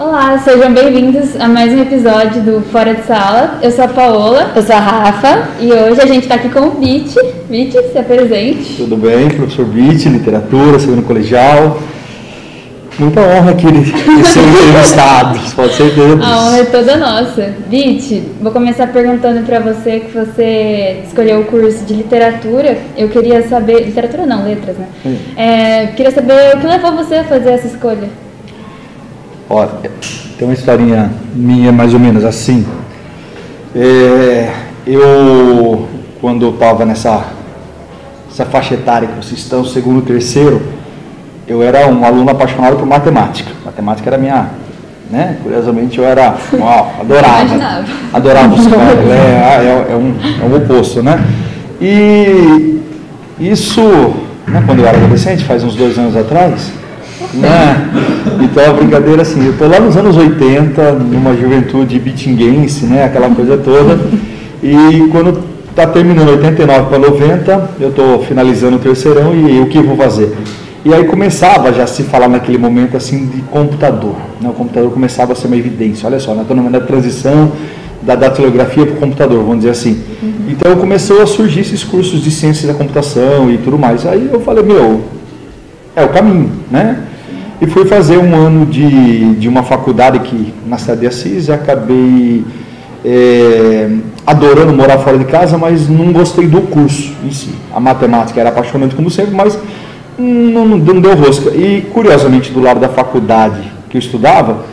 Olá, sejam bem-vindos a mais um episódio do Fora de Sala. Eu sou a Paola. Eu sou a Rafa. E hoje a gente está aqui com o Bit. Bit, se apresente. Tudo bem, professor Bit, literatura, segundo colegial. Muita honra aqui de ser entrevistado, pode ser todos. A honra é toda nossa. Bit, vou começar perguntando para você que você escolheu o curso de literatura. Eu queria saber, literatura não, letras, né? É, queria saber o que levou você a fazer essa escolha. Ó, tem uma historinha minha mais ou menos assim. É, eu, quando eu estava nessa essa faixa etária que vocês estão, segundo, terceiro, eu era um aluno apaixonado por matemática. Matemática era minha, né? Curiosamente eu era, uau, adorava, adorava os caras. É, é, é, um, é um oposto, né? E isso, né, quando eu era adolescente, faz uns dois anos atrás, né? Então a brincadeira assim, eu estou lá nos anos 80, numa juventude bitinguense, né? Aquela coisa toda. E quando está terminando 89 para 90, eu estou finalizando o terceirão e o que eu vou fazer? E aí começava já a se falar naquele momento assim de computador. Né? O computador começava a ser uma evidência. Olha só, nós estamos na transição da datilografia para o computador, vamos dizer assim. Uhum. Então começou a surgir esses cursos de ciência da computação e tudo mais. Aí eu falei, meu, é o caminho, né? E fui fazer um ano de, de uma faculdade aqui na cidade de Assis e acabei é, adorando morar fora de casa, mas não gostei do curso em si. A matemática era apaixonante como sempre, mas não, não, deu rosca. E curiosamente, do lado da faculdade que eu estudava,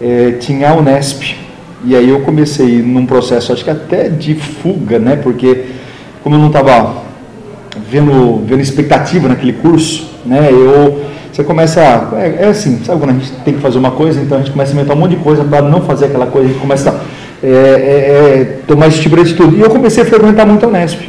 é, tinha a Unesp. E aí eu comecei num processo, acho que até de fuga, né? Porque como eu não estava vendo, vendo expectativa naquele curso, né? Eu você começa a. É, é, assim, sabe quando a gente tem que fazer uma coisa, então a gente começa a inventar um monte de coisa para não fazer aquela coisa, a gente começa a é, é, é, tomar esse tipo de atitude. E eu comecei a frequentar muito a Unesp.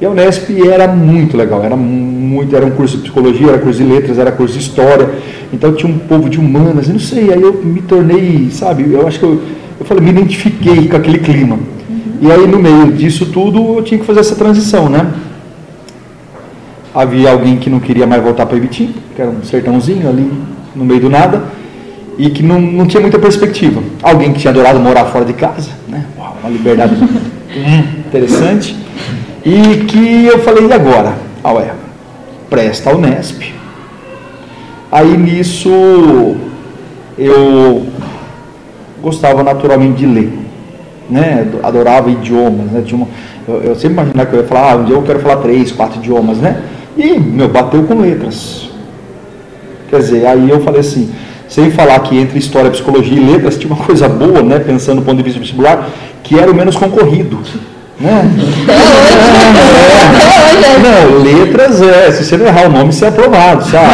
E a Unesp era muito legal, era muito, era um curso de psicologia, era curso de letras, era curso de história, então tinha um povo de humanas, eu não sei, aí eu me tornei, sabe, eu acho que eu, eu falei, me identifiquei com aquele clima. Uhum. E aí no meio disso tudo eu tinha que fazer essa transição, né? Havia alguém que não queria mais voltar para Ibitim, que era um sertãozinho ali no meio do nada, e que não, não tinha muita perspectiva. Alguém que tinha adorado morar fora de casa, né? Uau, uma liberdade interessante. E que eu falei, e agora? Ah, ué, presta a Unesp. Aí nisso eu gostava naturalmente de ler, né? Adorava idiomas, né? Uma, eu, eu, sempre imaginava que eu ia falar, ah, um dia eu quero falar três, quatro idiomas, né? E, meu, bateu com letras. Quer dizer, aí eu falei assim, sem falar que entre história, psicologia e letras tinha uma coisa boa, né, pensando do ponto de vista vestibular, que era o menos concorrido. Né? Não, letras é, se você não errar o nome, você é aprovado, sabe?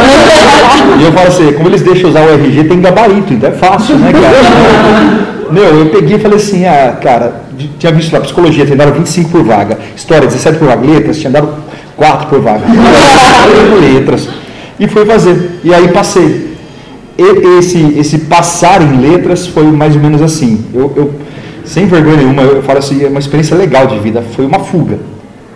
E eu falo assim, como eles deixam usar o RG, tem gabarito, então é fácil, né, cara? Meu, eu peguei e falei assim, ah, cara, tinha visto lá, psicologia, tinha dado 25 por vaga, história, 17 por vaga, letras, tinha dado quatro por vaga. letras. E fui fazer. E aí passei. E esse, esse passar em letras foi mais ou menos assim. Eu, eu, sem vergonha nenhuma, eu falo assim, é uma experiência legal de vida. Foi uma fuga.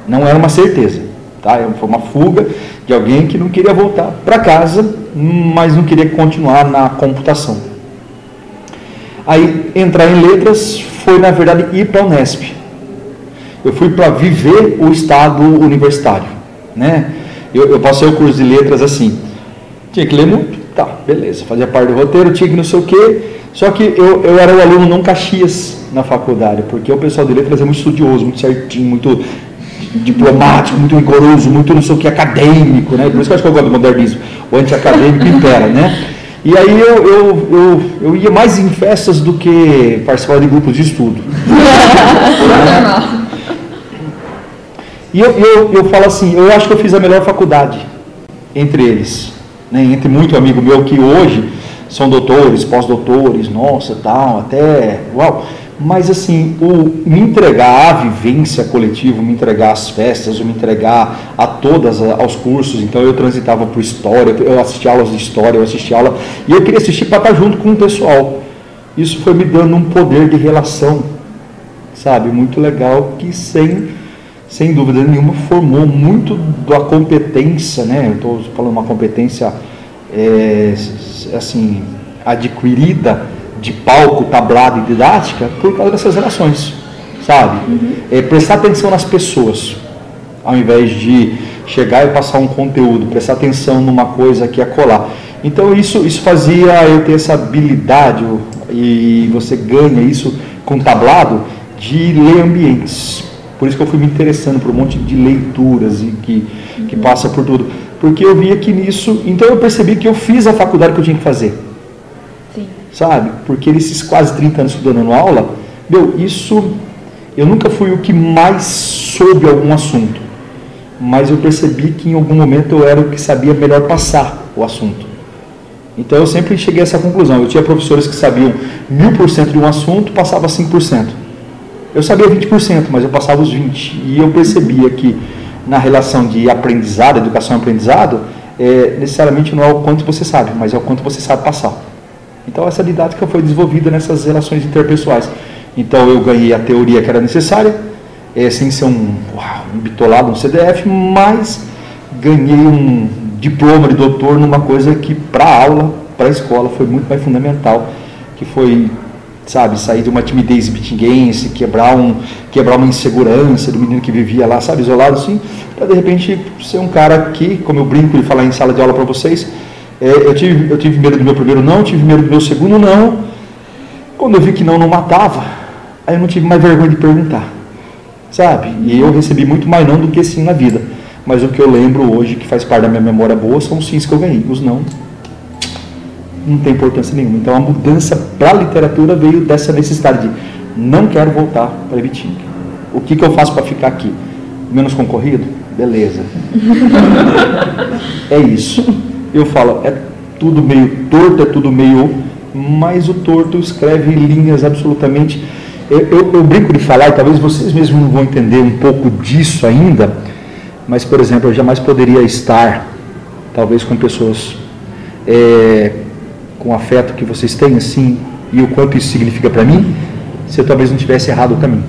Não era uma certeza. Tá? Foi uma fuga de alguém que não queria voltar para casa, mas não queria continuar na computação. Aí entrar em letras foi na verdade ir para a Unesp eu fui para viver o estado universitário, né? Eu, eu, passei o curso de letras assim, tinha que ler muito, tá, beleza, fazia parte do roteiro, tinha que não sei o quê, só que eu, eu era o aluno não Caxias na faculdade, porque o pessoal de letras é muito estudioso, muito certinho, muito diplomático, muito rigoroso, muito não sei o que, acadêmico, né? Por isso que eu acho que eu gosto do modernismo, o anti-acadêmico impera, né? E aí eu, eu, eu, eu, ia mais em festas do que participar de grupos de estudo. E eu, eu, eu falo assim, eu acho que eu fiz a melhor faculdade entre eles, né, entre muito amigo meu que hoje são doutores, pós-doutores, nossa, tal, até, uau. Mas assim, o me entregar à vivência coletiva, me entregar às festas, me entregar a todas aos cursos. Então eu transitava por história, eu assisti aulas de história, eu assisti aula e eu queria assistir para estar junto com o pessoal. Isso foi me dando um poder de relação, sabe, muito legal que sem sem dúvida nenhuma, formou muito da competência, né? Eu estou falando uma competência é, assim adquirida de palco, tablado e didática por causa dessas relações, sabe? Uhum. É, prestar atenção nas pessoas, ao invés de chegar e passar um conteúdo, prestar atenção numa coisa que é colar. Então isso, isso fazia eu ter essa habilidade, e você ganha isso com tablado, de ler ambientes. Por isso que eu fui me interessando por um monte de leituras e que, uhum. que passa por tudo. Porque eu via que nisso. Então eu percebi que eu fiz a faculdade que eu tinha que fazer. Sim. Sabe? Porque esses quase 30 anos estudando aula, meu, isso. Eu nunca fui o que mais soube algum assunto. Mas eu percebi que em algum momento eu era o que sabia melhor passar o assunto. Então eu sempre cheguei a essa conclusão. Eu tinha professores que sabiam mil por cento de um assunto, passava 5%. Eu sabia 20%, mas eu passava os 20%. E eu percebia que na relação de aprendizado, educação e aprendizado, é, necessariamente não é o quanto você sabe, mas é o quanto você sabe passar. Então essa didática foi desenvolvida nessas relações interpessoais. Então eu ganhei a teoria que era necessária, é, sem ser um, um bitolado, um CDF, mas ganhei um diploma de doutor numa coisa que para aula, para a escola, foi muito mais fundamental, que foi, sabe, sair de uma timidez bitinguense, quebrar, um, quebrar uma insegurança do menino que vivia lá, sabe, isolado assim, para de repente ser um cara que, como eu brinco de falar em sala de aula para vocês, eu, tive, eu tive medo do meu primeiro não, tive medo do meu segundo não, quando eu vi que não, não matava, aí eu não tive mais vergonha de perguntar, sabe, e eu recebi muito mais não do que sim na vida mas o que eu lembro hoje, que faz parte da minha memória boa, são os sims que eu ganhei. Os não, não tem importância nenhuma. Então a mudança para a literatura veio dessa necessidade de não quero voltar para Ibitinga. O que, que eu faço para ficar aqui? Menos concorrido? Beleza. é isso. Eu falo, é tudo meio torto, é tudo meio. Mas o torto escreve linhas absolutamente. Eu, eu, eu brinco de falar, e talvez vocês mesmos não vão entender um pouco disso ainda mas, por exemplo, eu jamais poderia estar, talvez com pessoas é, com afeto que vocês têm, assim, e o quanto isso significa para mim, se eu talvez não tivesse errado o caminho.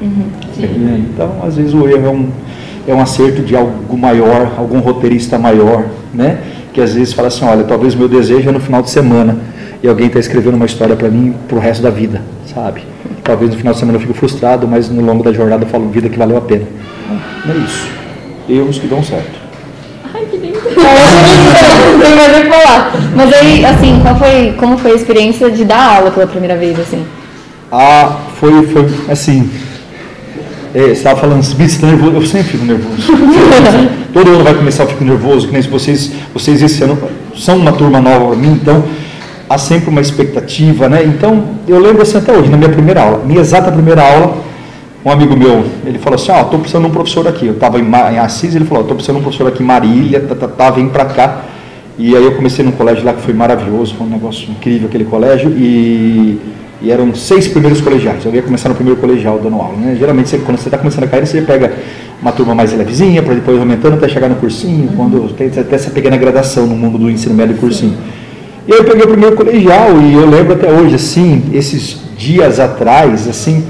Uhum, é, então, às vezes o erro é um, é um acerto de algo maior, algum roteirista maior, né? Que às vezes fala assim, olha, talvez meu desejo é no final de semana e alguém está escrevendo uma história para mim para o resto da vida, sabe? Talvez no final de semana eu fique frustrado, mas no longo da jornada eu falo vida que valeu a pena. Não é isso erros que dão certo. Ai, que lindo! Tem mais falar. Mas aí, assim, qual foi, como foi a experiência de dar aula pela primeira vez, assim? Ah, foi, foi assim. É, você estava falando, você está nervoso? Eu sempre fico nervoso. Todo ano vai começar, eu fico nervoso, que nem se vocês, vocês esse ano são uma turma nova para mim, então há sempre uma expectativa, né? Então, eu lembro assim até hoje, na minha primeira aula, minha exata primeira aula, um amigo meu, ele falou assim, ó, oh, estou precisando de um professor aqui. Eu estava em, em Assis, ele falou, estou precisando de um professor aqui em Marília, tá, tá, tá, vem para cá. E aí eu comecei num colégio lá que foi maravilhoso, foi um negócio incrível aquele colégio, e, e eram seis primeiros colegiais. Eu ia começar no primeiro colegial dando aula. Né? Geralmente, você, quando você está começando a cair, você pega uma turma mais levezinha, para depois aumentando até chegar no cursinho, quando tem até essa pequena gradação no mundo do ensino médio e cursinho. E aí eu peguei o primeiro colegial, e eu lembro até hoje, assim, esses dias atrás, assim,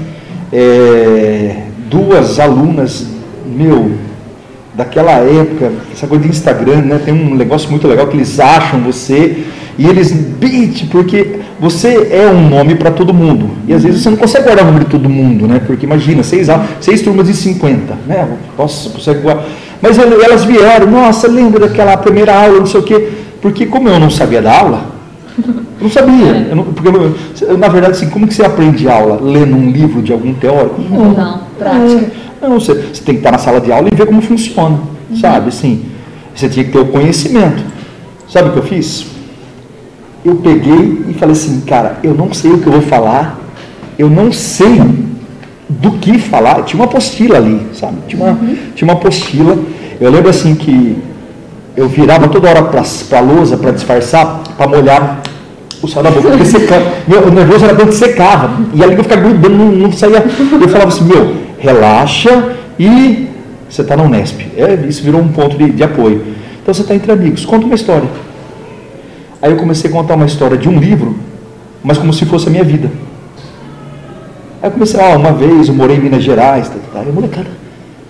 é, duas alunas, meu, daquela época, essa coisa de Instagram, né? Tem um negócio muito legal que eles acham você e eles beat, porque você é um nome para todo mundo. E às vezes você não consegue guardar o nome de todo mundo, né? Porque imagina, seis, seis turmas de 50, né? Nossa, consegue guardar. Mas elas vieram, nossa, lembra daquela primeira aula, não sei o quê. Porque como eu não sabia da aula, eu não sabia. Eu não, porque eu, na verdade, assim, como que você aprende aula? Lendo um livro de algum teórico? Não, não prática. Não, você, você, tem que estar na sala de aula e ver como funciona, uhum. sabe? Assim, você tinha que ter o conhecimento. Sabe o que eu fiz? Eu peguei e falei assim, cara, eu não sei o que eu vou falar, eu não sei do que falar. Tinha uma apostila ali, sabe? Tinha uma, uhum. tinha uma apostila. Eu lembro assim que eu virava toda hora para a lousa para disfarçar, para molhar o céu da boca, porque secava. Meu, o nervoso era que secava. E a língua ficava grudando, não, não saía. Eu falava assim, meu, relaxa e você está na Unesp. É, isso virou um ponto de, de apoio. Então você está entre amigos, conta uma história. Aí eu comecei a contar uma história de um livro, mas como se fosse a minha vida. Aí eu comecei, ah, uma vez eu morei em Minas Gerais, tá, tá, tá. molecada,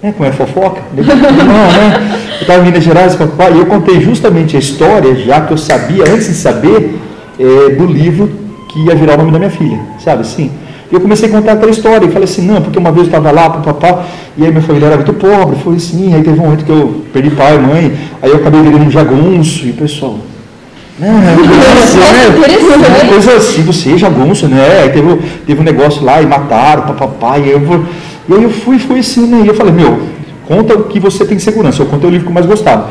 né, como é fofoca? Não, né? Eu estava em Minas Gerais, e eu contei justamente a história, já que eu sabia, antes de saber, é, do livro que ia virar o nome da minha filha, sabe assim? E eu comecei a contar aquela história e falei assim, não, porque uma vez eu estava lá, papá, e aí minha família era muito pobre, foi assim, aí teve um momento que eu perdi pai e mãe, aí eu acabei virando um jagunço, e o pessoal, né, coisa assim, você é jagunço, né? Aí teve, teve um negócio lá e mataram, papapá, e, eu, e aí eu fui, fui assim, né? E eu falei, meu, conta o que você tem segurança, eu contei o livro que eu mais gostava.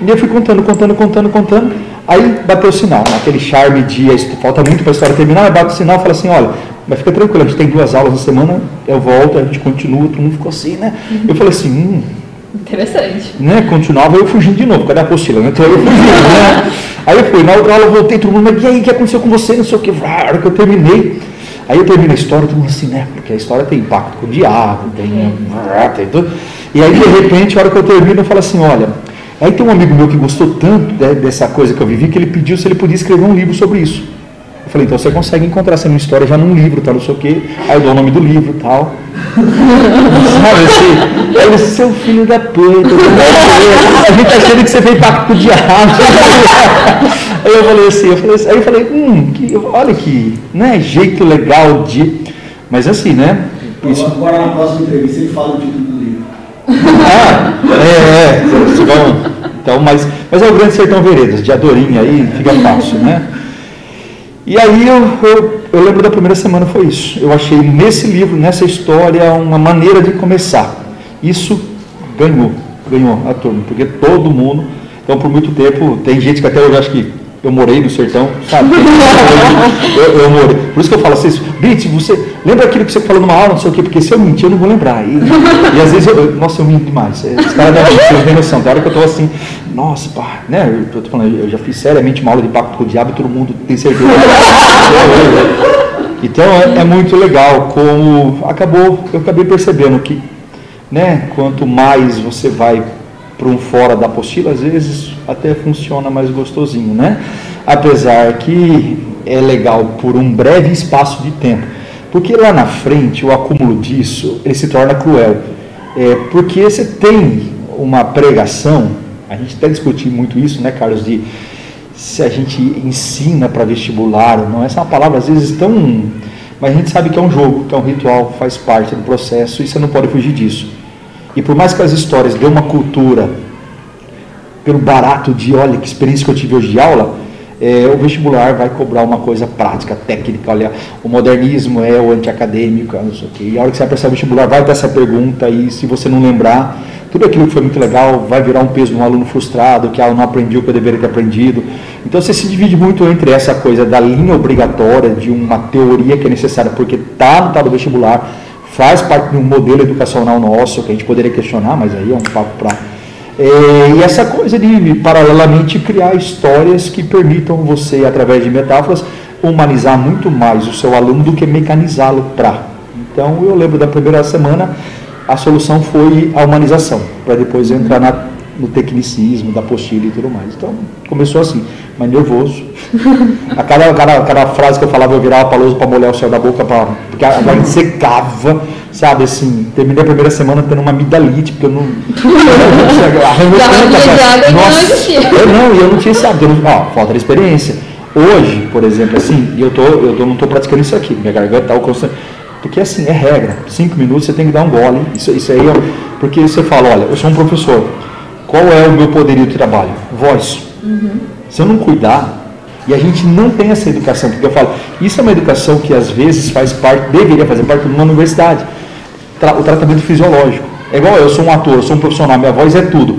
E eu fui contando, contando, contando, contando. Aí bateu o sinal, naquele charme de falta muito para a história terminar, aí bate o sinal e fala assim, olha, mas fica tranquilo, a gente tem duas aulas na semana, eu volto, a gente continua, todo mundo ficou assim, né? Uhum. Eu falei assim, hum, Interessante. Né? Continuava eu fugindo de novo, cadê a apostila? Né? Então eu fugi, né? Aí eu fui, na outra aula eu voltei, todo mundo, mas e aí, o que aconteceu com você? Não sei o que, a hora que eu terminei. Aí eu termino a história, todo mundo assim, né? Porque a história tem impacto com o diabo, tem, uhum. tem tudo. E aí, de repente, a hora que eu termino, eu falo assim, olha, Aí tem um amigo meu que gostou tanto dessa coisa que eu vivi que ele pediu se ele podia escrever um livro sobre isso. Eu falei, então você consegue encontrar essa minha história já num livro, tal, não sei o quê. Aí eu dou o nome do livro e tal. Sabe assim? Ele seu filho da puta, a gente tá achando que você fez pacto com o diabo. Aí eu falei assim, eu falei assim, aí eu falei, hum, que, olha que né, jeito legal de. Mas assim, né? Isso... Agora na próxima entrevista ele fala o título do livro. Ah, é, é. Então, mas, mas é o Grande Sertão Veredas, de Adorinha aí, fica fácil, né? E aí eu, eu, eu, lembro da primeira semana foi isso. Eu achei nesse livro, nessa história, uma maneira de começar. Isso ganhou, ganhou a turma, porque todo mundo, então por muito tempo, tem gente que até hoje acho que eu morei no sertão, sabe? Eu, eu morei. Por isso que eu falo assim, Brit, você lembra aquilo que você falou numa aula, não sei o quê, porque se eu mentir, eu não vou lembrar. E, e às vezes eu, nossa, eu minto demais. Os caras não têm noção. Da hora que eu estou assim, nossa, pá, né? Eu, tô falando, eu já fiz seriamente uma aula de pacto com o diabo e todo mundo tem certeza. então é, é muito legal como acabou, eu acabei percebendo que, né, quanto mais você vai para um fora da apostila, às vezes até funciona mais gostosinho, né? Apesar que é legal por um breve espaço de tempo, porque lá na frente o acúmulo disso ele se torna cruel, é, porque você tem uma pregação, a gente até discutiu muito isso, né, Carlos, de se a gente ensina para vestibular ou não, essa é uma palavra às vezes tão, mas a gente sabe que é um jogo, que é um ritual, faz parte do processo e você não pode fugir disso. E por mais que as histórias dêem uma cultura pelo barato de, olha, que experiência que eu tive hoje de aula, é, o vestibular vai cobrar uma coisa prática, técnica, olha, o modernismo é o antiacadêmico, não sei o quê. E a hora que você vai prestar vestibular, vai ter essa pergunta, e se você não lembrar, tudo aquilo que foi muito legal vai virar um peso um aluno frustrado, que ah, não aprendi o que eu deveria ter aprendido. Então você se divide muito entre essa coisa da linha obrigatória, de uma teoria que é necessária, porque está no tal do vestibular, faz parte de um modelo educacional nosso, que a gente poderia questionar, mas aí é um papo para. É, e essa coisa de, paralelamente, criar histórias que permitam você, através de metáforas, humanizar muito mais o seu aluno do que mecanizá-lo para. Então, eu lembro da primeira semana, a solução foi a humanização, para depois entrar na no tecnicismo da apostila e tudo mais. Então, começou assim, mas nervoso. A cada, cada, cada frase que eu falava, eu virava para para molhar o céu da boca, pra, porque a gente secava, sabe, assim, terminei a primeira semana tendo uma amidalite, porque eu não... Eu não, Nossa, eu não, eu não tinha esse hábito, ó, falta de experiência. Hoje, por exemplo, assim, eu, tô, eu tô, não estou praticando isso aqui, minha garganta está constante. Porque assim, é regra, cinco minutos você tem que dar um gole. Isso, isso aí, é, porque você fala, olha, eu sou um professor, qual é o meu poderio de trabalho? Voz. Uhum. Se eu não cuidar, e a gente não tem essa educação, porque eu falo, isso é uma educação que às vezes faz parte, deveria fazer parte de uma universidade. o tratamento fisiológico. É igual eu sou um ator, eu sou um profissional, minha voz é tudo.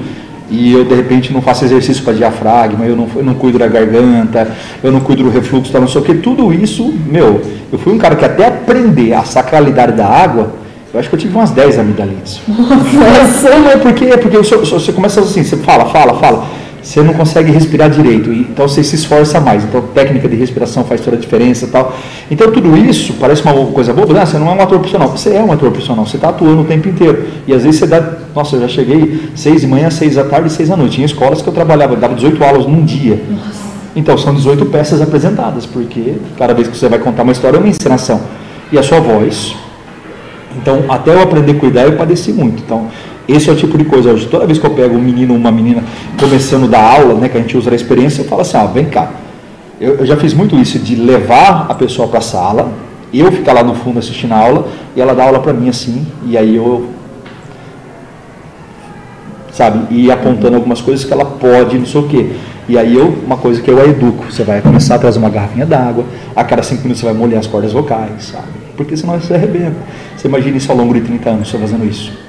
E eu de repente não faço exercício para diafragma, eu não, eu não cuido da garganta, eu não cuido do refluxo, tá, não sei o que. Tudo isso, meu, eu fui um cara que até aprender a sacralidade da água, eu acho que eu tive umas 10 amidalites. Nossa! Não, é porque, é porque você, você começa assim, você fala, fala, fala, você não consegue respirar direito, então você se esforça mais. Então, técnica de respiração faz toda a diferença tal. Então, tudo isso parece uma coisa boba, ah, você não é um ator profissional. Você é um ator profissional, você está atuando o tempo inteiro. E às vezes você dá, nossa, eu já cheguei 6 de manhã, 6 da tarde e 6 da noite. Tinha escolas que eu trabalhava, eu dava 18 aulas num dia. Nossa. Então, são 18 peças apresentadas, porque cada vez que você vai contar uma história é uma encenação. E a sua voz, então, até eu aprender a cuidar, eu padeci muito. Então, esse é o tipo de coisa. Hoje, toda vez que eu pego um menino ou uma menina começando da aula, né, que a gente usa a experiência, eu falo assim: ah, vem cá. Eu, eu já fiz muito isso, de levar a pessoa para a sala, eu ficar lá no fundo assistindo a aula, e ela dar aula para mim assim, e aí eu sabe? E apontando algumas coisas que ela pode, não sei o quê. E aí eu, uma coisa que eu a educo, você vai começar a trazer uma garrafinha d'água, a cada cinco minutos você vai molhar as cordas vocais, sabe? Porque senão você arrebenta. Você imagina isso ao longo de 30 anos, você fazendo isso.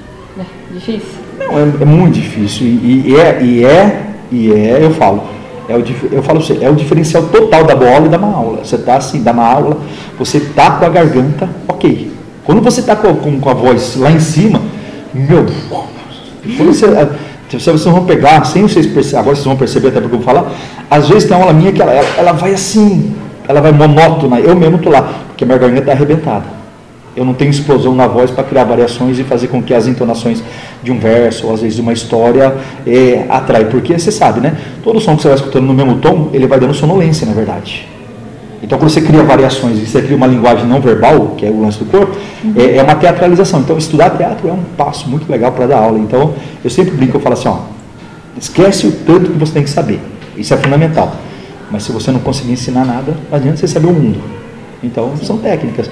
Difícil. Não, é, é muito difícil. E, e, é, e é, e é, eu falo, é o, eu falo você, é o diferencial total da boa e da má aula. Você está assim, da má aula, você está com a garganta, ok. Quando você está com, com, com, a voz lá em cima, meu, é, vocês vão pegar, sem vocês perceber, agora vocês vão perceber até porque eu vou falar, às vezes tem uma aula minha que ela, ela, ela vai assim, ela vai monótona, eu mesmo estou lá, porque a minha garganta está arrebentada. Eu não tenho explosão na voz para criar variações e fazer com que as entonações de um verso, ou às vezes de uma história, é, atrai. Porque você sabe, né? Todo som que você vai escutando no mesmo tom, ele vai dando sonolência, na verdade. Então, quando você cria variações e você cria uma linguagem não verbal, que é o lance do corpo, uhum. é, é, uma teatralização. Então, estudar teatro é um passo muito legal para dar aula. Então, eu sempre brinco, eu falo assim, ó, esquece o tanto que você tem que saber. Isso é fundamental. Mas se você não conseguir ensinar nada, não adianta você saber o mundo. Então, são técnicas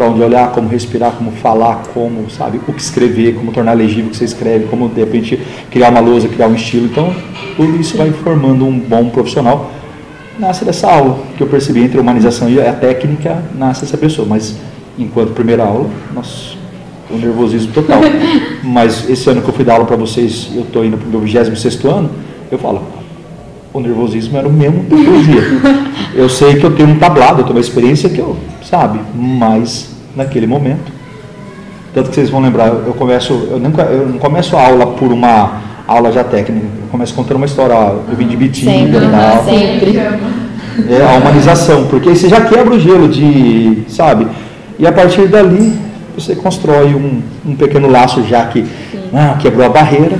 para onde olhar, como respirar, como falar, como, sabe, o que escrever, como tornar legível o que você escreve, como de repente criar uma lousa, criar um estilo. Então, tudo isso vai formando um bom profissional. Nasce dessa aula que eu percebi entre a humanização e a técnica, nasce essa pessoa. Mas, enquanto primeira aula, nossa, o nervosismo total. Mas esse ano que eu fui dar aula para vocês, eu estou indo para o meu 26 ano, eu falo, o nervosismo era o mesmo daquele dia. Eu sei que eu tenho um tablado, eu tenho uma experiência que eu, sabe, mas naquele momento. Tanto que vocês vão lembrar, eu começo, eu não, eu não começo a aula por uma aula já técnica, eu começo contando uma história, eu vim de Bitinga e tal. Sempre. É a humanização, porque aí você já quebra o gelo de, sabe? E a partir dali você constrói um, um pequeno laço já que ah, quebrou a barreira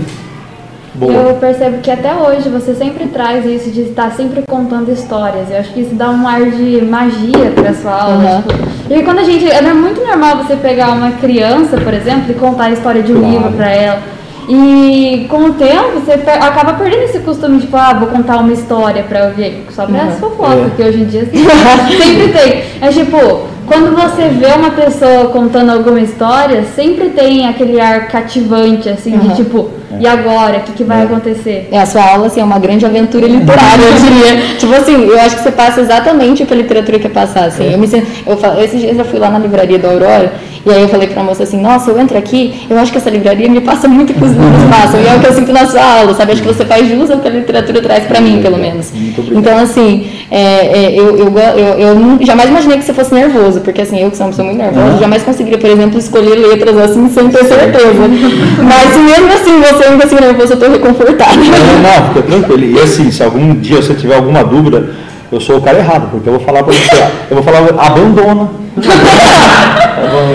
Boa. Eu percebo que até hoje você sempre traz isso de estar sempre contando histórias. Eu acho que isso dá um ar de magia para sua aula. Uhum. Tipo, porque quando a gente. É muito normal você pegar uma criança, por exemplo, e contar a história de um claro. livro para ela. E com o tempo você acaba perdendo esse costume, tipo, ah, vou contar uma história pra ouvir. Só pra uhum. fofoca, é. que hoje em dia sempre tem. É tipo, quando você vê uma pessoa contando alguma história, sempre tem aquele ar cativante, assim, uhum. de tipo, e agora? O que, que vai é. acontecer? É, a sua aula assim, é uma grande aventura literária, eu diria. tipo assim, eu acho que você passa exatamente o que a literatura quer passar. Assim. É. Eu me, eu, esses dias eu fui lá na livraria da Aurora e aí eu falei para a moça assim, nossa, eu entro aqui, eu acho que essa livraria me passa muito que os livros passam, e é o que eu sinto na sua aula, sabe? Acho que você faz jus ao que a literatura traz para mim, pelo menos. Então, assim, é, é, eu, eu, eu, eu, jamais imaginei que você fosse nervoso, porque assim, eu que sou uma pessoa muito nervosa, jamais conseguiria, por exemplo, escolher letras assim sem ter certeza. Mas mesmo assim, você ainda assim nervoso, eu estou reconfortada. Não, não, fica tranquilo. E assim, se algum dia você tiver alguma dúvida, eu sou o cara errado, porque eu vou falar para você, eu vou falar, abandona.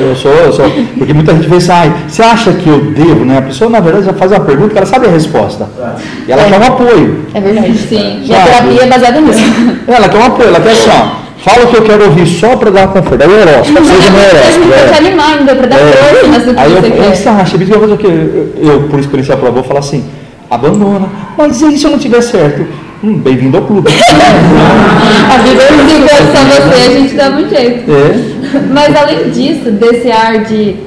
eu sou, eu sou, porque muita gente pensa, ai, você acha que eu devo, né? A pessoa, na verdade, já faz uma pergunta que ela sabe a resposta. E ela é. quer um apoio. É verdade, sim. Minha terapia é baseada nisso. Ela quer um apoio, ela quer assim, ó. Fala o que eu quero ouvir só para dar conforto. Aí o horóscopo, seja meu horóscopo. Para te animar ainda, para dar é. força que Aí eu, quer. Você acha, que eu, eu, por experiência própria, vou falar assim, abandona. Mas e se eu não tiver certo? Hum, Bem-vindo ao clube. a vida é só você, a gente dá um jeito. É. Mas além disso, desse ar de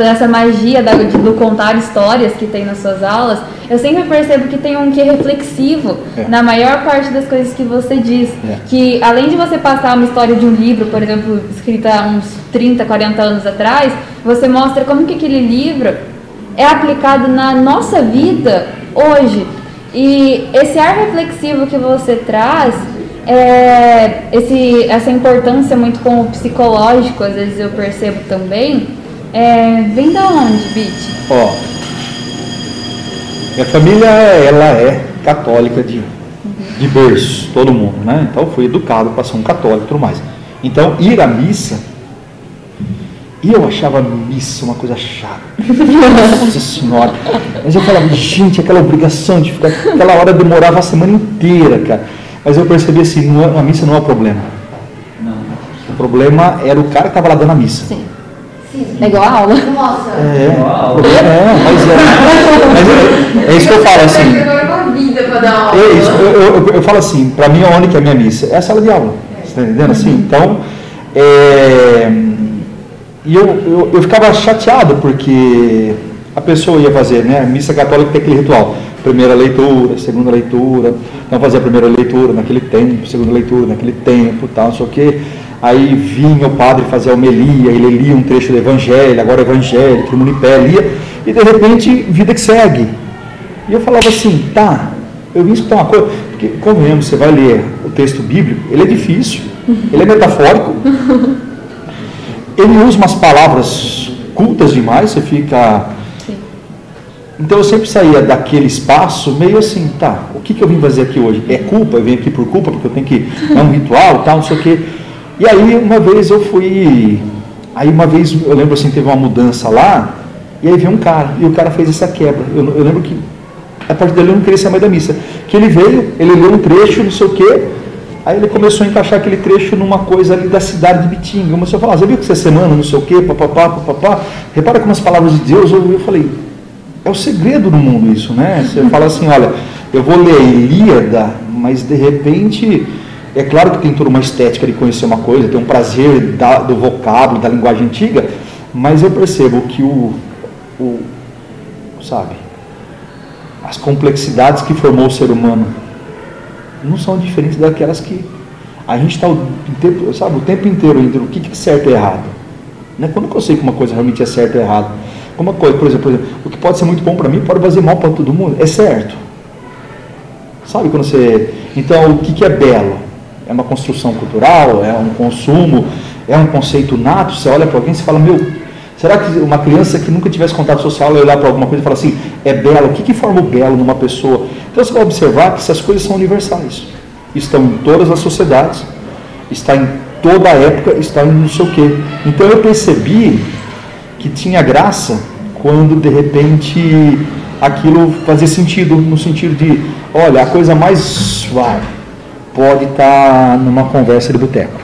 essa magia do contar histórias que tem nas suas aulas, eu sempre percebo que tem um que reflexivo é. na maior parte das coisas que você diz. É. Que além de você passar uma história de um livro, por exemplo, escrita há uns 30, 40 anos atrás, você mostra como que aquele livro é aplicado na nossa vida hoje. E esse ar reflexivo que você traz, é, esse, essa importância muito com o psicológico, às vezes eu percebo também, é, vem da onde, Bit? Ó, minha família, ela é católica de, de berço, todo mundo, né? Então fui educado para ser um católico e tudo mais. Então, ir à missa e eu achava missa uma coisa chata. Nossa senhora. Mas eu falava, gente, aquela obrigação de ficar. Aquela hora demorava a semana inteira, cara. Mas eu percebi assim, não, é, a missa não é o problema. Não. O problema era o cara que estava lá dando a missa. Sim. É igual a aula. Nossa. É, é, mas é, mas é, é isso que eu falo assim. É isso, eu, eu, eu, falo assim, para mim onde que é a minha missa? É a sala de aula. Você está entendendo assim? Uhum. Então, é, e eu, eu, eu ficava chateado porque a pessoa ia fazer, né? A missa católica tem aquele ritual. Primeira leitura, segunda leitura, então fazia a primeira leitura naquele tempo, segunda leitura naquele tempo, tal, não sei o quê. Aí vinha o padre fazer a homilia, ele lia um trecho do evangelho, agora o evangelho, todo mundo em pé lia, e de repente, vida que segue. E eu falava assim, tá, eu vim escutar uma coisa, porque convenhamos, você vai ler o texto bíblico, ele é difícil, ele é metafórico, ele usa umas palavras cultas demais, você fica. Sim. Então eu sempre saía daquele espaço meio assim, tá, o que, que eu vim fazer aqui hoje? É culpa? Eu vim aqui por culpa, porque eu tenho que. É um ritual tal, não sei o quê. E aí uma vez eu fui. Aí uma vez eu lembro assim, teve uma mudança lá, e aí veio um cara, e o cara fez essa quebra. Eu, eu lembro que a partir dele eu não queria ser mais da missa. Que ele veio, ele leu um trecho, não sei o quê, aí ele começou a encaixar aquele trecho numa coisa ali da cidade de Bitinga. Começou a falar, você viu que essa semana, não sei o quê, papapá, papapá. Repara como as palavras de Deus, eu, eu falei, é o segredo do mundo isso, né? Você fala assim, olha, eu vou ler Ilíada, mas de repente é claro que tem toda uma estética de conhecer uma coisa, tem um prazer da, do vocábulo, da linguagem antiga, mas eu percebo que o, o sabe, as complexidades que formou o ser humano não são diferentes daquelas que a gente está o tempo, sabe, o tempo inteiro entre o que é certo e errado. Né? Quando eu sei que uma coisa realmente é certa ou errada, uma coisa, por exemplo, por exemplo, o que pode ser muito bom para mim pode fazer mal para todo mundo, é certo. Sabe quando você. Então, o que é belo? É uma construção cultural, é um consumo, é um conceito nato. Você olha para alguém e fala, meu, será que uma criança que nunca tivesse contato social vai olhar para alguma coisa e falar assim, é belo? O que, que forma o belo numa pessoa? Então você vai observar que essas coisas são universais. Estão em todas as sociedades, está em toda a época, está em não sei o quê. Então eu percebi que tinha graça quando de repente aquilo fazia sentido, no sentido de, olha, a coisa mais suave pode estar tá numa conversa de boteco.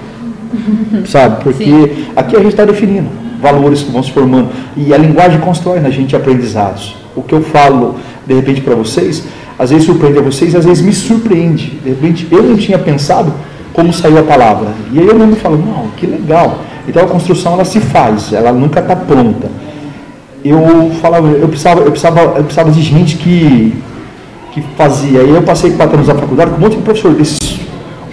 Sabe? Porque Sim. aqui a gente está definindo valores que vão se formando. E a linguagem constrói na gente aprendizados. O que eu falo, de repente, para vocês, às vezes surpreende a vocês, às vezes me surpreende. De repente, eu não tinha pensado como saiu a palavra. E aí eu mesmo falo, não, que legal. Então a construção ela se faz, ela nunca está pronta. Eu falava, eu precisava, eu precisava, eu precisava de gente que que fazia. E eu passei quatro anos na faculdade com um monte de professor desses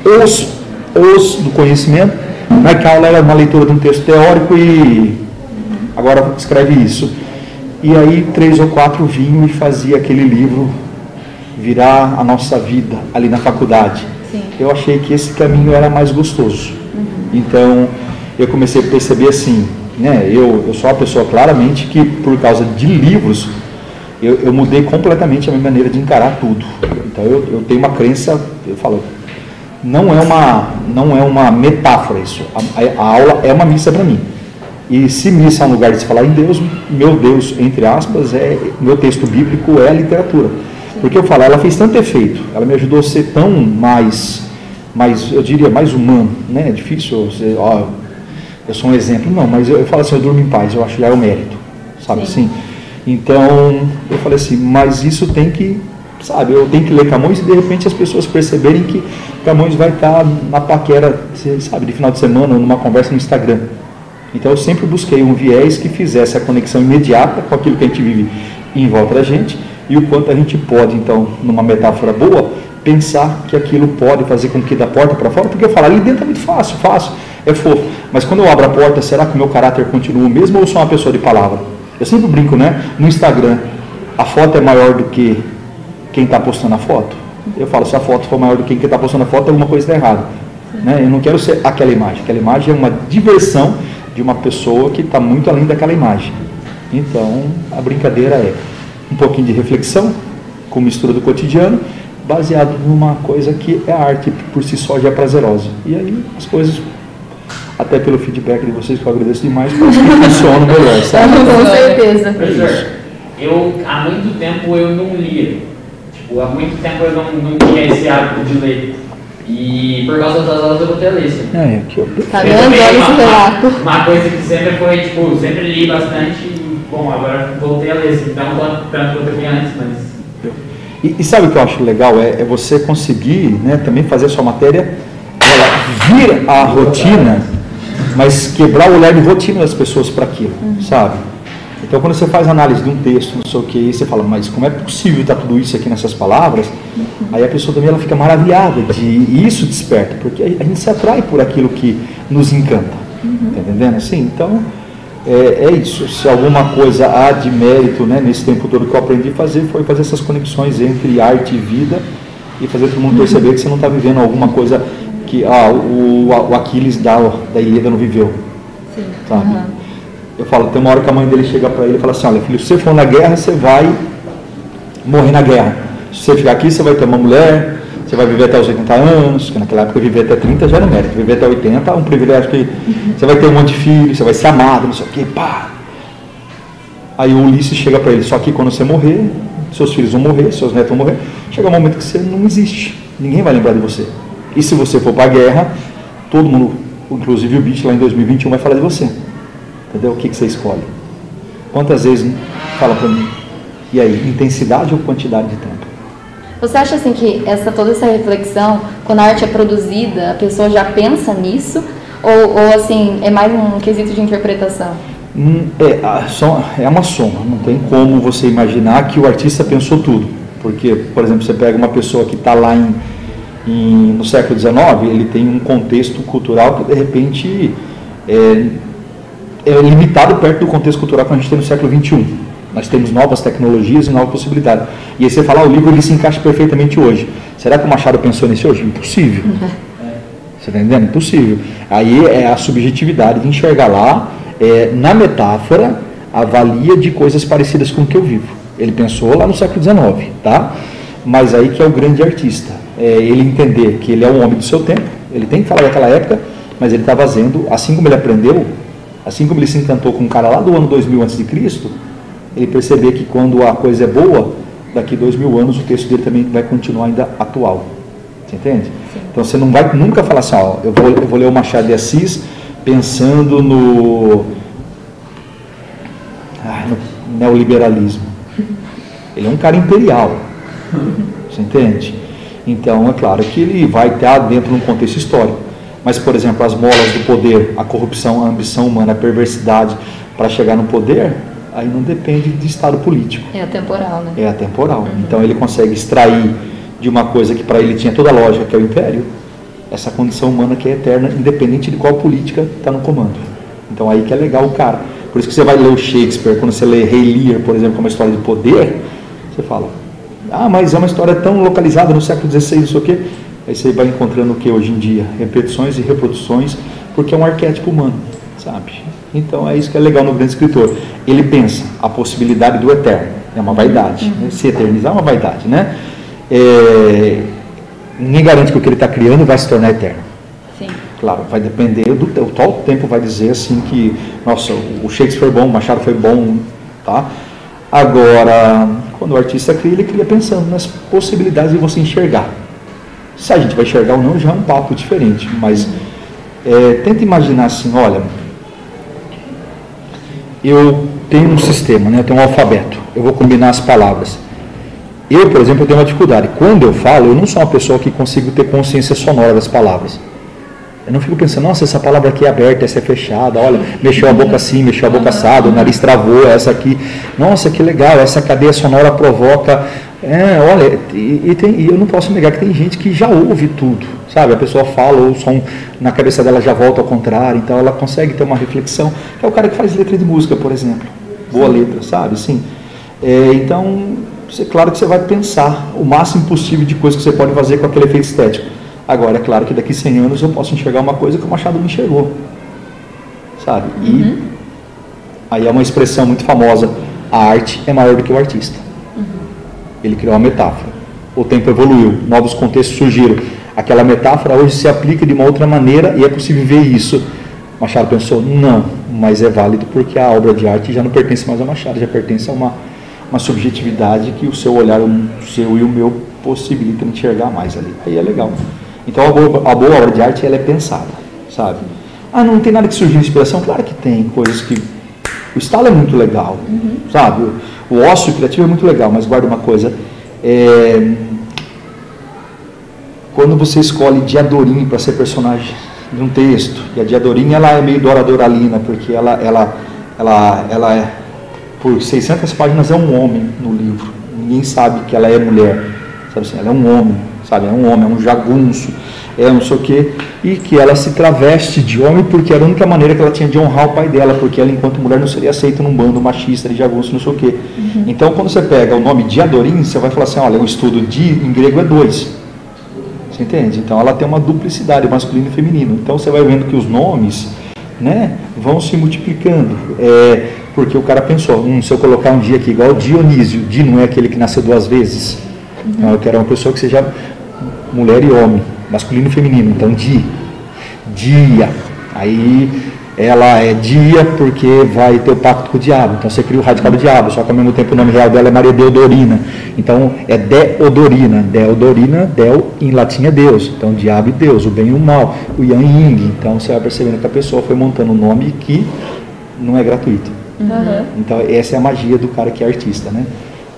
os, os do conhecimento. Na aula era uma leitura de um texto teórico e agora escreve isso. E aí três ou quatro vinham e fazia aquele livro virar a nossa vida ali na faculdade. Sim. Eu achei que esse caminho era mais gostoso. Uhum. Então eu comecei a perceber assim, né? Eu, eu sou uma pessoa claramente que por causa de livros eu, eu, mudei completamente a minha maneira de encarar tudo. Então eu, eu tenho uma crença, eu falo, não é uma, não é uma metáfora isso. A, a aula é uma missa para mim. E se missa é um lugar de se falar em Deus, meu Deus, entre aspas, é meu texto bíblico é a literatura. Porque eu falo, ela fez tanto efeito, ela me ajudou a ser tão mais, mais eu diria, mais humano. Né? É difícil, você, ó, eu sou um exemplo, não, mas eu, eu falo assim, eu durmo em paz, eu acho que já é o mérito. Sabe Sim. assim? Então, eu falei assim, mas isso tem que, sabe, eu tenho que ler Camões e de repente as pessoas perceberem que Camões vai estar na paquera, sabe, de final de semana ou numa conversa no Instagram. Então eu sempre busquei um viés que fizesse a conexão imediata com aquilo que a gente vive em volta da gente e o quanto a gente pode, então, numa metáfora boa, pensar que aquilo pode fazer com que da porta para fora, porque eu falo, ali dentro é muito fácil, fácil, é fofo. Mas quando eu abro a porta, será que o meu caráter continua o mesmo ou sou uma pessoa de palavra? Eu sempre brinco, né? No Instagram, a foto é maior do que quem está postando a foto. Eu falo, se a foto for maior do que quem está postando a foto, alguma coisa está errada. Né? Eu não quero ser aquela imagem. Aquela imagem é uma diversão de uma pessoa que está muito além daquela imagem. Então, a brincadeira é um pouquinho de reflexão, com mistura do cotidiano, baseado numa coisa que é arte, por si só já é prazerosa. E aí as coisas até pelo feedback de vocês, que eu agradeço demais, parece que funciona melhor, sabe? Com certeza. Professor, eu há muito tempo eu não lia. Tipo, há muito tempo eu não, não tinha esse hábito de ler. E por causa das aulas eu voltei a ler. É, que eu... Tá vendo? Olha esse relato. Uma coisa que sempre foi, tipo, sempre li bastante. Bom, agora voltei a ler, assim, não tanto quanto eu li antes, mas. E, E, e sabe o que eu acho legal? É, é você conseguir né, também fazer a sua matéria ela vir a rotina, mas quebrar o olhar de rotina das pessoas para aquilo, uhum. sabe? Então, quando você faz análise de um texto, não sei o que, você fala, mas como é possível estar tudo isso aqui nessas palavras? Aí a pessoa também ela fica maravilhada de e isso desperta, porque a gente se atrai por aquilo que nos encanta. Uhum. Tá entendendo? Assim, então, é, é, isso. Se alguma coisa há de mérito né, nesse tempo todo que eu aprendi a fazer, foi fazer essas conexões entre arte e vida e fazer todo mundo uhum. perceber que você não está vivendo alguma coisa que ah, o, o Aquiles da, da Ilíada não viveu. Sim. Sabe? Uhum. Eu falo, tem uma hora que a mãe dele chega para ele e fala assim, olha filho, se você for na guerra, você vai morrer na guerra. Se você ficar aqui, você vai ter uma mulher, você vai viver até os 80 anos, que naquela época viver até 30 já era mérito, viver até 80 é um privilégio que você vai ter um monte de filhos, você vai ser amado, não sei o quê, pá. Aí o Ulisses chega para ele, só que quando você morrer, seus filhos vão morrer, seus netos vão morrer, chega um momento que você não existe, ninguém vai lembrar de você. E se você for para a guerra, todo mundo, inclusive o bicho lá em 2021, vai falar de você. Entendeu? O que, que você escolhe? Quantas vezes fala para mim? E aí, intensidade ou quantidade de tempo? Você acha assim que essa toda essa reflexão, quando a arte é produzida, a pessoa já pensa nisso? Ou, ou assim, é mais um quesito de interpretação? Hum, é, é uma soma, não tem como você imaginar que o artista pensou tudo. Porque, por exemplo, você pega uma pessoa que está lá em, em, no século XIX, ele tem um contexto cultural que de repente é, é limitado perto do contexto cultural que a gente tem no século XXI. Nós temos novas tecnologias e novas possibilidades. E aí você fala, ah, o livro ele se encaixa perfeitamente hoje. Será que o Machado pensou nisso hoje? Impossível. Você está entendendo? Impossível. Aí é a subjetividade de enxergar lá, é, na metáfora, a valia de coisas parecidas com o que eu vivo. Ele pensou lá no século XIX, tá? Mas aí que é o grande artista. É ele entender que ele é um homem do seu tempo, ele tem que falar daquela época, mas ele está fazendo, assim como ele aprendeu, Assim como ele se encantou com um cara lá do ano 2000 a.C., ele perceber que quando a coisa é boa, daqui dois mil anos o texto dele também vai continuar ainda atual. Você entende? Sim. Então você não vai nunca falar assim, ó, eu vou, eu vou ler o Machado de Assis pensando no, ah, no neoliberalismo. Ele é um cara imperial. Você entende? Então é claro que ele vai estar dentro de um contexto histórico. Mas, por exemplo, as molas do poder, a corrupção, a ambição humana, a perversidade para chegar no poder, aí não depende de estado político. É atemporal, né? É atemporal. Uhum. Então ele consegue extrair de uma coisa que para ele tinha toda a lógica, que é o império, essa condição humana que é eterna, independente de qual política está no comando. Então aí que é legal o cara. Por isso que você vai ler o Shakespeare, quando você lê Rei Lear, por exemplo, que é uma história de poder, você fala, ah, mas é uma história tão localizada no século XVI, não sei o quê. Aí você vai encontrando o que hoje em dia? Repetições e reproduções, porque é um arquétipo humano, sabe? Então é isso que é legal no grande escritor. Ele pensa a possibilidade do eterno, é uma vaidade. Uhum. Né? Se eternizar é uma vaidade, né? É... Ninguém garante que o que ele está criando vai se tornar eterno. Sim. Claro, vai depender do o tal tempo vai dizer assim que, nossa, o Shakespeare foi bom, o Machado foi bom, tá? Agora, quando o artista cria, ele cria pensando nas possibilidades de você enxergar. Se a gente vai enxergar ou não, já é um papo diferente. Mas é, tenta imaginar assim, olha, eu tenho um sistema, né, eu tenho um alfabeto, eu vou combinar as palavras. Eu, por exemplo, tenho uma dificuldade. Quando eu falo, eu não sou uma pessoa que consigo ter consciência sonora das palavras. Eu não fico pensando, nossa, essa palavra aqui é aberta, essa é fechada, olha, mexeu a boca assim, mexeu a boca assada, o nariz travou, essa aqui, nossa, que legal, essa cadeia sonora provoca é, olha, e, e, tem, e, eu não posso negar que tem gente que já ouve tudo, sabe? A pessoa fala, o som na cabeça dela já volta ao contrário, então ela consegue ter uma reflexão. É o cara que faz letra de música, por exemplo. Boa letra, sabe? Sim. É, então, é claro que você vai pensar o máximo possível de coisas que você pode fazer com aquele efeito estético. Agora, é claro que daqui 100 anos eu posso enxergar uma coisa que o Machado não enxergou, sabe? E uhum. aí é uma expressão muito famosa: a arte é maior do que o artista. Ele criou uma metáfora. O tempo evoluiu, novos contextos surgiram. Aquela metáfora hoje se aplica de uma outra maneira e é possível ver isso. Machado pensou, não, mas é válido porque a obra de arte já não pertence mais a Machado, já pertence a uma, uma subjetividade que o seu olhar, o seu e o meu possibilitam enxergar mais ali. Aí é legal. Então a boa, a boa obra de arte ela é pensada, sabe? Ah, não tem nada que surgir inspiração? Claro que tem, coisas que. O estalo é muito legal, uhum. sabe? O ócio criativo é muito legal, mas guarda uma coisa, É, quando você escolhe Diadorim para ser personagem de um texto, e a Diadorim ela é meio Dora Doralina, porque ela, ela, ela, ela é, por 600 páginas é um homem no livro, ninguém sabe que ela é mulher, sabe assim, ela é um homem, sabe, é um homem, é um jagunço, é não sei o quê, e que ela se traveste de homem porque era a única maneira que ela tinha de honrar o pai dela, porque ela, enquanto mulher, não seria aceita num bando machista de jagunço, não sei o quê. Uhum. Então, quando você pega o nome de Adorim, você vai falar assim: olha, o estudo de em grego é dois. Você entende? Então, ela tem uma duplicidade, masculino e feminino. Então, você vai vendo que os nomes né, vão se multiplicando. É, porque o cara pensou: hum, se eu colocar um dia aqui igual Dionísio, Di não é aquele que nasceu duas vezes. Uhum. Então, eu quero uma pessoa que seja mulher e homem masculino e feminino. Então, di, dia. Aí ela é dia porque vai ter o pacto com o diabo. Então você cria o radical do diabo, só que ao mesmo tempo o nome real dela é Maria Deodorina. Então é Deodorina. Deodorina, Del em latim é Deus. Então diabo e Deus, o bem e o mal, o yang e yin. Então você vai percebendo que a pessoa foi montando um nome que não é gratuito. Uhum. Então essa é a magia do cara que é artista, né?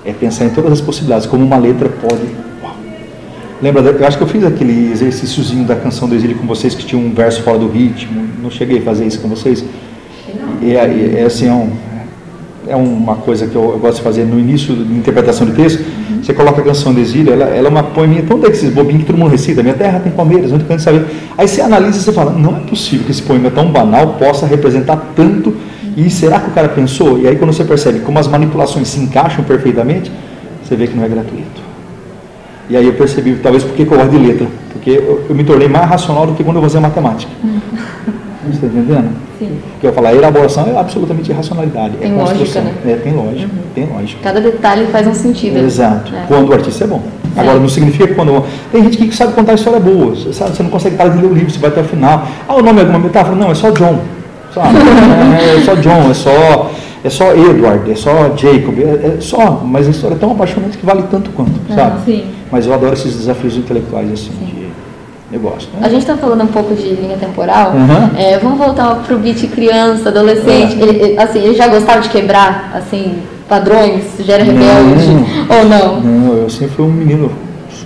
É pensar em todas as possibilidades, como uma letra pode Lembra, eu acho que eu fiz aquele exercíciozinho da canção do exílio com vocês que tinha um verso fora do ritmo. Não cheguei a fazer isso com vocês. E é, é assim, é, um, é, uma coisa que eu, eu, gosto de fazer no início de interpretação de texto. Uhum. Você coloca a canção do exílio, ela, ela é uma poeminha tão desses bobinhos que todo mundo recita. Minha terra tem palmeiras, onde canto saber. Aí você analisa e você fala, não é possível que esse poema tão banal possa representar tanto. E será que o cara pensou? E aí quando você percebe como as manipulações se encaixam perfeitamente, você vê que não é gratuito. E aí eu percebi, talvez porque eu gosto de letra, porque eu, eu me tornei mais racional do que quando eu fazia matemática. Você está entendendo? Sim. Porque eu falar elaboração é absolutamente irracionalidade. Tem é lógica, né? É, tem lógica, uhum. tem lógica. Cada detalhe faz um sentido. Exato. É. Quando o artista é bom. É. Agora, não significa que quando. Tem gente que sabe contar história boa. Você, sabe, você não consegue parar de ler o livro, você vai até o final. Ah, o nome é alguma metáfora? Não, é só John. Sabe? é, é só John, é só é só Edward, é só Jacob, é, é, só, mas a história é tão apaixonante que vale tanto quanto, ah, sabe? Sim. Mas eu adoro esses desafios intelectuais assim, de, eu gosto. Né? A gente está falando um pouco de linha temporal, uhum. é, vamos voltar para o beat criança, adolescente, é. ele, assim, ele já gostava de quebrar, assim, padrões, já era rebelde, não, ou não? Não, eu sempre fui um menino,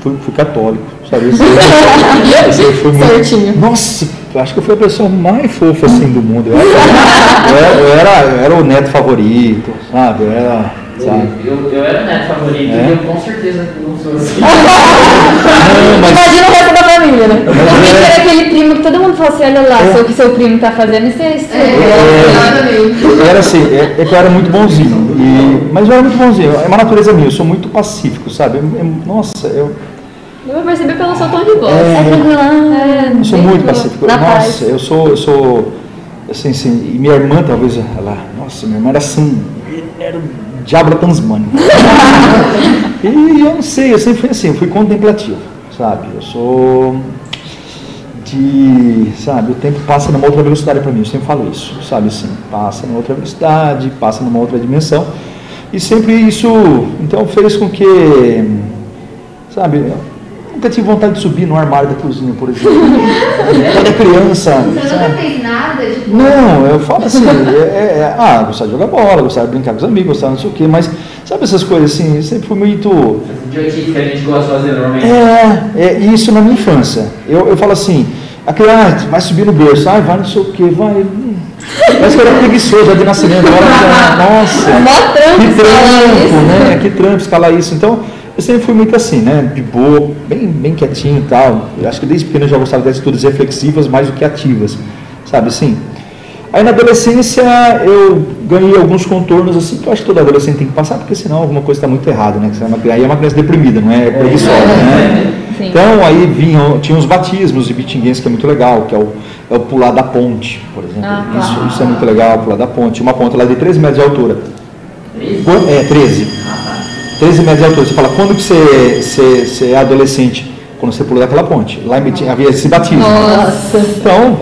fui, fui católico, sabe? Eu fui muito, Certinho. Nossa, acho que eu fui a pessoa mais fofa assim do mundo. Eu era, eu era, eu era o neto favorito, sabe? Eu era Sabe? Eu, eu era neto favorito é? e eu com certeza não sou assim. não, mas... Imagina o resto da família, né? Mas é... era aquele primo que todo mundo fala assim, olha lá, é. o que seu primo tá fazendo, isso é isso. É, é, era assim, é, é, que eu era muito bonzinho. E, mas eu era muito bonzinho, é uma natureza minha, eu sou muito pacífico, sabe? nossa, eu. Eu vou perceber pelo seu tom de voz. É, é, eu sou muito pacífico. Nossa, paz. eu sou, eu sou assim, assim, e minha irmã talvez, ela, nossa, minha irmã era assim, era diabo transmânio. e eu não sei, eu sempre fui assim, eu fui contemplativo, sabe? Eu sou de, sabe, o tempo passa numa outra velocidade para mim, eu sempre falo isso, sabe assim, passa numa outra velocidade, passa numa outra dimensão. E sempre isso, então fez com que, sabe, nunca tive vontade de subir no armário da cozinha, por exemplo. Quando é criança. Você nunca fez nada? Tipo... Não, eu falo assim, é, é, é, ah, gostava de jogar bola, gostava de brincar com os amigos, gostava não sei o quê, mas sabe essas coisas assim, sempre fui muito. Idiotice que a gente gosta de fazer normalmente. É, é isso na minha infância. Eu, eu falo assim, a criança vai subir no berço, ah, vai não sei o quê, vai. Parece que eu era preguiçoso já de nascimento. Agora, nossa, que trampo, né? Que trampo escalar isso. Então, eu sempre fui muito assim, né? De boa, bem, bem quietinho e tal. Eu acho que desde pequeno eu já gostava de atitudes reflexivas mais do que ativas, sabe assim? Aí na adolescência eu ganhei alguns contornos assim que eu acho que todo adolescente tem que passar, porque senão alguma coisa está muito errada, né? Aí é uma criança deprimida, não é preguiçosa, né? Sim. Então aí vinham, tinha os batismos de bitinguense que é muito legal, que é o, é o pular da ponte, por exemplo. Ah, tá. isso, isso é muito legal, pular da ponte. Uma ponte lá de 13 metros de altura. 13? É, 13. 13 metros de altura. Você fala, quando que você, você, você é adolescente? Quando você pula daquela ponte. Lá em havia esse batismo. Nossa. Então,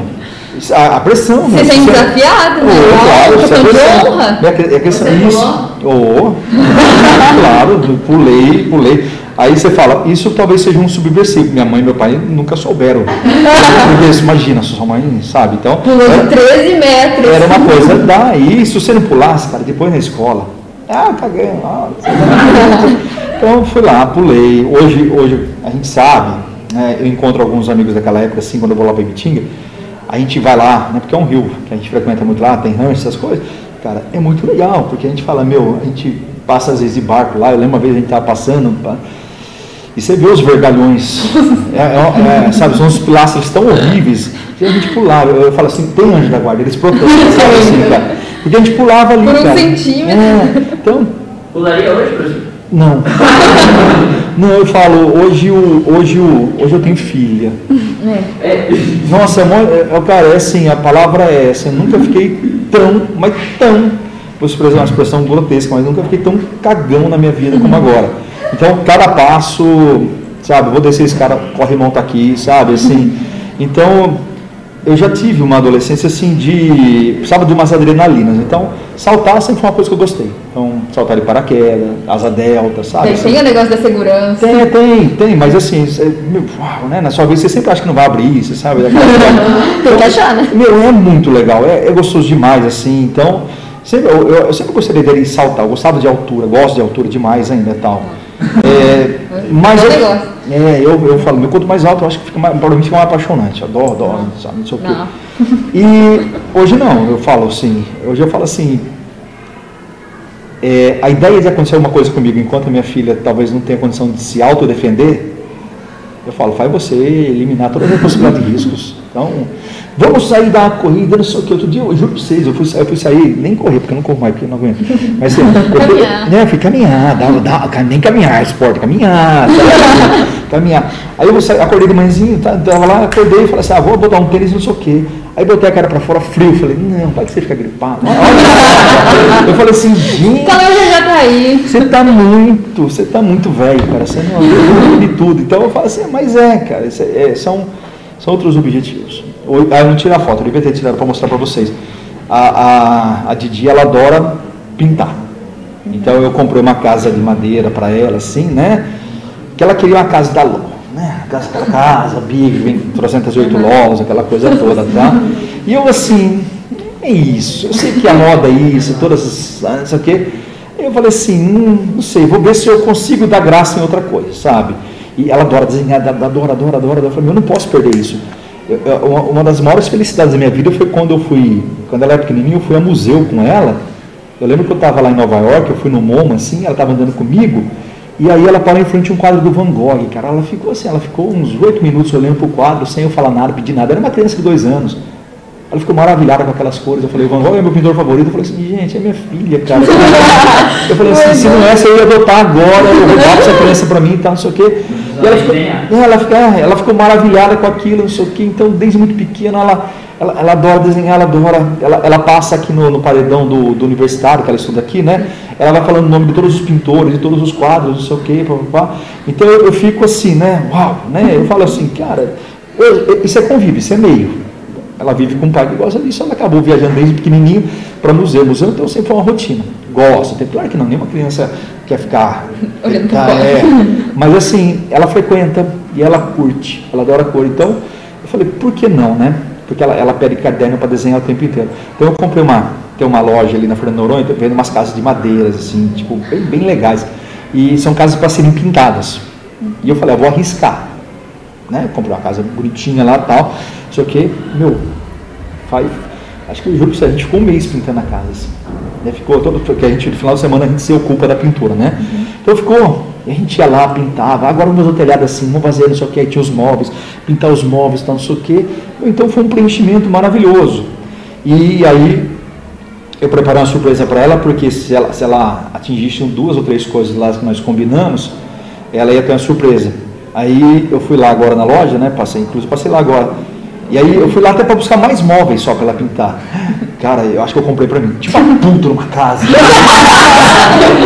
a, a pressão. Você né? sente desafiado, né? Oh, claro, você é honra. É, é questão, você isso. Oh, claro, pulei, pulei. Aí você fala, isso talvez seja um subversivo. Minha mãe e meu pai nunca souberam. Imagina, sua mãe sabe. Então, Pulou de 13 metros. Era uma coisa, daí, se você não pulasse, cara, depois na escola, ah. Ah, Então fui lá, pulei. Hoje, hoje a gente sabe, né, eu encontro alguns amigos daquela época, assim, quando eu vou lá para Ibitinga, a gente vai lá, né, porque é um rio que a gente frequenta muito lá, tem rancho, essas coisas. Cara, é muito legal, porque a gente fala, meu, a gente passa às vezes de barco lá, eu lembro uma vez a gente estava passando, pá, e você vê os vergalhões, é, é, é, sabe, são uns pilastras tão horríveis, que a gente pulava, eu, eu falo assim, tem anjo da guarda, eles protegem, sabe assim, cara, porque a gente pulava ali, Por um cara. centímetro. É, então, Pularia hoje, por exemplo? não. Não, eu falo, hoje, o, hoje, o, hoje eu tenho filha. É. Nossa, é, mó- é, é, cara, é assim, a palavra é essa. Eu nunca fiquei tão, mas tão, vou expressar uma expressão grotesca, mas nunca fiquei tão cagão na minha vida como agora. Então, cada passo, sabe, vou descer esse cara, corre e monta aqui, sabe, assim. Então, eu já tive uma adolescência assim de, sabe, de umas adrenalinas. Então, saltar sempre foi uma coisa que eu gostei. Então, saltar de paraquedas, asa delta, sabe? Tem, tem o negócio da segurança. tem, tem, tem, mas assim, você- meu, uau, né, na sua vez você sempre acha que não vai abrir, você sabe? coisa. Tem que achar, né? Meu, é muito legal, é, é gostoso demais, assim, então, sempre, eu, eu- eu sempre gostaria de saltar, eu gostava de altura, gosto de altura demais ainda e tal. É, mas Bom eu, negócio. É, eu, eu falo, meu quanto mais alto, eu acho que fica mais, para mim fica mais apaixonante, adoro, adoro, sabe, não sei o quê. Não. E hoje não, eu falo assim, hoje eu falo assim, é, a ideia de acontecer alguma coisa comigo enquanto a minha filha talvez não tenha condição de se autodefender, eu falo, faz você eliminar todas as possibilidades de riscos. Então, vamos sair da corrida, não sei o que. Outro dia, eu juro para vocês, eu fui, eu fui sair, nem correr, porque eu não corro mais, porque eu não aguento. Mas assim, eu fui, Caminhar. né, eu fui caminhar, dá, dá, nem caminhar, esporte, caminhar, sabe? caminhar. Aí eu saí, acordei de manhãzinho, tá, tava lá, acordei e falei assim, ah, vou botar um tênis, não sei o quê. Aí botei a cara para fora, frio, falei, não, vai que você fica gripado. Eu falei assim, gente. O calor já tá aí. Você tá muito, você tá muito velho, cara. Você não de tudo. Então eu falo assim, mas é, cara, é- é, são, são outros objetivos. Ou- Ah, eu não tirei a foto, eu devia ter tirado para mostrar para vocês. A, a, a Didi, ela adora pintar. Então eu comprei uma casa de madeira para ela, assim, né? Que ela queria uma casa da Ló, né? Casa, aquela casa, big, vem 308 lolas, aquela coisa toda, tá? E eu assim, é isso, eu sei que a moda é isso, todas as, ah, não sei o quê. Aí eu falei assim, hum, não sei, vou ver se eu consigo dar graça em outra coisa, sabe? E ela adora desenhar, adora, adora, adora. Eu falei, eu não posso perder isso. Uma, das maiores felicidades da minha vida foi quando eu fui, quando ela era pequenininha, eu fui ao museu com ela. Eu lembro que eu estava lá em Nova York, eu fui no MoMA, assim, ela estava andando comigo, e aí ela parou em frente a um quadro do Van Gogh, cara. Ela ficou assim, ela ficou uns oito minutos olhando pro quadro, sem eu falar nada, pedir nada. Era uma criança de dois anos. Ela ficou maravilhada com aquelas cores. Eu falei, Van Gogh é meu pintor favorito. Eu falei assim, gente, é minha filha, cara. Eu falei assim, se não é essa, eu ia adotar agora, eu vou dar essa criança para mim e tal, não sei o quê. E ela ficou, é, ela, fica- é, ela ficou maravilhada com aquilo, não sei o quê. Então, desde muito pequena, ela, ela, ela adora desenhar, ela adora. Ela, ela passa aqui no, no paredão do, do universitário, que ela estuda aqui, né? Ela vai falando o nome de todos os pintores, de todos os quadros, não sei o quê. Então eu, eu fico assim, né? Uau, né? Eu falo assim, cara, eu- isso é convívio, isso é meio. Ela vive com um pai que gosta disso, ela acabou viajando desde pequenininho para museu. Museu então sempre foi uma rotina. Gosta, tem claro que não, nenhuma criança quer ficar. Olhando Ah, quadro. é. Mas assim, ela frequenta e ela curte, ela adora cor. Então, eu falei, por que não, né? Porque ela, ela pede caderno para desenhar o tempo inteiro. Então eu comprei uma, tem uma loja ali na Fernando Noronha, tô vendo umas casas de madeiras, assim, tipo, bem, bem legais. E são casas para serem pintadas. E eu falei, eu vou arriscar. Né? Comprei uma casa bonitinha lá tal. Só que, meu, faz. Acho que eu juro a gente ficou um mês pintando a casa. Assim. Né? Ficou todo. Porque a gente, no final de semana, a gente se ocupa da pintura, né? Então ficou. E a gente ia lá, pintava. Agora vamos fazer o telhado assim, vamos fazer não sei o que, aí tinha os móveis, pintar os móveis, tal, não sei o que. Então foi um preenchimento maravilhoso. E aí eu preparei uma surpresa para ela, porque se ela, se ela atingisse duas ou três coisas lá que nós combinamos, ela ia ter uma surpresa. Aí eu fui lá agora na loja, né? Passei, inclusive passei lá agora. E aí eu fui lá até para buscar mais móveis só para ela pintar. Cara, eu acho que eu comprei para mim. Tipo uma puta numa casa.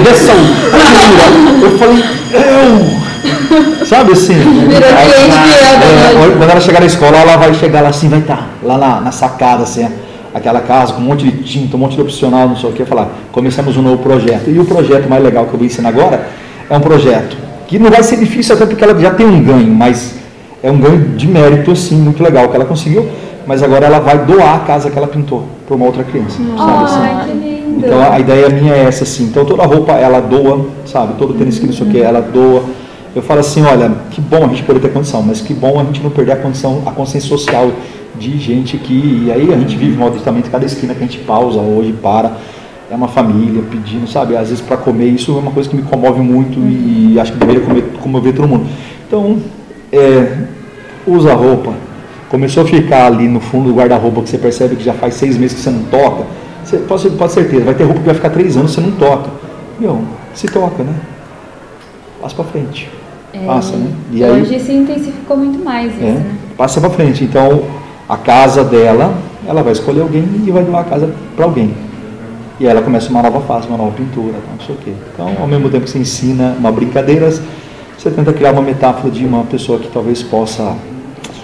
Dessa altura. Eu falei, eu. Sabe assim? Aí, é, quando ela chegar na escola, ela vai chegar lá assim, vai estar lá na, na sacada, assim, aquela casa com um monte de tinta, um monte de opcional, não sei o que, falar, começamos um novo projeto. E o projeto mais legal que eu vou ensinar agora é um projeto que não vai ser difícil até porque ela já tem um ganho, mas é um ganho de mérito, assim, muito legal que ela conseguiu, mas agora ela vai doar a casa que ela pintou para uma outra criança, sabe assim? Que lindo. Então a ideia minha é essa, assim. Então toda roupa ela doa, sabe? Todo tênis que não sei o que, ela doa. Eu falo assim, olha, que bom a gente poder ter condição, mas que bom a gente não perder a condição, a consciência social de gente que. E aí a gente vive malditamente cada esquina que a gente pausa hoje, para. É uma família pedindo, sabe? Às vezes para comer, isso é uma coisa que me comove muito e acho que deveria comer, comover todo mundo. Então, é, usa roupa. Começou a ficar ali no fundo do guarda-roupa que você percebe que já faz seis meses que você não toca. Você pode, pode certeza, vai ter roupa que vai ficar três anos você não toca. Meu, se toca, né? Passa para frente. É, Passa, né? E aí- hoje se intensificou muito mais isso, É, né? passa para frente. Então, a casa dela, ela vai escolher alguém e vai doar a casa para alguém. E aí ela começa uma nova fase, uma nova pintura, tal, não sei o quê. Então, ao mesmo tempo que você ensina uma brincadeira, você tenta criar uma metáfora de uma pessoa que talvez possa,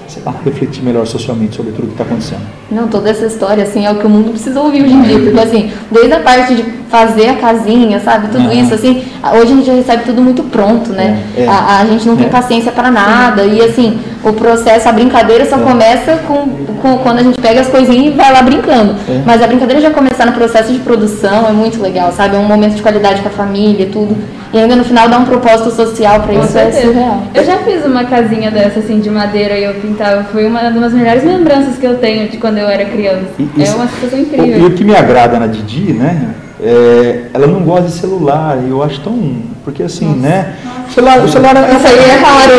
sei lá, refletir melhor socialmente sobre tudo que está acontecendo. Não, toda essa história, assim, é o que o mundo precisa ouvir hoje em dia. Porque, assim, desde a parte de fazer a casinha, sabe? Tudo isso, assim, hoje a gente já recebe tudo muito pronto, né? É, é. A, a gente não tem É. paciência para nada. E, assim, o processo, a brincadeira só É. começa com, com- quando a gente pega as coisinhas e vai lá brincando. É. Mas a brincadeira já começar no processo de produção é muito legal, sabe? É um momento de qualidade com a família, tudo. E ainda no final dá um propósito social para isso, é certeza. surreal. Eu já fiz uma casinha dessa, assim, de madeira e eu pintava. Foi uma das melhores lembranças que eu tenho de quando eu era criança. E- é isso- uma situação E incrível. o que me agrada na Didi, né? é, ela não gosta de celular, e eu acho tão. Porque assim, né? O celular, o celular é. Isso aí é claro.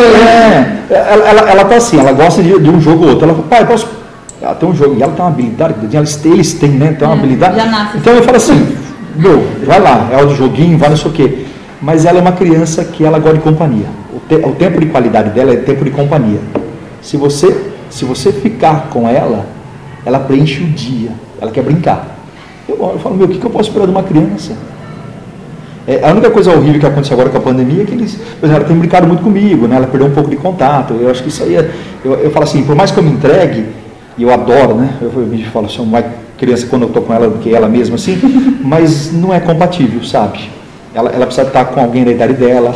É, ela, ela, ela tá assim, ela gosta de, de um jogo ou outro. Ela fala, pai, posso. Ela tem um jogo, e ela tem uma habilidade, eles têm, eles têm, né? Tem uma É, habilidade. já nasce Então eu falo assim, meu, vai lá, é o de joguinho, vai não sei o quê. Mas ela é uma criança que ela gosta de companhia. O, te- o tempo de qualidade dela é tempo de companhia. Se você, se você ficar com ela, ela preenche o dia. Ela quer brincar. Eu, eu falo, meu, o que, que eu posso esperar de uma criança? É, a única coisa horrível que aconteceu agora com a pandemia é que eles, por exemplo, ela tem brincado muito comigo, né? Ela perdeu um pouco de contato. Eu acho que isso aí é, eu, eu falo assim, por mais que eu me entregue, e eu adoro, né? Eu, eu me falo, sou mais criança quando eu estou com ela do que ela mesma, assim, mas não é compatível, sabe? Ela, ela precisa estar com alguém da idade dela,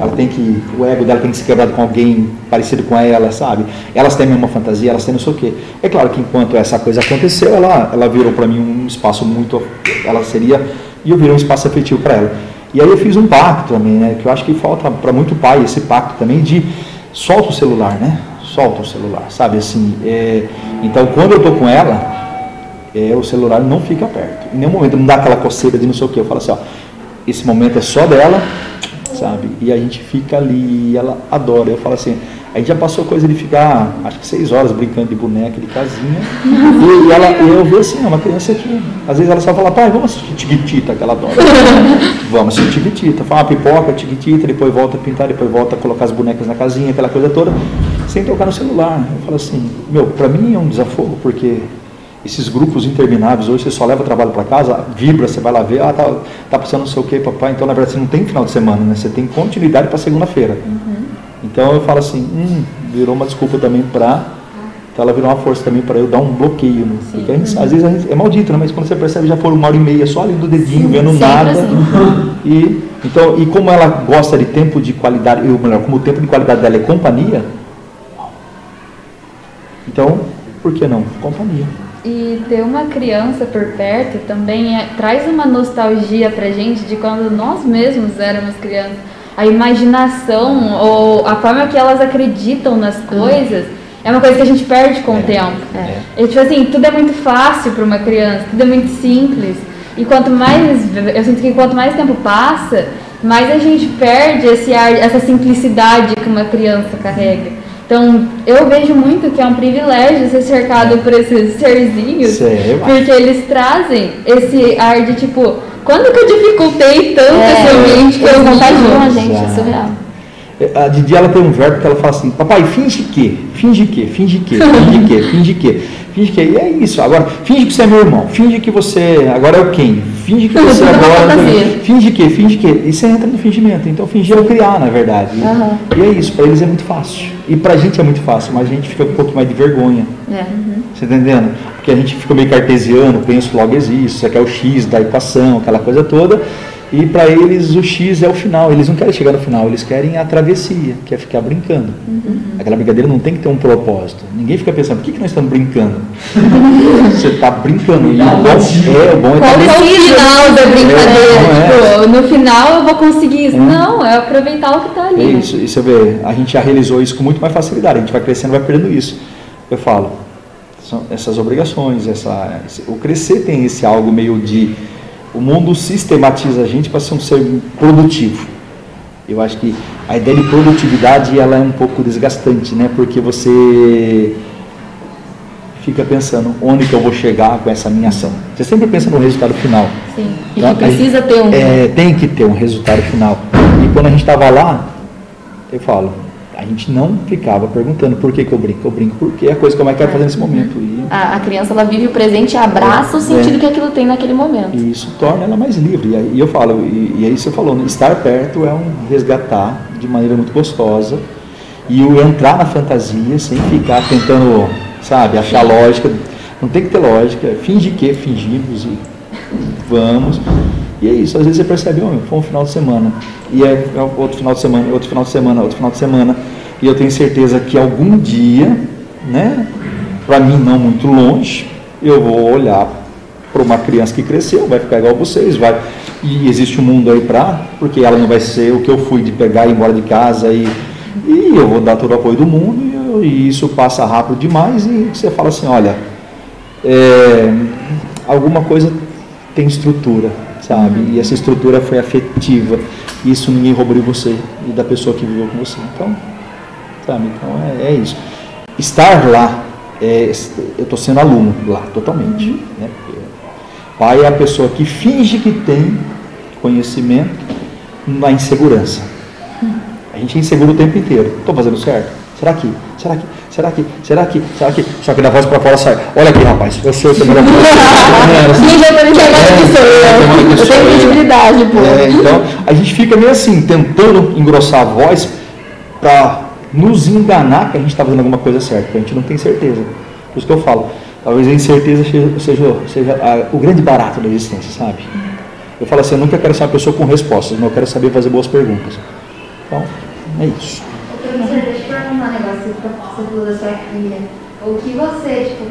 ela tem que, o ego dela tem que ser quebrado com alguém parecido com ela, sabe? Elas têm a mesma fantasia, elas têm não sei o quê. É claro que enquanto essa coisa aconteceu, ela, ela virou para mim um espaço muito, ela seria, e eu virei um espaço afetivo para ela. E aí eu fiz um pacto também, né? Que eu acho que falta para muito pai esse pacto também de solta o celular, né? Solta o celular, sabe? Assim, é, então quando eu tô com ela, é, o celular não fica perto. Em nenhum momento não dá aquela coceira de não sei o que. Eu falo assim, ó, esse momento é só dela, sabe? E a gente fica ali, e ela adora. Eu falo assim, a gente já passou coisa de ficar, acho que seis horas brincando de boneca, de casinha. e, e ela, e eu vejo assim, é uma criança que, às vezes ela só fala, pai, vamos assistir Tiquitita, que ela adora. vamos assistir Tiquitita. Fala uma pipoca, Tiquitita, depois volta a pintar, depois volta a colocar as bonecas na casinha, aquela coisa toda, sem tocar no celular. Eu falo assim, meu, pra mim é um desafogo, porque esses grupos intermináveis, hoje você só leva trabalho para casa, vibra, você vai lá ver, ah, tá, tá precisando não sei o que, papai. Então, na verdade, você não tem final de semana, né? Você tem continuidade para segunda-feira. Então, eu falo assim, hum, virou uma desculpa também para. Então, ela virou uma força também para eu dar um bloqueio. Né? Porque a gente, às vezes a gente, é maldito, né? Mas quando você percebe, já foram uma hora e meia só ali do dedinho, vendo sempre nada. assim. E, então, e como ela gosta de tempo de qualidade, ou melhor, como o tempo de qualidade dela é companhia, então, por que não? Companhia. E ter uma criança por perto também é- traz uma nostalgia pra gente de quando nós mesmos éramos crianças. A imaginação ou a forma que elas acreditam nas coisas é uma coisa que a gente perde com o tempo. É. E, tipo assim, tudo é muito fácil para uma criança, tudo é muito simples. E quanto mais, eu sinto que quanto mais tempo passa, mais a gente perde esse essa simplicidade que uma criança carrega. Então, eu vejo muito que é um privilégio ser cercado por esses serzinhos, Sei, porque eles trazem esse ar de tipo, quando que eu dificultei tanto É, esse ambiente que eu contagiam a gente, é surreal. A Didi ela tem um verbo que ela fala assim, papai, finge que, finge que, finge que, finge que, finge que, finge que. É isso. Agora, finge que você é meu irmão, finge que você agora é o quem, finge que você agora. Fantasia. finge que, finge que. E você entra no fingimento. Então fingir é o criar, na verdade. E- Aham. E é isso, para eles é muito fácil. E pra gente é muito fácil, mas a gente fica com um pouco mais de vergonha. É. Você tá entendendo? Porque a gente fica meio cartesiano, penso logo existe, isso aqui é o X da equação, aquela coisa toda. E para eles o X é o final, eles não querem chegar no final, eles querem a travessia, que é ficar brincando. Uhum. Aquela brincadeira não tem que ter um propósito. Ninguém fica pensando, por que, que nós estamos brincando? Você está brincando. E o bom é, bom é Qual é o final da brincadeira? É, tipo, no final eu vou conseguir isso. É. Não, é aproveitar o que está ali. É isso, e você vê, a gente já realizou isso com muito mais facilidade, a gente vai crescendo, vai perdendo isso. Eu falo, essas obrigações, essa, o crescer tem esse algo meio de o mundo sistematiza a gente para ser um ser produtivo. Eu acho que a ideia de produtividade ela é um pouco desgastante, né? Porque você fica pensando onde que eu vou chegar com essa minha ação. Você sempre pensa no resultado final. Sim. Então, e que precisa ter um. É, tem que ter um resultado final. E quando a gente estava lá, eu falo, a gente não ficava perguntando por que, que eu brinco. Eu brinco porque é a coisa que eu mais quero fazer nesse momento. E... A, a criança ela vive o presente e abraça é, o sentido é. que aquilo tem naquele momento. E isso torna ela mais livre. E, aí, eu falo, e, e aí você falou, né, estar perto é um resgatar de maneira muito gostosa. E o entrar na fantasia sem ficar tentando, sabe, achar lógica. Não tem que ter lógica. Finge que fingimos e vamos. E é isso, às vezes você percebe, oh, foi um final de semana, e é outro final de semana, outro final de semana, outro final de semana, e eu tenho certeza que algum dia, né, para mim não muito longe, eu vou olhar para uma criança que cresceu, vai ficar igual vocês, vai, e existe um mundo aí para, porque ela não vai ser o que eu fui de pegar e ir embora de casa, e, e eu vou dar todo o apoio do mundo, e, eu, e isso passa rápido demais, e você fala assim, olha, é, alguma coisa tem estrutura, sabe? Uhum. E essa estrutura foi afetiva. Isso ninguém roubou de você e da pessoa que viveu com você. Então, sabe? Então é, é isso. Estar lá, é, eu estou sendo aluno lá, totalmente. Uhum. Né? Pai é a pessoa que finge que tem conhecimento na insegurança. Uhum. A gente é inseguro o tempo inteiro. Estou fazendo certo? Será que? Será que? Será que? Será que? Será que? Só que da voz para fora sai. Olha aqui, rapaz, eu sou o seu melhor. Ninguém vai me chamar de Eu tenho credibilidade, pô. É, então, a gente fica meio assim, tentando engrossar a voz para nos enganar que a gente está fazendo alguma coisa certa, porque a gente não tem certeza. Por isso que eu falo, talvez a incerteza seja, seja, seja a, o grande barato da existência, sabe? Eu falo assim, eu nunca quero ser uma pessoa com respostas, mas eu quero saber fazer boas perguntas. Então, é isso que você falou da sua filha. O que você, tipo,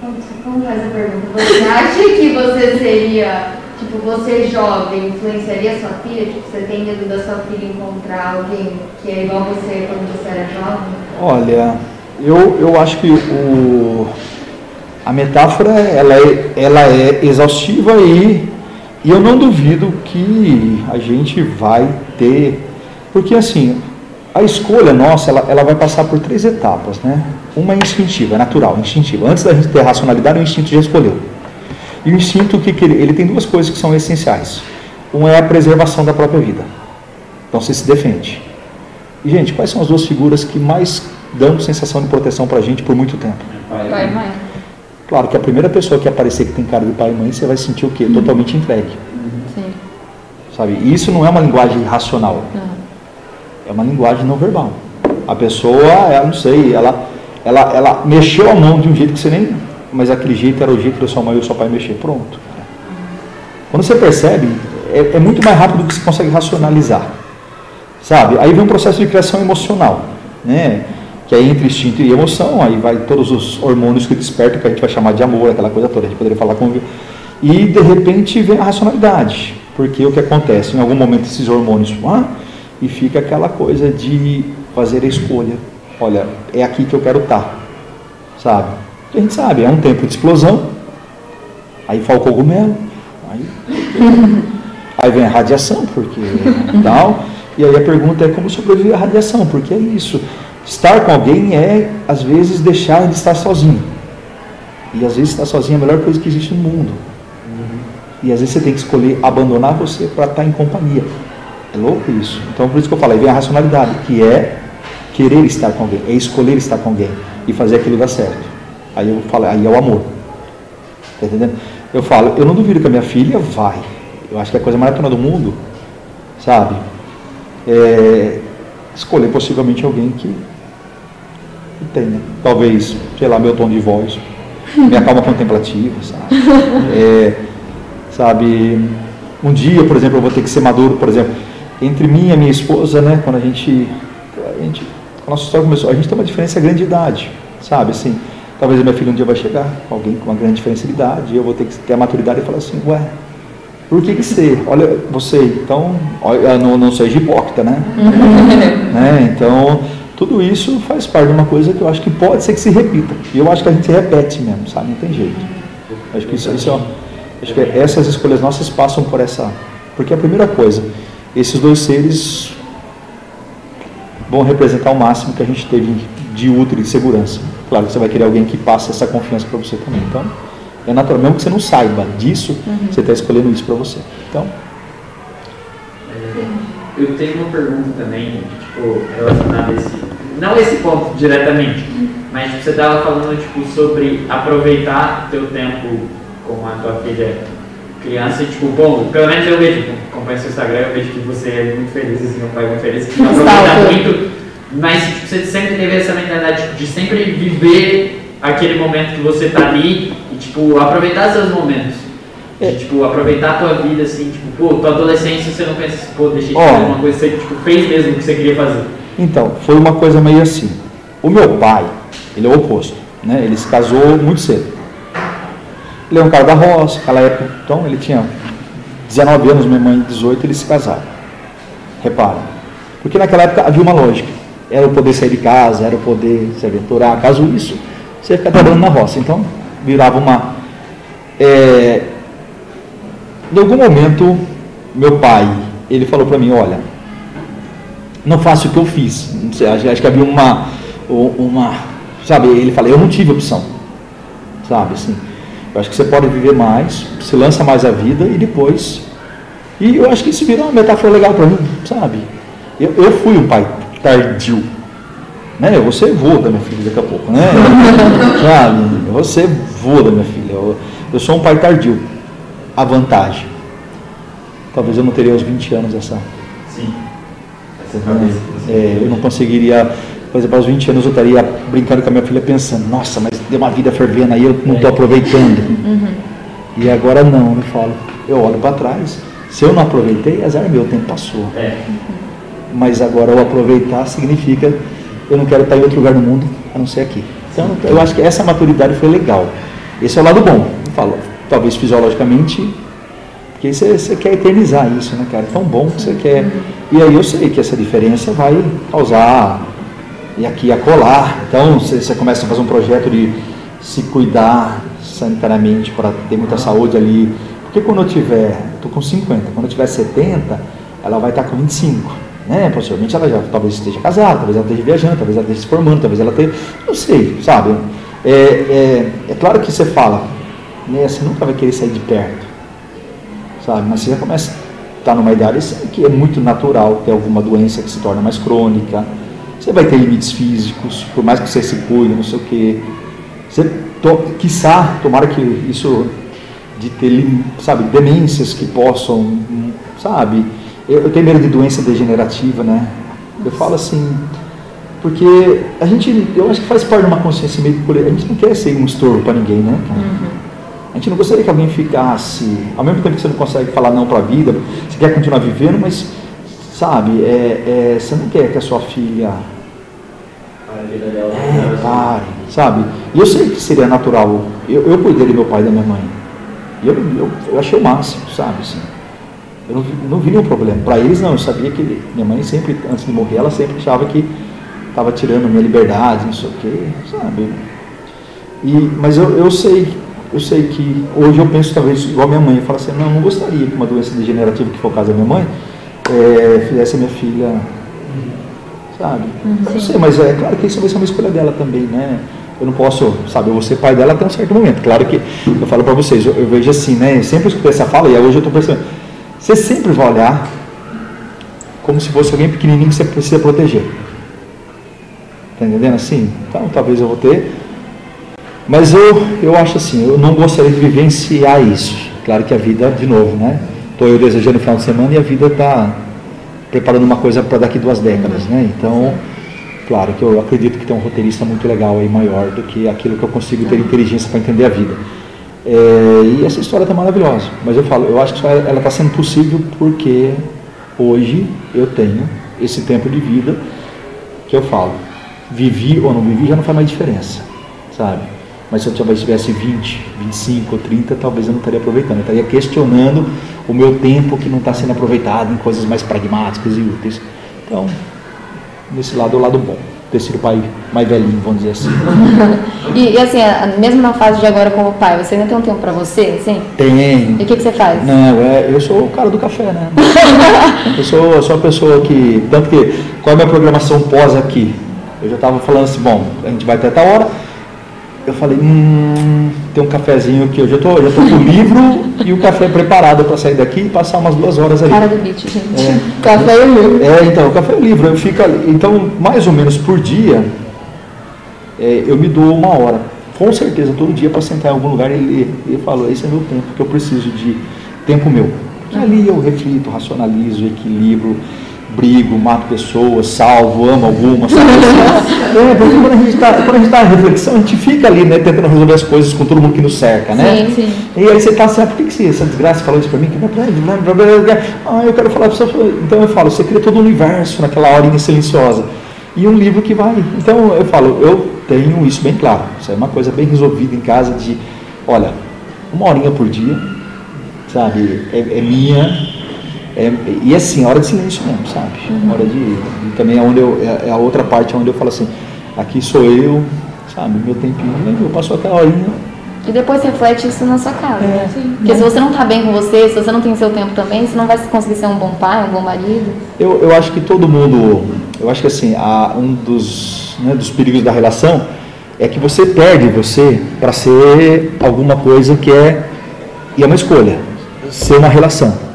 como, como faz a pergunta? Você acha que você seria, tipo, você jovem, influenciaria sua filha? Tipo, você tem medo da sua filha encontrar alguém que é igual você quando você era jovem? Olha, eu, eu acho que o, a metáfora ela é, ela é exaustiva e, e eu não duvido que a gente vai ter. Porque assim, a escolha nossa, ela, ela vai passar por três etapas, né? Uma é instintiva, é natural, instintiva. Antes da gente ter racionalidade, o instinto já escolheu. E o instinto, que, que ele, ele tem duas coisas que são essenciais. Uma é a preservação da própria vida. Então você se defende. E, gente, quais são as duas figuras que mais dão sensação de proteção para a gente por muito tempo? Pai e mãe. Claro que a primeira pessoa que aparecer que tem cara de pai e mãe, você vai sentir o quê? Uhum. Totalmente entregue. Sim. Sabe? E isso não é uma linguagem racional. Uhum. É uma linguagem não verbal. A pessoa, ela não sei, ela, ela, ela mexeu a mão de um jeito que você nem. Mas aquele jeito era o jeito da sua mãe ou seu pai mexer. Pronto. Quando você percebe, é, é muito mais rápido do que você consegue racionalizar. Sabe? Aí vem um processo de criação emocional. Né? que é entre instinto e emoção, aí vai todos os hormônios que despertam, que a gente vai chamar de amor, aquela coisa toda, a gente poderia falar com. E de repente vem a racionalidade, porque o que acontece? Em algum momento esses hormônios ah, e fica aquela coisa de fazer a escolha. Olha, é aqui que eu quero estar, sabe? A gente sabe, é um tempo de explosão, aí fala o cogumelo, aí, aí vem a radiação, porque tal, e aí a pergunta é como sobreviver à radiação, porque é isso. Estar com alguém é, às vezes, deixar de estar sozinho. E às vezes estar sozinho é a melhor coisa que existe no mundo. E às vezes você tem que escolher abandonar você para estar em companhia. É louco isso. Então por isso que eu falei, vem a racionalidade, que é querer estar com alguém, é escolher estar com alguém e fazer aquilo dar certo. Aí eu falo, aí é o amor. Tá entendendo? Eu falo, eu não duvido que a minha filha vai. Eu acho que é a coisa mais natural do mundo, sabe? É escolher possivelmente alguém que, que tenha, talvez, sei lá, meu tom de voz, minha calma contemplativa, sabe? É, sabe? um dia, por exemplo, eu vou ter que ser maduro, por exemplo, entre mim e a minha esposa, né, quando a gente, a gente a nossa história começou, a gente tem uma diferença grande de idade, sabe, assim, talvez a minha filha um dia vai chegar, alguém com uma grande diferença de idade, e eu vou ter que ter a maturidade e falar assim, ué, por que que você, olha, você, então, olha, não, não seja hipócrita, né? né? Então, tudo isso faz parte de uma coisa que eu acho que pode ser que se repita. E eu acho que a gente repete mesmo, sabe? Não tem jeito. Acho que isso, isso é, acho que essas escolhas nossas passam por essa. Porque a primeira coisa, esses dois seres vão representar o máximo que a gente teve de útil e de segurança. Claro que você vai querer alguém que passe essa confiança para você também. Então, é natural, mesmo que você não saiba disso, uhum. você está escolhendo isso para você. Então. É, eu tenho uma pergunta também, tipo, relacionada a esse. Não esse ponto diretamente, mas você estava falando tipo, sobre aproveitar teu tempo com a tua filha criança, tipo, bom, pelo menos eu vejo, acompanho seu Instagram, eu vejo que você é muito feliz, assim, um pai muito feliz, que aproveita muito, mas tipo, você sempre teve essa mentalidade tipo, de sempre viver aquele momento que você tá ali e, tipo, aproveitar seus momentos. É. tipo, aproveitar a tua vida, assim, tipo, pô, tua adolescência você não pensa assim, pô, deixa de fazer uma coisa que você tipo, fez mesmo o que você queria fazer. Então, foi uma coisa meio assim. O meu pai, ele é o oposto, né? Ele se casou muito cedo. Cara da roça, naquela época, então ele tinha 19 anos, minha mãe 18, eles se casaram. Repara. Porque naquela época havia uma lógica. Era o poder sair de casa, era o poder se aventurar. Caso isso, você ia ficar trabalhando na roça. Então, virava uma. É, em algum momento, meu pai, ele falou para mim: olha, não faço o que eu fiz. Sei, acho que havia uma, uma. Sabe, ele falou: eu não tive opção. Sabe, assim. Eu acho que você pode viver mais, se lança mais a vida e depois. E eu acho que isso virou uma metáfora legal para mim, sabe? Eu, eu fui um pai tardio né? Eu vou ser vô da minha filha daqui a pouco, né? Sabe? Eu vou ser vô da minha filha. Eu, eu sou um pai tardio. A vantagem. Talvez eu não teria aos 20 anos essa. Sim. Essa é, eu não conseguiria. Por exemplo, aos 20 anos eu estaria brincando com a minha filha pensando, nossa, mas deu uma vida fervendo aí, eu não estou é. aproveitando. Uhum. E agora não, eu falo, eu olho para trás, se eu não aproveitei, azar meu, o tempo passou. É. Mas agora o aproveitar significa eu não quero estar em outro lugar no mundo a não ser aqui. Então, eu acho que essa maturidade foi legal. Esse é o lado bom. Eu falo, talvez fisiologicamente, porque você, você quer eternizar isso, né, cara? É tão bom que você quer. E aí eu sei que essa diferença vai causar e aqui a colar. Então você, você começa a fazer um projeto de se cuidar sanitariamente para ter muita saúde ali. Porque quando eu tiver, estou com 50, quando eu tiver 70, ela vai estar com 25 né? Possivelmente ela já talvez esteja casada, talvez ela esteja viajando, talvez ela esteja se formando, talvez ela esteja. Não sei, sabe? É, é, é claro que você fala, né? Você nunca vai querer sair de perto, sabe? Mas você já começa a estar numa idade assim, que é muito natural ter alguma doença que se torna mais crônica. Você vai ter limites físicos, por mais que você se cuide, não sei o quê. Você, to, quiçá, tomara que isso de ter, sabe, demências que possam, sabe, eu, eu tenho medo de doença degenerativa, né? Eu falo assim, porque a gente, eu acho que faz parte de uma consciência meio coletiva. A gente não quer ser um estorvo para ninguém, né? Uhum. A gente não gostaria que alguém ficasse, ao mesmo tempo que você não consegue falar não para a vida, você quer continuar vivendo, mas, sabe, é, é, você não quer que a sua filha. É, pare, sabe? E eu sei que seria natural. Eu, eu cuidei do meu pai e da minha mãe. E eu, eu, eu achei o máximo, sabe? Assim. Eu não vi, não vi nenhum problema. Para eles, não. Eu sabia que minha mãe sempre, antes de morrer, ela sempre achava que estava tirando minha liberdade, não sei o quê, sabe? E, mas eu, eu sei, eu sei que hoje eu penso talvez igual a minha mãe. Eu falo assim, não, eu não gostaria que uma doença degenerativa, que foi o caso da minha mãe, é, fizesse a minha filha, sabe? Uhum, eu não sei, mas é claro que isso vai ser uma escolha dela também, né? Eu não posso, sabe, eu vou ser pai dela até um certo momento. Claro que eu falo para vocês, eu, eu, vejo assim, né? Sempre escutei essa fala e hoje eu estou pensando, você sempre vai olhar como se fosse alguém pequenininho que você precisa proteger. Está entendendo assim? Então, talvez eu vou ter. Mas eu, eu acho assim, eu não gostaria de vivenciar isso. Claro que a vida, de novo, né? Estou eu desejando o final de semana e a vida está preparando uma coisa para daqui duas décadas, né? Então, claro que eu acredito que tem um roteirista muito legal aí, maior do que aquilo que eu consigo ter inteligência para entender a vida. É, e essa história está maravilhosa. Mas eu falo, eu acho que ela está sendo possível porque hoje eu tenho esse tempo de vida que eu falo, vivi ou não vivi já não faz mais diferença, sabe? Mas se eu talvez tivesse 20, 25 ou 30, talvez eu não estaria aproveitando. Eu estaria questionando o meu tempo que não está sendo aproveitado em coisas mais pragmáticas e úteis. Então, nesse lado é o lado bom. Ter sido pai mais velhinho, vamos dizer assim. e, e, assim, mesmo na fase de agora como pai, você ainda tem um tempo para você, assim? Tem. E o que, que você faz? Não, é, eu sou o cara do café, né? eu, sou, eu sou a pessoa que. Tanto que, qual é a minha programação pós aqui? Eu já estava falando assim, bom, a gente vai até tal hora, eu falei, hum, tem um cafezinho aqui, eu já tô, já tô com o livro e o café preparado para sair daqui e passar umas duas horas ali. Cara do beat, gente. É. Café e livro. É, então, o café e livro, eu fico ali. Então, mais ou menos por dia, é, eu me dou uma hora. Com certeza, todo dia para sentar em algum lugar e ler. E eu falo, esse é meu tempo, que eu preciso de tempo meu. E ali eu reflito, racionalizo, equilibro brigo, mato pessoas, salvo, amo algumas. é, porque quando a gente está tá em reflexão, a gente fica ali, né, tentando resolver as coisas com todo mundo que nos cerca, né? Sim, sim. E aí você está assim, ah, por que, que essa desgraça falou isso para mim? Ah, eu quero falar para você. Então eu falo, você cria todo o universo naquela horinha silenciosa. E um livro que vai. Então eu falo, eu tenho isso bem claro. Isso é uma coisa bem resolvida em casa de, olha, uma horinha por dia, sabe, é, é minha, é, e assim, hora de silêncio mesmo, sabe? Uhum. Hora de, de, Também é, onde eu, é, é, a outra parte onde eu falo assim, aqui sou eu, sabe? Meu tempinho, eu passo aquela horinha. E depois reflete isso na sua casa. É, Porque se você não está bem com você, se você não tem seu tempo também, você não vai conseguir ser um bom pai, um bom marido. Eu, eu acho que todo mundo, eu acho que assim, há um dos, né, dos perigos da relação é que você perde você para ser alguma coisa que é, e é uma escolha, ser uma relação.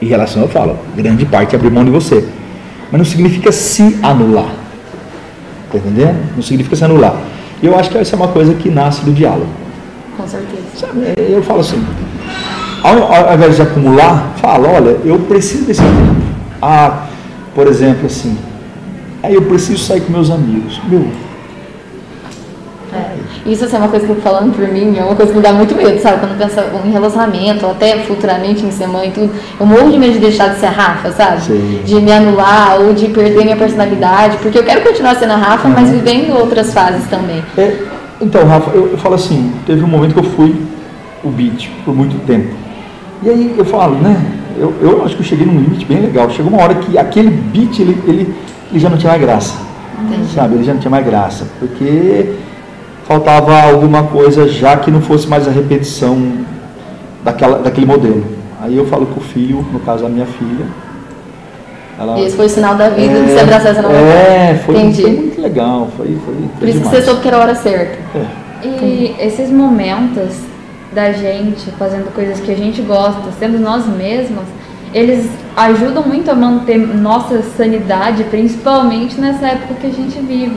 Em relação, eu falo, grande parte é abrir mão de você. Mas não significa se anular. Está entendendo? Não significa se anular. E eu acho que essa é uma coisa que nasce do diálogo. Com certeza. Sabe, eu falo assim, ao, ao invés de acumular, fala, olha, eu preciso desse tempo. Ah, por exemplo, assim, aí eu preciso sair com meus amigos. Meu, isso assim, é uma coisa que eu falando por mim, é uma coisa que me dá muito medo, sabe? Quando pensa em relacionamento, ou até futuramente em ser mãe e tudo, eu morro de medo de deixar de ser a Rafa, sabe? Sim. De me anular ou de perder minha personalidade, porque eu quero continuar sendo a Rafa, uhum. mas vivendo outras fases também. É, então, Rafa, eu, eu falo assim, teve um momento que eu fui o beat por muito tempo. E aí eu falo, né? Eu, eu acho que eu cheguei num limite bem legal. Chegou uma hora que aquele beat, ele, ele, ele já não tinha mais graça. Entendi. Sabe? Ele já não tinha mais graça. Porque faltava alguma coisa já que não fosse mais a repetição daquela, daquele modelo. Aí eu falo com o filho, no caso a minha filha. Ela, Esse foi o sinal da vida é, de se abraçar essa nova É, foi, foi, muito legal. Foi, foi, foi Por isso demais. que você soube que era a hora certa. É. E esses momentos da gente fazendo coisas que a gente gosta, sendo nós mesmos, eles ajudam muito a manter nossa sanidade, principalmente nessa época que a gente vive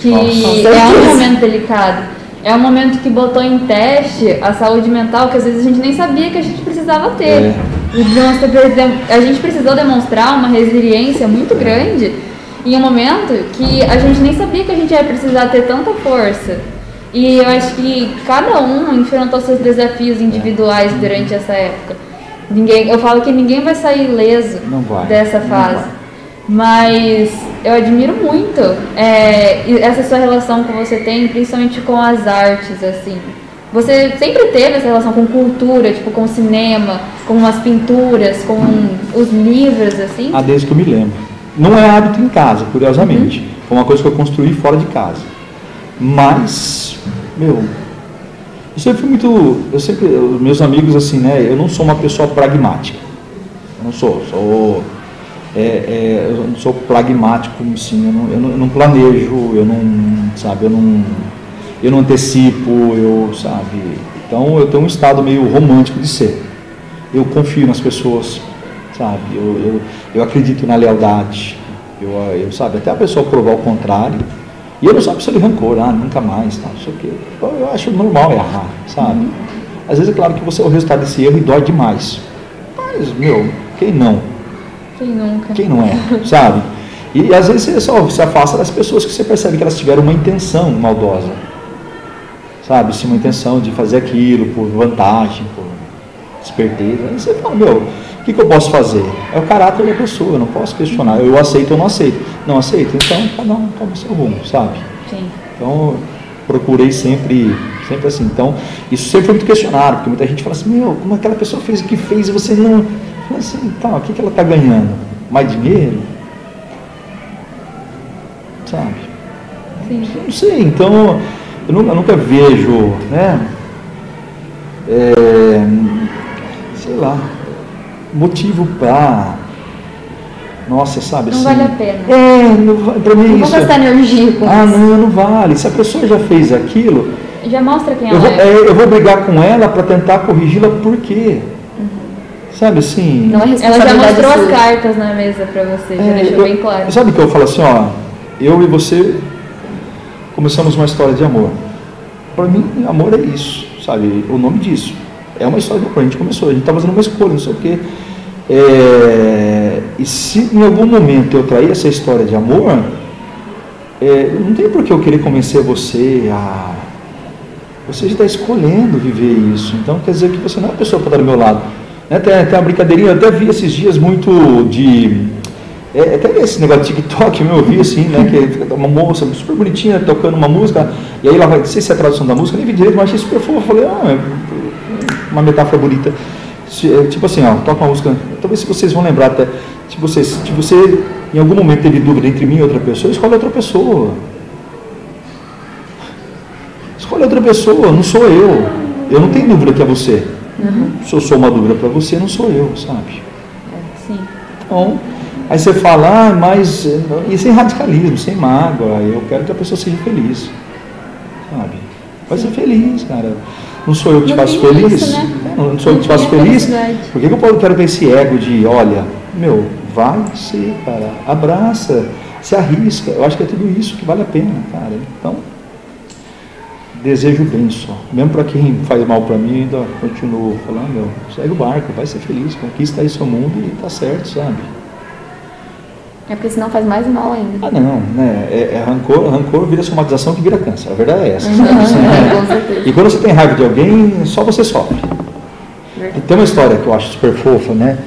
que Nossa, é um momento delicado. É um momento que botou em teste a saúde mental que às vezes a gente nem sabia que a gente precisava ter. É. A gente precisou demonstrar uma resiliência muito grande em um momento que a gente nem sabia que a gente ia precisar ter tanta força. E eu acho que cada um enfrentou seus desafios individuais durante essa época. Ninguém, eu falo que ninguém vai sair ileso dessa fase. Mas eu admiro muito é, essa sua relação que você tem, principalmente com as artes, assim. Você sempre teve essa relação com cultura, tipo com cinema, com as pinturas, com os livros, assim? Ah, desde que eu me lembro. Não é hábito em casa, curiosamente. Uhum. Foi uma coisa que eu construí fora de casa. Mas, meu, eu sempre fui muito. Eu sempre, meus amigos, assim, né? Eu não sou uma pessoa pragmática. Eu não sou. Sou é, é, eu não sou pragmático, assim, eu não, eu não, eu não planejo, eu não, sabe, eu não, eu não antecipo, eu, sabe, então eu tenho um estado meio romântico de ser. Eu confio nas pessoas, sabe, eu, eu, eu acredito na lealdade, eu, eu, sabe, até a pessoa provar o contrário, e eu não sou uma pessoa de rancor, ah, nunca mais, tá, não sei o quê. Eu, eu acho normal errar, sabe. Uhum. Às vezes é claro que você é o resultado desse erro e dói demais. Mas, meu, quem não? Quem nunca? Quem não é, sabe? E às vezes você só se afasta das pessoas que você percebe que elas tiveram uma intenção maldosa. sabe? Se uma intenção de fazer aquilo por vantagem, por esperteza. Aí você fala, meu, o que, que eu posso fazer? É o caráter da pessoa, eu não posso questionar. Eu aceito ou não aceito. Não aceito, então cada um toma seu rumo, sabe? Sim. Então, procurei sempre, sempre assim. Então, isso sempre foi muito questionado, porque muita gente fala assim, meu, como aquela pessoa fez o que fez e você não. Assim, tá, o que, que ela está ganhando? Mais dinheiro? Sabe? Sim. Não sei, então eu nunca, eu nunca vejo, né? é, sei lá, motivo para. Nossa, sabe Não assim. vale a pena. É, não pra mim Não é vou isso. gastar energia com Ah, isso. não, não vale. Se a pessoa já fez aquilo, Já mostra quem eu ela vou, é. é, eu vou brigar com ela para tentar corrigi-la por quê? Sabe assim? Não é Ela já mostrou as sua. cartas na mesa pra você, já É, deixou eu- bem claro. Sabe que eu falo assim, ó, eu e você começamos uma história de amor. Para mim, amor é isso, sabe? O nome disso. É uma história de amor. A gente começou, a gente está fazendo uma escolha, não sei o quê. É, e se em algum momento eu trair essa história de amor, é, não tem por que eu querer convencer você a. Você já está escolhendo viver isso. Então quer dizer que você não é a pessoa para estar do meu lado. Né? Tem, tem uma brincadeirinha, eu até vi esses dias muito de. É, até esse negócio de TikTok, eu vi assim, né? Que fica uma moça super bonitinha tocando uma música, e aí ela vai, não sei se é a tradução da música, nem vi direito, mas achei super fofo. Falei, ah, é uma metáfora bonita. É, Tipo assim, ó, toca uma música, talvez vocês vão lembrar até, se você, se você em algum momento teve dúvida entre mim e outra pessoa, escolhe outra pessoa. Escolhe outra pessoa, não sou eu. Eu não tenho dúvida que é você. Se eu sou uma dúvida para você, não sou eu, sabe? Sim. Então, aí você fala, ah, mas. eh, E sem radicalismo, sem mágoa, eu quero que a pessoa seja feliz. Sabe? Vai ser feliz, cara. Não sou eu que te faço feliz? isso, né? Não sou eu que te faço feliz? Por que, que eu quero ter esse ego de, olha, meu, vai ser, cara, abraça, se arrisca. Eu acho que é tudo isso que vale a pena, cara. Então, desejo bem só. Mesmo para quem faz mal para mim, ainda continuo falando, meu, segue o barco, vai ser feliz, conquista aí seu mundo e tá certo, sabe? É porque senão faz mais mal ainda. Ah, não, né? É, é rancor, rancor vira somatização que vira câncer. A verdade é essa. Uhum, sabe? Assim, né? com certeza. E quando você tem raiva de alguém, só você sofre. E tem uma história que eu acho super fofa, né?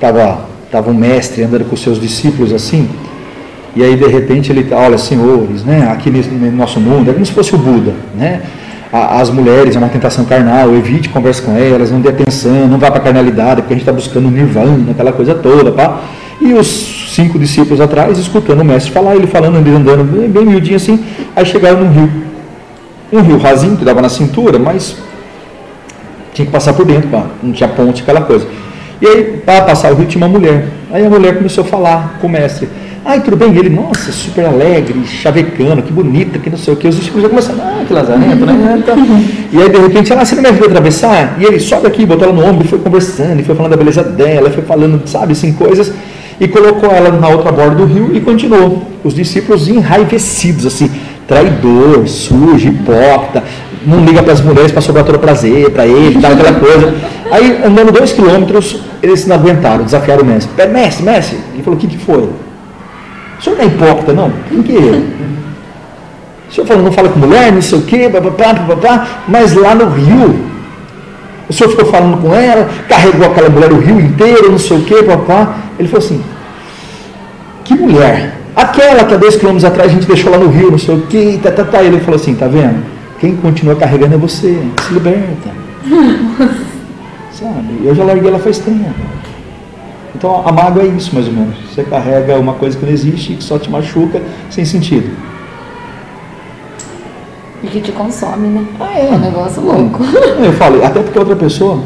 Tava, tava um mestre andando com seus discípulos assim, e aí de repente ele, olha, senhores, né? Aqui no nosso mundo, é como se fosse o Buda, né? As mulheres é uma tentação carnal, evite conversa com elas, não dê atenção, não vá para a carnalidade, porque a gente está buscando o nirvana, aquela coisa toda, pá. E os cinco discípulos atrás, escutando o mestre falar, ele falando, ele andando bem, bem miudinho assim, aí chegaram num rio. Um rio rasinho, que dava na cintura, mas tinha que passar por dentro, pá. não tinha ponte, aquela coisa. E aí, para passar o rio, tinha uma mulher. Aí a mulher começou a falar com o mestre. Ai, tudo bem? E ele, nossa, super alegre, chavecando, que bonita, que não sei o que. Os discípulos já começaram, ah, que lazarento, né? Então, e aí, de repente, ela, você não me ajuda a atravessar? E ele, sobe aqui, botou ela no ombro, e foi conversando, e foi falando da beleza dela, foi falando, sabe, assim, coisas. E colocou ela na outra borda do rio e continuou. Os discípulos enraivecidos, assim, traidor, sujo, hipócrita, não liga para as mulheres para sobrar todo prazer para ele, tal, aquela coisa. Aí, andando dois quilômetros, eles não aguentaram, desafiaram o mestre. "Pera, Mestre, mestre, ele falou: o que, que foi? O senhor não é hipócrita, não? Por quê? O senhor falou, não fala com mulher, não sei o quê, bababá, bababá, mas lá no rio, o senhor ficou falando com ela, carregou aquela mulher o rio inteiro, não sei o quê, papá. Ele falou assim: que mulher? Aquela que há dois quilômetros atrás a gente deixou lá no rio, não sei o quê, tá, tá, tá. Ele falou assim: tá vendo? Quem continua carregando é você, se liberta. Sabe? Eu já larguei ela faz tempo. Então a mágoa é isso, mais ou menos. Você carrega uma coisa que não existe e que só te machuca sem sentido. E que te consome, né? Ah, É um negócio louco. Eu falo, até porque a outra pessoa,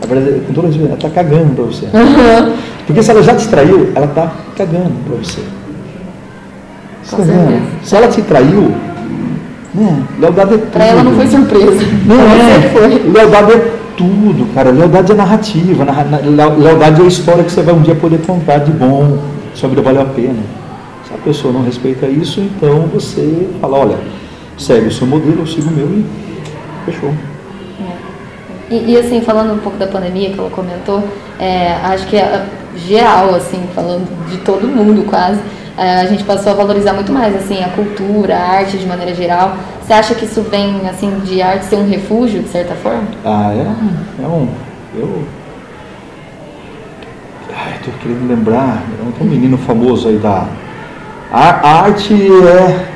na verdade, com toda ela está cagando para você. Porque se ela já te traiu, ela está cagando para você. Com tá. Se ela te traiu, né? Lealdade é tudo. Pra ela não foi surpresa. Não é. foi. Lealdade é tudo, cara. Lealdade é narrativa. narra- na- le- Lealdade é a história que você vai um dia poder contar de bom. Sua vida valeu a pena. Se a pessoa não respeita isso, então você fala, olha, segue o seu modelo, eu sigo o meu e fechou. E, e, assim, falando um pouco da pandemia que ela comentou, é, acho que a- geral, assim, falando de todo mundo quase, é, a gente passou a valorizar muito mais, assim, a cultura, a arte de maneira geral. Você acha que isso vem, assim, de arte ser um refúgio, de certa forma? Ah, é, é um. Eu. Ai, tô querendo lembrar. Tem um menino famoso aí da. A, a arte é,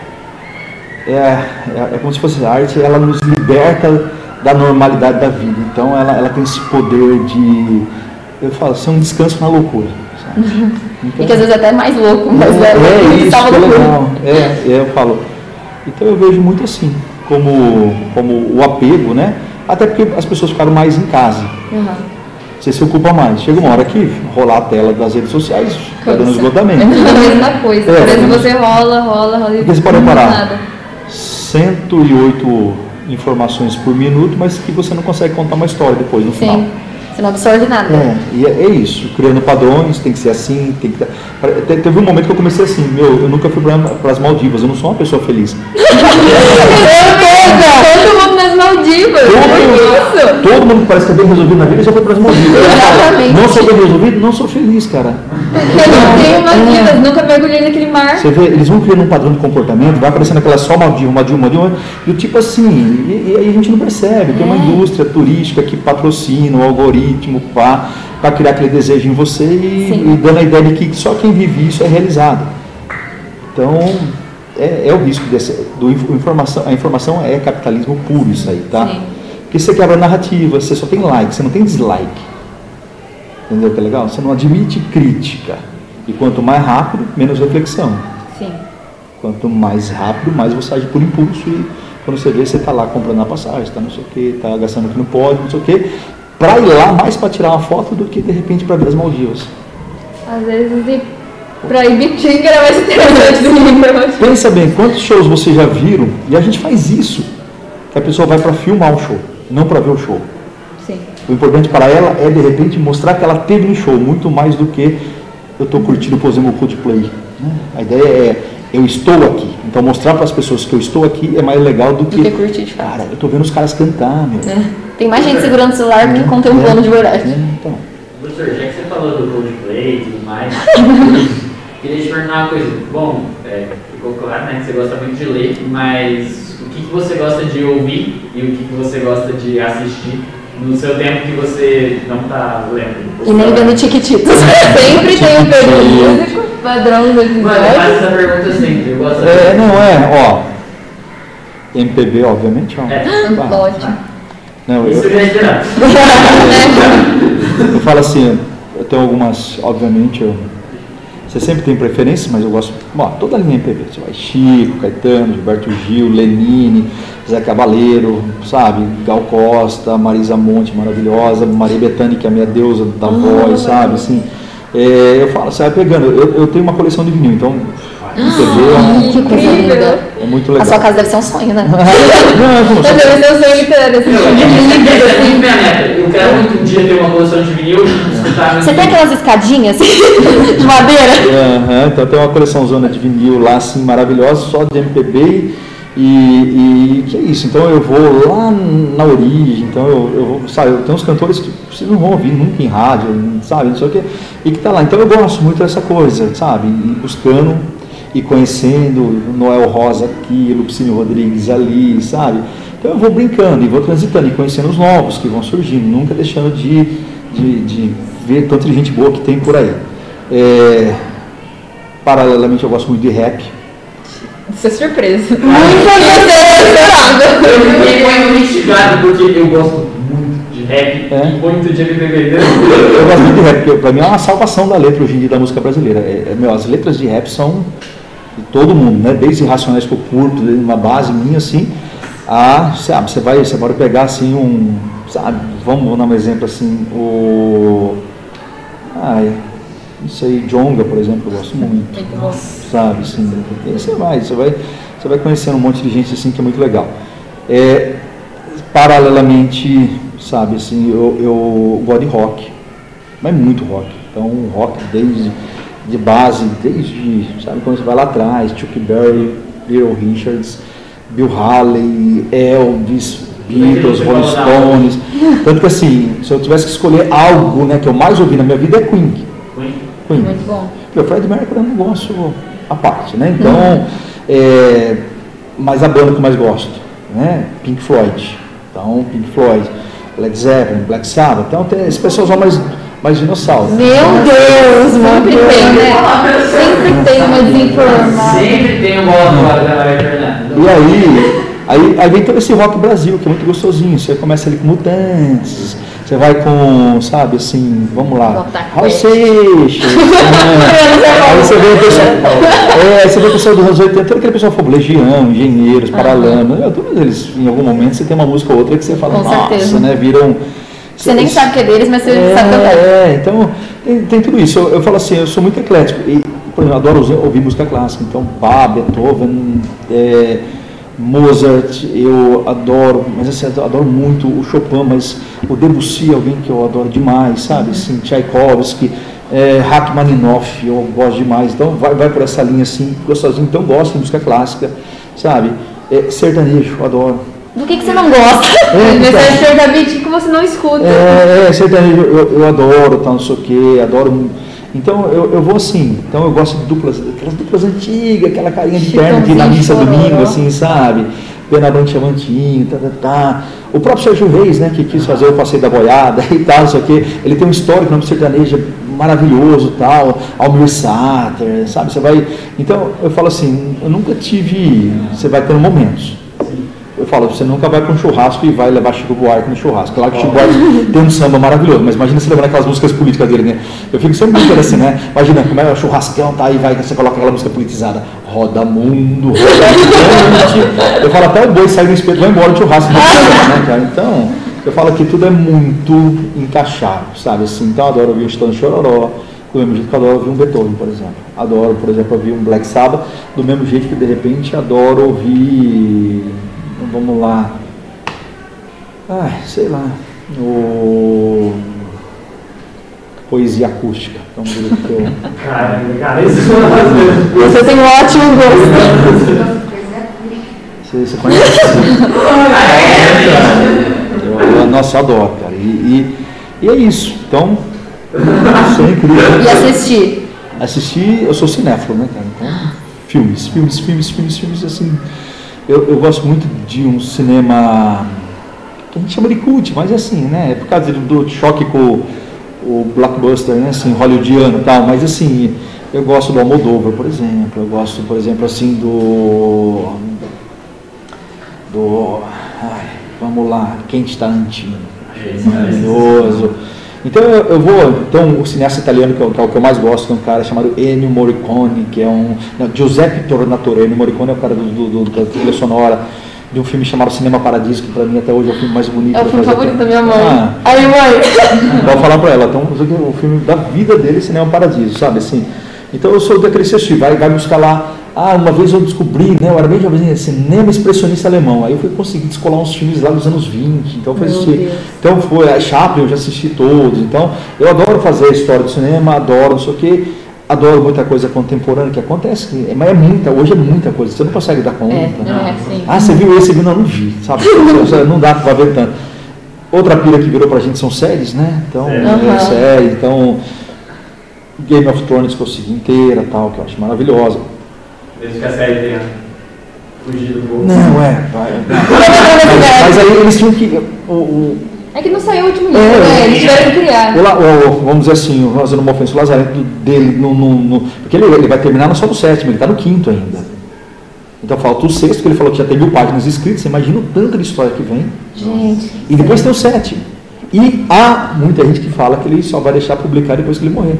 é, é. É como se fosse a arte, ela nos liberta da normalidade da vida. Então ela, ela tem esse poder de. Eu falo, ser um descanso na loucura. Sabe? e Então, que às vezes é até mais louco, mas é, é, é isso, salva que é legal. É, é, eu falo. Então eu vejo muito assim, como, como o apego, né? Até porque as pessoas ficaram mais em casa. Uhum. Você se ocupa mais. Chega uma hora que rolar a tela das redes sociais, fica dando esgotamento. É a mesma coisa. É, que temos- você rola, rola, rola e você pode não reparar. nada. 108 informações por minuto, mas que você não consegue contar uma história depois no final. Você não absorve nada. É, e é, é isso, criando padrões, tem que ser assim, tem que ter- Te- Teve um momento que eu comecei assim, meu, eu nunca fui para as Maldivas, eu não sou uma pessoa feliz. Todo mundo nas Maldivas. Todo, Olha isso. todo mundo que parece que é bem resolvido na vida já foi para as Maldivas. Exatamente. Não sou bem resolvido, não sou feliz, cara. Eu tenho Maldivas, nunca mergulhei naquele mar. Você vê, eles vão criando um padrão de comportamento, vai aparecendo aquela só Maldiva, Maldiva, Maldiva, e o tipo assim, e, e aí a gente não percebe, tem uma indústria turística que patrocina o algoritmo para criar aquele desejo em você e, e dando a ideia de que só quem vive isso é realizado. Então, é, é o risco desse, do inf- informação, a informação é capitalismo puro isso aí, tá? Sim. Porque você quebra a narrativa, você só tem like, você não tem dislike. Entendeu que é legal? Você não admite crítica. E quanto mais rápido, menos reflexão. Sim. Quanto mais rápido, mais você age por impulso e quando você vê, você está lá comprando a passagem, está não sei o que, está gastando o que não pode, não sei o que, para ir lá mais para tirar uma foto do que de repente para ver as Maldivas. Às vezes pra Ibitinga era mais interessante do que pra. Pensa bem, quantos shows vocês já viram? E a gente faz isso, que a pessoa vai para filmar um show, não para ver o show. Sim. O importante para ela é de repente mostrar que ela teve um show, muito mais do que eu estou curtindo, por exemplo, o Coldplay. né? A ideia é eu estou aqui. Então mostrar para as pessoas que eu estou aqui é mais legal do Do que que curtir de fato. cara, eu estou vendo os caras cantar, meu. É. Tem mais gente segurando o celular do que contemplando de verdade. É, então. Professor, já que você falou do Coldplay e tudo mais, queria te perguntar uma coisa. Bom, é, ficou claro né, que você gosta muito de ler, mas o que, que você gosta de ouvir e o que, que você gosta de assistir no seu tempo que você não está lendo? E nem vendo Tiquititos. Sempre tem um período músico, padrão do Mano, eu faço episódio. essa pergunta sempre. Eu gosto É, não é, ó. MPB, obviamente, ó. É. Bah, Ótimo. Não, Isso eu, ia esperar. eu falo assim, eu tenho algumas, obviamente, eu, você sempre tem preferência, mas eu gosto, bom, toda a linha MPB, você vai Chico, Caetano, Gilberto Gil, Lenine, Zé Cabaleiro, sabe, Gal Costa, Marisa Monte, maravilhosa, Maria Bethânia, que é a minha deusa da voz, sabe, assim, é, eu falo, você vai pegando, eu, eu tenho uma coleção de vinil, então, MPB é, Que coisa linda. é muito A legal. sua casa deve ser um sonho, né? Não, eu não sou- deve ser o sonho literário, assim, Essa é minha meta. Eu quero muito um dia ter uma coleção de vinil escutar Você tem aquelas escadinhas assim, de madeira? Aham, então tem uma coleção zona de vinil lá, assim, maravilhosa, só de MPB e, e que é isso. Então eu vou lá na origem, então eu, eu vou, sabe, eu tenho uns cantores que vocês não vão ouvir nunca em rádio, sabe, não sei o quê, e que tá lá. Então eu gosto muito dessa coisa, sabe, e buscando e conhecendo Noel Rosa aqui, Lupicínio Rodrigues ali, sabe. Então eu vou brincando e vou transitando e conhecendo os novos que vão surgindo, nunca deixando de, de, de ver tanta gente boa que tem por aí. É, paralelamente eu gosto muito de rap. Isso é surpresa. Eu fiquei muito instigado porque eu gosto muito de rap É? e muito de MPB. Eu gosto muito de rap, porque pra mim é uma salvação da letra hoje em dia da música brasileira. É, é, meu, as letras de rap são todo mundo, né? Desde Racionais que eu curto, uma base minha assim, a, sabe, você vai, você pode pegar assim um, sabe, vamos, dar um exemplo assim, o, ai, não sei, Jonga, por exemplo, eu gosto muito. Bom. sabe? Assim, e aí você vai, você vai, você vai conhecendo um monte de gente assim que é muito legal. É, paralelamente, sabe, assim, eu, eu gosto de rock, mas muito rock. Então, rock desde de base, desde, sabe, quando você vai lá atrás, Chuck Berry, Little Richards, Bill Haley, Elvis, Beatles, Rolling Stones. Tanto que assim, se eu tivesse que escolher algo, né, que eu mais ouvi na minha vida é Queen. Queen. Queen. Muito bom. Meu, Fred Mercury eu não gosto à parte, né? Então, é, mas a banda que eu mais gosto, né? Pink Floyd. Então, Pink Floyd, Led Zeppelin, Black Sabbath. Então, tem, esse pessoal são mais, mais dinossauros. Meu Deus, mano. Sempre tem, né? Sempre tem uma desinformada. Sempre tem um bola fora da Maria Fernanda. E aí, aí, aí vem todo esse rock Brasil, que é muito gostosinho. Você começa ali com Mutantes, você vai com, sabe, assim, vamos lá, Raul. Seixas. né? Aí você vê o pessoal, é, você vê o pessoal dos anos 80, todo aquele pessoal fogo, Legião, Engenheiros, Paralama, né? todos eles, em algum momento, você tem uma música ou outra que você fala, Com nossa, certeza. né, viram... Você nem sabe que é deles, mas você É, sabe cantar. é, então tem, tem tudo isso. Eu, eu falo assim, eu sou muito eclético. E, por exemplo, adoro ouvir música clássica. Então, Bach, Beethoven, é, Mozart, eu adoro, mas assim, eu adoro muito o Chopin, mas o Debussy é alguém que eu adoro demais, sabe? Assim, Tchaikovsky, é, Rachmaninoff, eu gosto demais. Então, vai, vai por essa linha assim, gostosinho. Então, gosto de música clássica, sabe? É, sertanejo, eu adoro. Do que, que você não gosta? É, Mas é sertanejo que você não escuta. é, é, sertanejo eu, eu adoro, tal, não sei o quê, adoro. Então eu, eu vou assim, então eu gosto de duplas, aquelas duplas antigas, aquela carinha de terno que na missa Chororó. domingo, assim, sabe? Penadão Chavantinho, tá, tá, tá. O próprio Sérgio Reis, né, que quis fazer o passeio da boiada e tal, não sei o quê, ele tem um histórico no sertanejo maravilhoso tal, Almir Sater, sabe? Você vai. Então eu falo assim, eu nunca tive. Você vai tendo momentos. Eu falo, você nunca vai para um churrasco e vai levar Chico Buarque no churrasco. Claro que Chico Buarque tem um samba maravilhoso, mas imagina você levando aquelas músicas políticas dele, né? Eu fico sempre muito assim, né? Imagina como é o churrascão, tá aí, vai, você coloca aquela música politizada. Roda mundo, roda gigante. Eu falo, até o boi sai do espeto, vai embora do churrasco. Né, cara? Então, eu falo que tudo é muito encaixado, sabe? Assim, então, eu adoro ouvir o Chitão Chororó, do mesmo jeito que eu adoro ouvir um Beethoven, por exemplo. Adoro, por exemplo, ouvir um Black Sabbath, do mesmo jeito que, de repente, adoro ouvir... Vamos lá. Ai, sei lá. O... Poesia acústica. É um grupo que eu... Cara, cara, isso é Você tem um ótimo gosto. Você, você conhece? eu, eu, nossa, eu adoro, cara. E, e, e é isso. Então, isso é incrível. E assistir. Assistir, eu sou cinéfilo, né, cara? Então, filmes, filmes, filmes, filmes, filmes, assim. Eu, eu gosto muito de um cinema que a gente chama de cult, mas é assim, né? É por causa do, choque com o, blockbuster, né? Assim, hollywoodiano e tal, mas assim, eu gosto do Almodóvar, por exemplo. Eu gosto, por exemplo, assim, do. Do. Ai, vamos lá, Quente Tarantino. Maravilhoso. Então eu, eu vou, então o cineasta italiano que, é o que eu mais gosto, é um cara chamado Ennio Morricone, que é um, não, Giuseppe Tornatore, Ennio Morricone é o cara do, do, do- da trilha sonora de um filme chamado Cinema Paradiso, que pra mim até hoje é o filme mais bonito. É o filme favorito da minha mãe. Ah, Aí, mãe. Vou falar pra ela, então é o filme da vida dele, Cinema Paradiso, sabe assim? Então eu sou daquele assistir, vai, vai buscar lá. Ah, uma vez eu descobri, né? Eu era bem jovenzinho, cinema expressionista alemão. Aí eu fui conseguir descolar uns filmes lá dos anos 20. Então Meu assistir. Então foi a Chaplin, eu já assisti todos. Então eu adoro fazer a história do cinema, adoro não sei o quê. Adoro muita coisa contemporânea que acontece, que- mas é muita, hoje é muita coisa, você não consegue dar conta. É, É, sim. Ah, você viu esse? Não, não vi, sabe? Não dá para ver tanto. Outra pira que virou pra gente são séries, né? Então, Séries. é, Aham. série, então Game of Thrones que eu segui inteira, tal, que eu acho maravilhosa. Desde que a série tenha fugido do gol. Não, é, vai. Mas, aí eles tinham que. O, o, É que não saiu o último livro, É, né? Eles tiveram que criar. o o- vamos dizer assim, fazendo uma ofensa, o Lazarento dele, no, no- no- porque ele, ele vai terminar não só no sétimo, ele está no quinto ainda. Então falta o sexto, que ele falou que já tem mil páginas escritas, você imagina o tanto de história que vem. Gente. E depois tem o sétimo. E há muita gente que fala que ele só vai deixar publicar depois que ele morrer.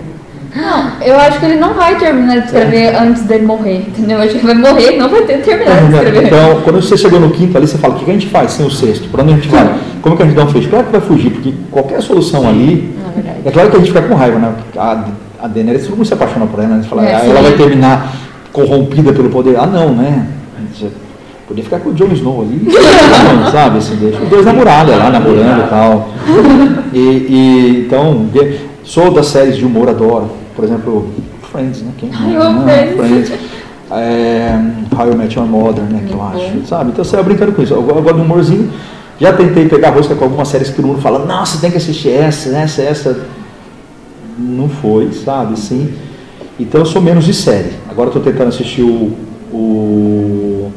Não, eu acho que ele não vai terminar de escrever antes dele morrer, entendeu? Eu acho que ele vai morrer e não vai ter terminado de escrever. Então, quando você chegou no quinto ali, você fala, o que a gente faz sem o sexto? Para onde a gente vai? Como que a gente dá um fecho? Claro que vai fugir, porque qualquer solução ali. É claro que a gente fica com raiva, né? A, a Daenerys, todo mundo se apaixona por ela, né? Fala, É, ah, ela vai terminar corrompida pelo poder. Ah, não, né? Podia ficar com o Jon Snow ali, sabe? Assim, deixa os dois namorados lá, namorando e tal. E, e, então, sou das séries de humor, adoro. Por exemplo, Friends, né? Quem, Ai, não, amo Friends. É, How I Met Your Mother, né? Que eu acho, sabe? Então você vai brincando com isso. Eu, eu gosto do humorzinho. Já tentei pegar rosca com algumas séries que todo mundo fala, nossa, tem que assistir essa, essa, essa. Não foi, sabe? Sim. Então eu sou menos de série. Agora eu tô tentando assistir o, o,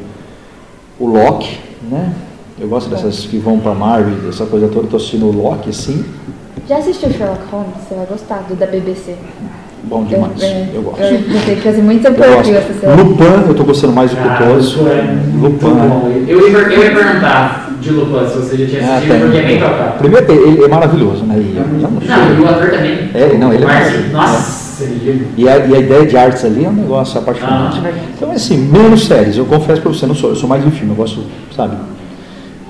o Loki, né? Eu gosto dessas que vão pra Marvel, essa coisa toda, tô assistindo o Loki, assim. Já assistiu Sherlock Holmes? Você vai gostar do da BBC. Bom demais. Eu, Eu gosto. Eu de fazer Eu perfil essa semana. Lupin, eu tô gostando mais do Ah, é bom. Eu ia, eu ia perguntar de Lupin se você já tinha Ah, assistido, tem. porque é bem tocado. Primeiro, ele é maravilhoso, né? E, já não e o ator também. É, não, ele é maravilhoso. Nossa, ele E a, e a ideia de artes ali é um negócio apaixonante. Ah. Então, assim, menos séries. Eu confesso pra você, eu não sou, eu sou mais de filme. Eu gosto, sabe,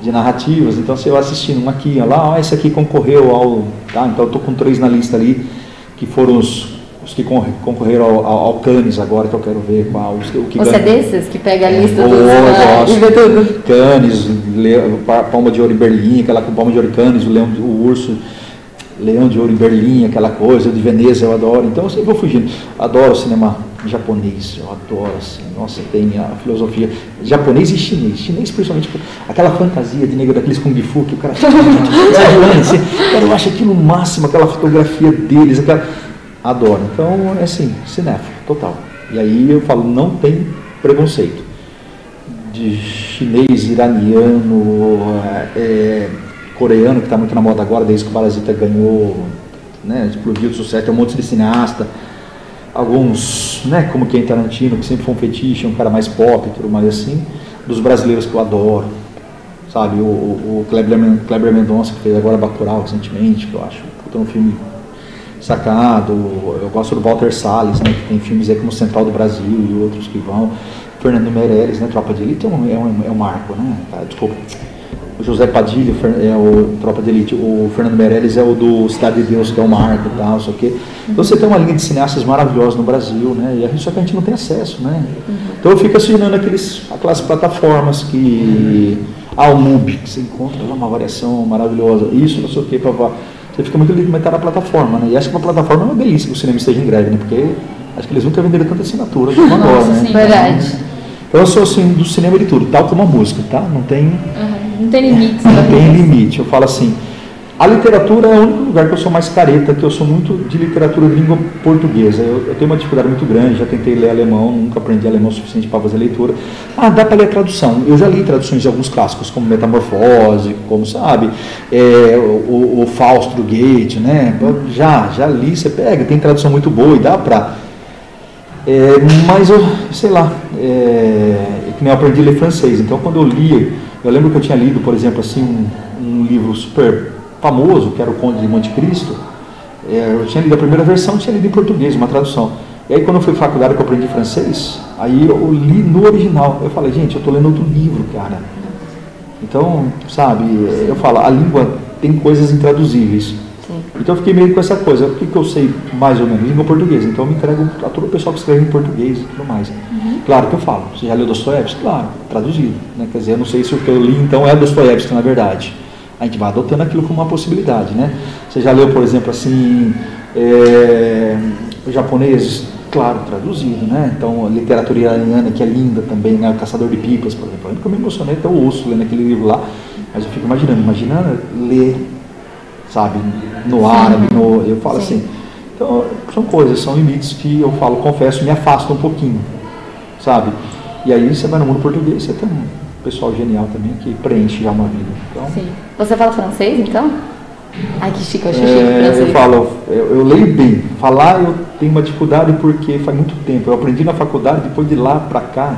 de narrativas. Então, você vai assistindo um aqui, lá, ah, esse aqui concorreu ao... Tá? Então, eu tô com três na lista ali, que foram os, os que con- concorreram ao, ao, agora, que eu quero ver qual, os, o que Você é ganhou. desses que pega a É, lista eu dos ah, e vê tudo? Cannes, Palma de Ouro em Berlim, aquela com Palma de Ouro em o, leão, o urso, Leão de Ouro em Berlim, aquela coisa, de Veneza eu adoro. Então eu sempre vou fugindo. Adoro cinema japonês, eu adoro, assim, nossa, tem a filosofia japonês e chinês. Chinês, principalmente, aquela fantasia de negro daqueles Kung Fu que o cara assim. Cara, eu acho aquilo máximo, aquela fotografia deles, aquela... Adoro. Então, é assim, cinéfilo, total. E aí eu falo, não tem preconceito de chinês, iraniano, é, coreano, que está muito na moda agora, desde que o Parasita ganhou, né, explodiu de sucesso, tem um monte de cineasta, alguns, né, como Ken Tarantino, que sempre foi um fetiche, um cara mais pop e tudo mais assim, dos brasileiros que eu adoro, sabe, o, o, o Kleber, Kleber Mendonça, que fez agora Bacurau recentemente, que eu acho puta, um filme sacado, eu gosto do Walter Salles, né, que tem filmes aí como Central do Brasil e outros que vão, Fernando Meirelles, né, Tropa de Elite é um, é um, é um marco, né, tá, desculpa, o José Padilha é o Tropa de Elite, o Fernando Meirelles é o do Cidade de Deus, que é o marco e tal, só que então você tem uma linha de cineastas maravilhosos no Brasil, né, e a gente, só que a gente não tem acesso, né, então eu fico assinando aqueles, aquelas plataformas que, ah, o MUBI, que você encontra lá uma variação maravilhosa, isso, não sei o que, papá. Você fica muito limitado na plataforma, né? E acho que uma plataforma é uma delícia que o cinema esteja em greve, né? Porque acho que eles nunca venderam tanta assinatura como agora, né? sim. Verdade. Então eu sou assim do cinema de tudo, tal como a música, tá? Não tem, Aham, Não tem limites. não né? tem limite. Eu falo assim, a literatura é o único lugar que eu sou mais careta, que eu sou muito de literatura de língua portuguesa. Eu, eu tenho uma dificuldade muito grande, já tentei ler alemão, nunca aprendi alemão o suficiente para fazer leitura. Ah, dá para ler tradução. Eu já li traduções de alguns clássicos, como Metamorfose, como sabe, é, o, o Fausto do Goethe, né? Já, já li, você pega, tem tradução muito boa e dá para é, mas eu, sei lá, é, é eu aprendi a ler francês. Então, quando eu lia, eu lembro que eu tinha lido, por exemplo, assim, um, um livro super famoso, que era O Conde de Monte Cristo. É, eu tinha lido a primeira versão, tinha lido em português, uma tradução. E aí, quando eu fui à faculdade que eu aprendi francês, aí eu li no original. Eu falei, gente, eu estou lendo outro livro, cara. Então, sabe, eu falo, a língua tem coisas intraduzíveis. Então eu fiquei meio com essa coisa, o que, que eu sei mais ou menos? Língua portuguesa. Então eu me entrego a todo o pessoal que escreve em português e tudo mais. Claro que eu falo. Você já leu Dostoiévski? Claro, traduzido. Né? Quer dizer, eu não sei se o que eu li então é Dostoiévski na verdade. A gente vai adotando aquilo como uma possibilidade, né? Você já leu, por exemplo, assim, é, o japonês? Claro, traduzido, né? Então, a literatura iraniana, que é linda também, né? O Caçador de Pipas, por exemplo. Eu me emocionei até o osso lendo aquele livro lá. Mas eu fico imaginando, imagina ler sabe, no árabe, no, eu falo assim. Então, são coisas, são limites que eu falo, confesso, me afastam um pouquinho, sabe? E aí você vai no mundo português, você tem pessoal genial também que preenche já uma vida. Então, Sim. Você fala francês, então? Ai, que chique, eu achei é, chique francês. eu falo, eu, eu leio bem. Falar eu tenho uma dificuldade porque faz muito tempo. Eu aprendi na faculdade, depois de lá pra cá.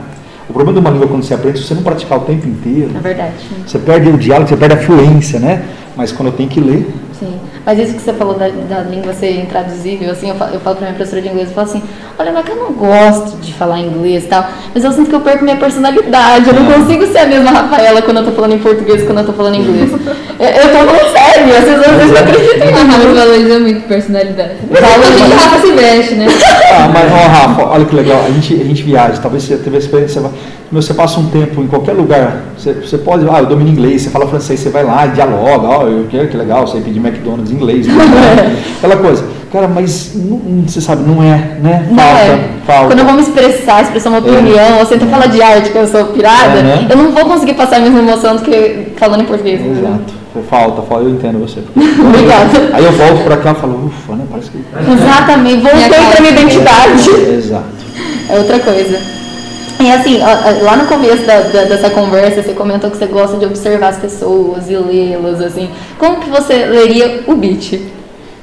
O problema de uma língua quando você aprende, se você não praticar o tempo inteiro, É verdade. você perde o diálogo, você perde a fluência, né? Mas quando eu tenho que ler, Sim. Mas isso que você falou da, da língua ser intraduzível, assim, eu falo, eu falo pra minha professora de inglês, eu falo assim, olha, não é que eu não gosto de falar inglês e tal, mas eu sinto que eu perco minha personalidade, eu não consigo ser a mesma Rafaela quando eu tô falando em português quando eu tô falando em inglês. eu, eu tô falando sério, vezes não acreditam em A mim. Rafa valoriza muito personalidade. Fala Fala de- que Rafa se veste, né? Ah, mas ó, Rafa, olha que legal, a gente, a gente viaja, talvez você teve a experiência, você, vai- meu, você passa um tempo em qualquer lugar, você, você pode, ah, eu domino inglês, você fala francês, você vai lá, dialoga, ó, eu quero que legal, você pedir McDonald's em inglês, né? aquela coisa. Cara, mas não- não- você sabe, não é, né? Não Falta, é. falta. Quando eu vou me expressar, expressar uma opinião, ou se eu falar de arte, que eu sou pirada, Uhum. eu não vou conseguir passar a mesma emoção do que falando em português. Exato, falta, falta, eu entendo você. Obrigada. Aí eu volto pra cá e falo, ufa, né? Parece que Exatamente, voltei pra minha identidade. Exato. É outra coisa. E assim, lá no começo da- da- dessa conversa, você comentou que você gosta de observar as pessoas e lê-las, assim. Como que você leria o beat?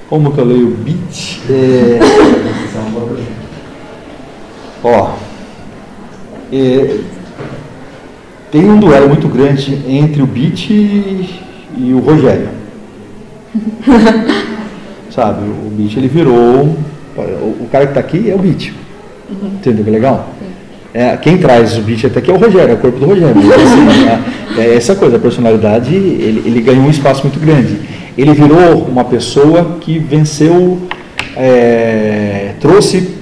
Como que eu leio o beat? É, é. Ó, é, tem um duelo muito grande entre o Beat e, e o Rogério. Sabe, o Beat ele virou. O, cara que está aqui é o Beat. Entendeu que legal? É, quem traz o Beat até aqui é o Rogério, é o corpo do Rogério. Assim, é, é essa coisa, a personalidade, ele, ele ganhou um espaço muito grande. Ele virou uma pessoa que venceu, é, trouxe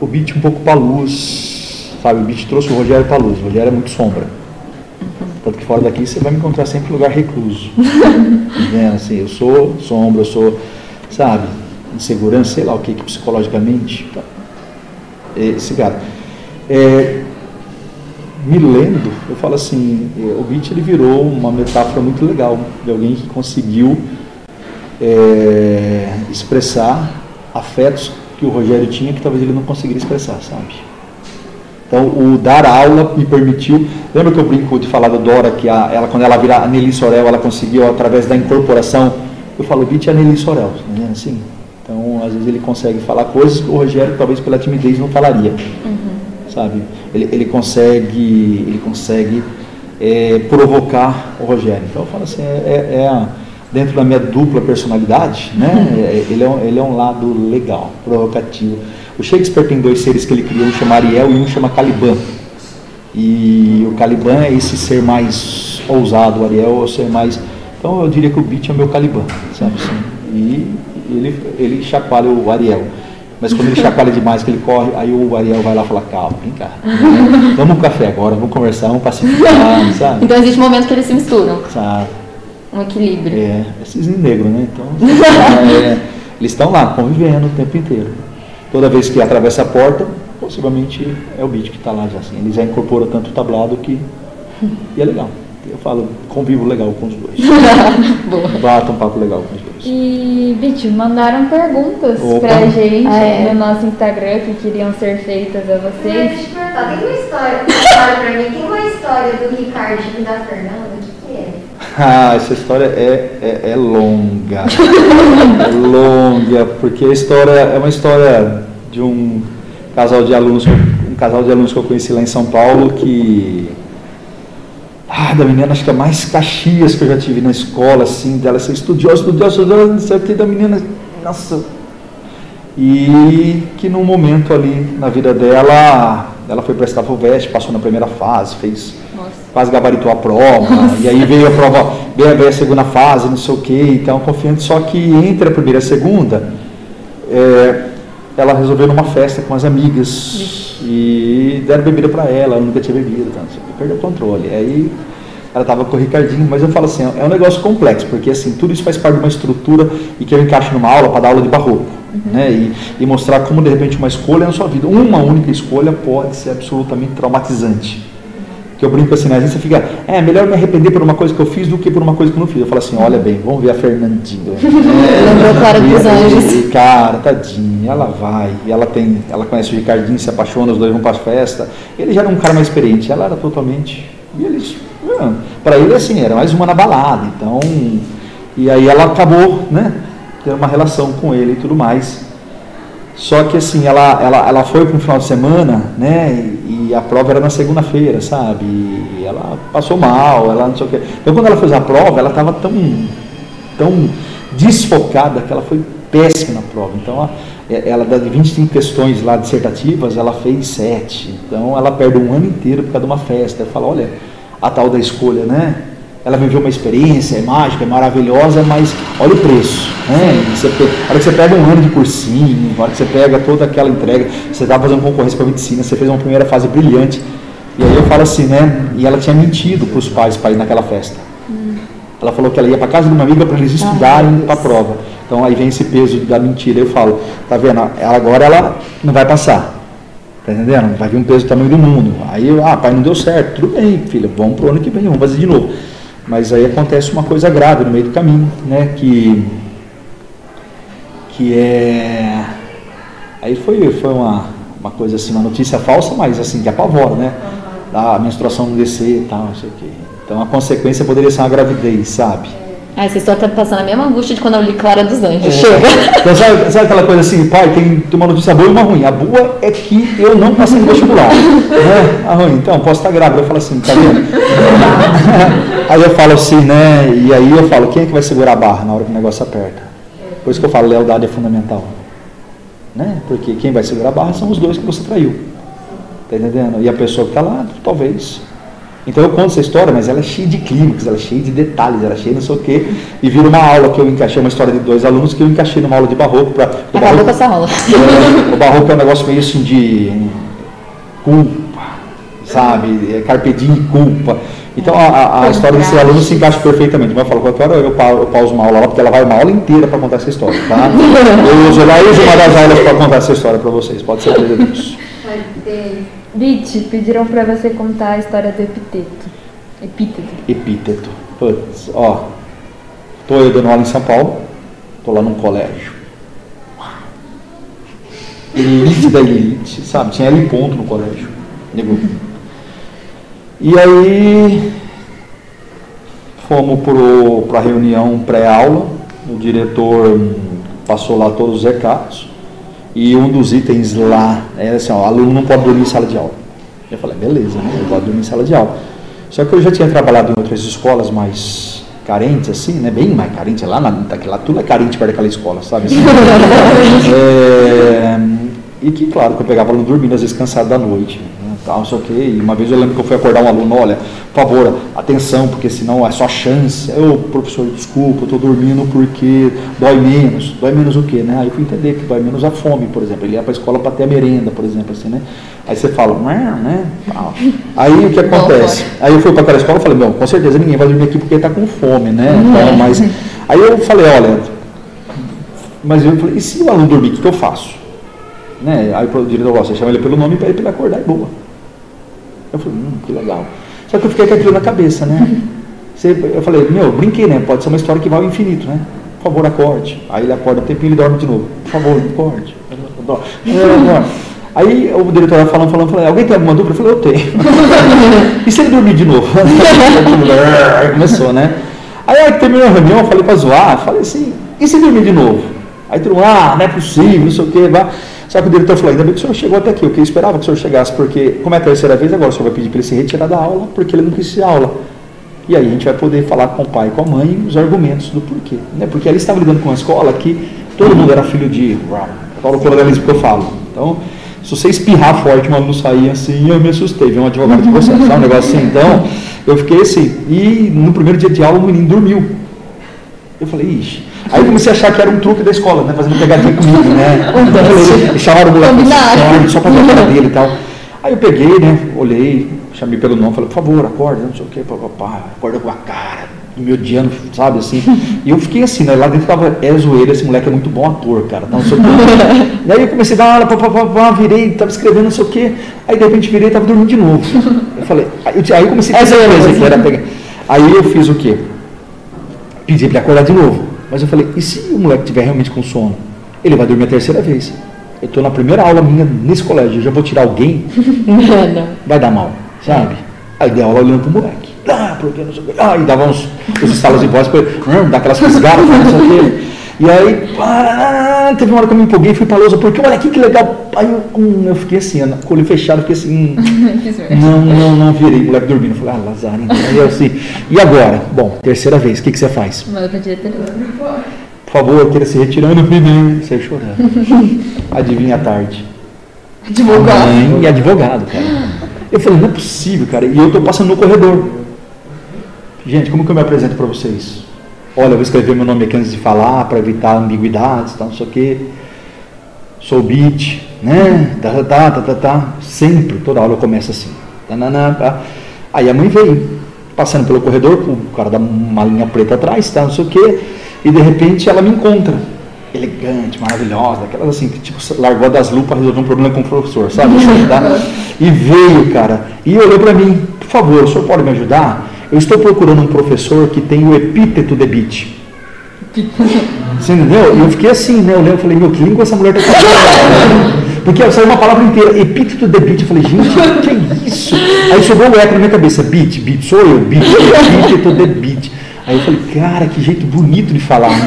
o beat um pouco para luz, sabe? O beat trouxe o Rogério para luz. O Rogério é muito sombra. Tanto que fora daqui você vai me encontrar sempre em lugar recluso. Entendeu? Assim, eu sou sombra, eu sou, sabe, insegurança, sei lá o que, que psicologicamente. tá? Esse cara. É, me lendo, eu falo assim, é, o beat ele virou uma metáfora muito legal de alguém que conseguiu é, expressar afetos que o Rogério tinha que talvez ele não conseguiria expressar, sabe? Então, o dar aula me permitiu. Lembra que eu brinco de falar da Dora, que a, ela, quando ela vira a Nelly Sorel, ela conseguiu, através da incorporação, eu falo, Beat é a Nelly Sorel, né? assim. Então, às vezes ele consegue falar coisas que o Rogério, talvez pela timidez, não falaria, sabe? Ele, ele consegue, ele consegue é, provocar o Rogério. Então, eu falo assim, é, é- é a- dentro da minha dupla personalidade, né? É- ele, é um, ele é um lado legal, provocativo. O Shakespeare tem dois seres que ele criou, um chama Ariel e um chama Caliban. E o Caliban é esse ser mais ousado, o Ariel é o ser mais. Então eu diria que o Beat é o meu Caliban, sabe assim? E ele, ele chacoalha o Ariel. Mas quando ele chacoalha demais, que ele corre, aí o Ariel vai lá e fala, calma, vem cá. né? Vamos pro café agora, vamos conversar, vamos pacificar, sabe? Então existe um momento que eles se misturam, sabe? um equilíbrio. É, é cisne negro, né? Então, é, eles estão lá, convivendo o tempo inteiro. Toda vez que atravessa a porta, possivelmente é o beat que está lá já assim. Ele já incorpora tanto o tablado que. E é legal. Eu falo, convivo legal com os dois. Boa. Bato um papo legal com os dois. E, Bitch, mandaram perguntas Opa. pra gente Ah, é. no nosso Instagram que queriam ser feitas a Eu ia vocês. te perguntar, tem uma história, pra mim. Tem uma história do Ricardinho e da Fernanda? O que, que é? Ah, essa história é, é, é longa. é longa, porque a história é uma história de um casal de alunos, eu- um casal de alunos que eu conheci lá em São Paulo que. Ah, da menina, acho que é mais Caxias que eu já tive na escola, assim, dela ser estudiosa, estudiosa, estudiosa, que, da menina, nossa. E que num momento ali na vida dela, ela foi prestar FUVEST, passou na primeira fase, fez quase gabaritou a prova, e aí veio a prova, veio, a segunda fase, não sei o que, então confiante, só que entre a primeira e a segunda, é, ela resolveu numa festa com as amigas e deram bebida para ela, ela nunca tinha bebido, então, perdeu o controle. Aí ela estava com o Ricardinho, mas eu falo assim, é um negócio complexo, porque assim, tudo isso faz parte de uma estrutura e que eu encaixo numa aula para dar aula de barroco. Né? E, e mostrar como de repente uma escolha na sua vida, uma única escolha pode ser absolutamente traumatizante. Que eu brinco assim, né? às vezes você fica, é melhor me arrepender por uma coisa que eu fiz do que por uma coisa que eu não fiz. Eu falo assim, olha bem, vamos ver a Fernandinha. Lembrou Clara dos Anjos. cara, tadinha, ela vai, ela tem, ela conhece o Ricardinho, se apaixona, os dois vão para a festa. Ele já era um cara mais experiente, ela era totalmente. E eles, para ele assim, era mais uma na balada, então. E aí ela acabou, né, tendo uma relação com ele e tudo mais. Só que assim, ela, ela, ela foi para um final de semana, né? E, a prova era na segunda-feira, sabe? E ela passou mal, ela não sei o quê. Então quando ela fez a prova, ela estava tão, tão desfocada que ela foi péssima na prova. Então ela, ela das 25 questões lá dissertativas, ela fez 7. Então ela perde um ano inteiro por causa de uma festa. Eu falo, olha, a tal da escolha, né? Ela viveu uma experiência, é mágica, é maravilhosa, mas olha o preço. Né? Você, a hora que você pega um ano de cursinho, a hora que você pega toda aquela entrega, você estava fazendo concorrência para medicina, você fez uma primeira fase brilhante. E aí eu falo assim, né? E ela tinha mentido para os pais para ir naquela festa. Ela falou que ela ia para casa de uma amiga para eles estudarem para a prova. Então aí vem esse peso da mentira. Eu falo, tá vendo? Ela, agora ela não vai passar. Tá entendendo? Vai vir um peso do tamanho do mundo. Aí, eu, ah, pai, não deu certo. Tudo bem, filha, vamos pro ano que vem, vamos fazer de novo. Mas aí acontece uma coisa grave no meio do caminho, né? Que, que é. Aí foi, foi uma, uma coisa assim, uma notícia falsa, mas assim, que apavora, né? A menstruação não descer e tal, não sei o quê. Então a consequência poderia ser uma gravidez, sabe? Ai, vocês estão passando a mesma angústia de quando eu li Clara dos Anjos. Chega. Então, sabe, sabe aquela coisa assim, pai, tem, tem uma notícia boa e uma ruim. A boa é que eu não passei no vestibular. né? A ruim, então, posso estar grávida. Eu falo assim, tá vendo? aí eu falo assim, né? E aí eu falo, quem é que vai segurar a barra na hora que o negócio aperta? Por isso que eu falo, lealdade é fundamental. Né? Porque quem vai segurar a barra são os dois que você traiu. Tá entendendo? E a pessoa que está lá, talvez então eu conto essa história, mas ela é cheia de clínicos, ela é cheia de detalhes, ela é cheia de não sei o quê. E vira uma aula que eu encaixei, uma história de dois alunos que eu encaixei numa aula de barroco. Pra, Acabou barroco, com essa aula. o barroco é um negócio meio assim de culpa, sabe? É carpe diem culpa. Então a, a, a história desse aluno se encaixa perfeitamente. Mas eu falo, qualquer hora eu, pa- eu pauso uma aula lá, porque ela vai uma aula inteira para contar essa história, tá? Eu uso, eu uso uma das aulas para contar essa história para vocês, pode ser disso. Pode ter. Vit, pediram pra você contar a história do epiteto. Epíteto. Epíteto. Putz, ó. Tô eu dando aula em São Paulo. Tô lá num colégio. Elite da elite, sabe? Tinha L ponto no colégio. Nego. E aí fomos para a reunião pré-aula. O diretor passou lá todos os recados. E um dos itens lá era assim, ó, o aluno não pode dormir em sala de aula. Eu falei, beleza, né? Não pode dormir em sala de aula. Só que eu já tinha trabalhado em outras escolas mais carentes, assim, né? Bem mais carente, lá, na, lá tudo é carente perto daquela escola, sabe? assim? É, e que, claro, que eu pegava aluno dormindo, às vezes cansado da noite, tal, não sei o quê. E uma vez eu lembro que eu fui acordar um aluno, olha, por favor, atenção, porque senão é só chance. Eu, professor, desculpa, eu estou dormindo porque dói menos. Dói menos o quê, né? Aí eu fui entender que dói menos a fome, por exemplo. Ele ia para a escola para ter a merenda, por exemplo, assim, né? Aí você fala, né, né? Aí o que acontece? Aí eu fui para aquela escola e falei, meu, com certeza ninguém vai dormir aqui porque ele está com fome, né? Então, mas, aí eu falei, olha, mas eu falei, e se o aluno dormir, o que, eu faço? Né? Aí o diretor você chama ele pelo nome e para ele acordar e boa. Eu falei, hum, que legal. Só que eu fiquei com aquilo na cabeça, né? Eu falei, meu, brinquei, né? Pode ser uma história que vai ao infinito, né? Por favor, acorde. Aí ele acorda um tempinho e ele dorme de novo. Por favor, acorde. Aí o diretor vai falando, falando, falando, alguém tem alguma dúvida? Eu falei, eu tenho. e se ele dormir de novo? Aí Começou, né? Aí, aí terminou a reunião, eu falei pra zoar, falei assim, e se dormir de novo? Aí todo mundo, ah, não é possível, não sei o que, vá. Só que o diretor falou, ainda bem que o senhor chegou até aqui, eu que esperava que o senhor chegasse, porque como é a terceira vez, agora o senhor vai pedir para ele se retirar da aula, porque ele não quis à aula. E aí a gente vai poder falar com o pai e com a mãe os argumentos do porquê. Né? Porque ali estava lidando com uma escola que todo mundo era filho de Paulo Coronelismo que eu falo. Então, se você espirrar forte, um aluno sair assim, eu me assustei, vi um advogado de você, sabe um negócio assim? Então, eu fiquei assim. E no primeiro dia de aula o menino dormiu. Eu falei, ixi. Aí eu comecei a achar que era um truque da escola, né? Fazendo pegadinha comigo, né? Então, chamaram o moleque Combinado. só- pra ver a cara dele e tal. Aí eu peguei, né? Olhei, chamei pelo nome, falei, por favor, acorda, não sei o que, papapá, acorda com a cara, me odiando, sabe, assim. E eu fiquei assim, né? Lá dentro tava, é zoeira, esse moleque é muito bom ator, cara, tá, não sei o quê. E aí eu comecei a dar aula, papapá, virei, tava escrevendo não sei o quê. Aí de repente virei e tava dormindo de novo. Eu falei, aí eu, aí eu comecei a É que zoeira. era pegar. Aí eu fiz o quê? Pedi para ele acordar de novo. Mas eu falei, e se o moleque tiver realmente com sono? Ele vai dormir a terceira vez. Eu estou na primeira aula minha nesse colégio, eu já vou tirar alguém, Não, não. vai dar mal, sabe? Aí dei aula olhando pro moleque. Ah, porque não sei o quê. Ah, e dava uns, uns estalos de voz para ele, hum, dá aquelas fisgadas, não sei o quê. E aí, ah, teve uma hora que eu me empolguei e fui pra lousa, porque olha aqui que legal. Aí eu, hum, eu fiquei assim, com o olho fechado, fiquei assim, hum, não, não, não virei, moleque dormindo. Falei, ah, Lazaro, então. Aí eu assim, e agora? Bom, terceira vez, o que, que você faz? Manda pra diretoria. Por favor, queira se retirando, menino. Você chorando. Adivinha a tarde. Divulgar. Mãe e advogado, cara. Eu falei, não é possível, cara. E eu tô passando no corredor. Gente, como que eu me apresento para vocês? Olha, eu vou escrever meu nome aqui antes de falar, para evitar ambiguidades, tal, não sei o quê. Sou beat, né? Tá, tá, tá, tá, tá, tá. Sempre, toda aula eu começo assim. Tananã, tá. Aí a mãe veio, passando pelo corredor, com o cara da malinha preta atrás, tá, não sei o quê. E de repente ela me encontra. Elegante, maravilhosa, aquelas assim, que tipo, largou das lupas para resolver um problema com o professor, sabe? Assim, tá? E veio, cara, e olhou para mim, por favor, o senhor pode me ajudar? Eu estou procurando um professor que tem o epíteto de beat. Você entendeu? E eu fiquei assim, né? Eu lembro, falei, meu, que língua essa mulher tá falando? Porque saiu uma palavra inteira, epíteto de beat. Eu falei, gente, que é isso? Aí sobrou o eco na minha cabeça, beat, beat, sou eu, beat, epíteto de beat. Aí eu falei, cara, que jeito bonito de falar, né?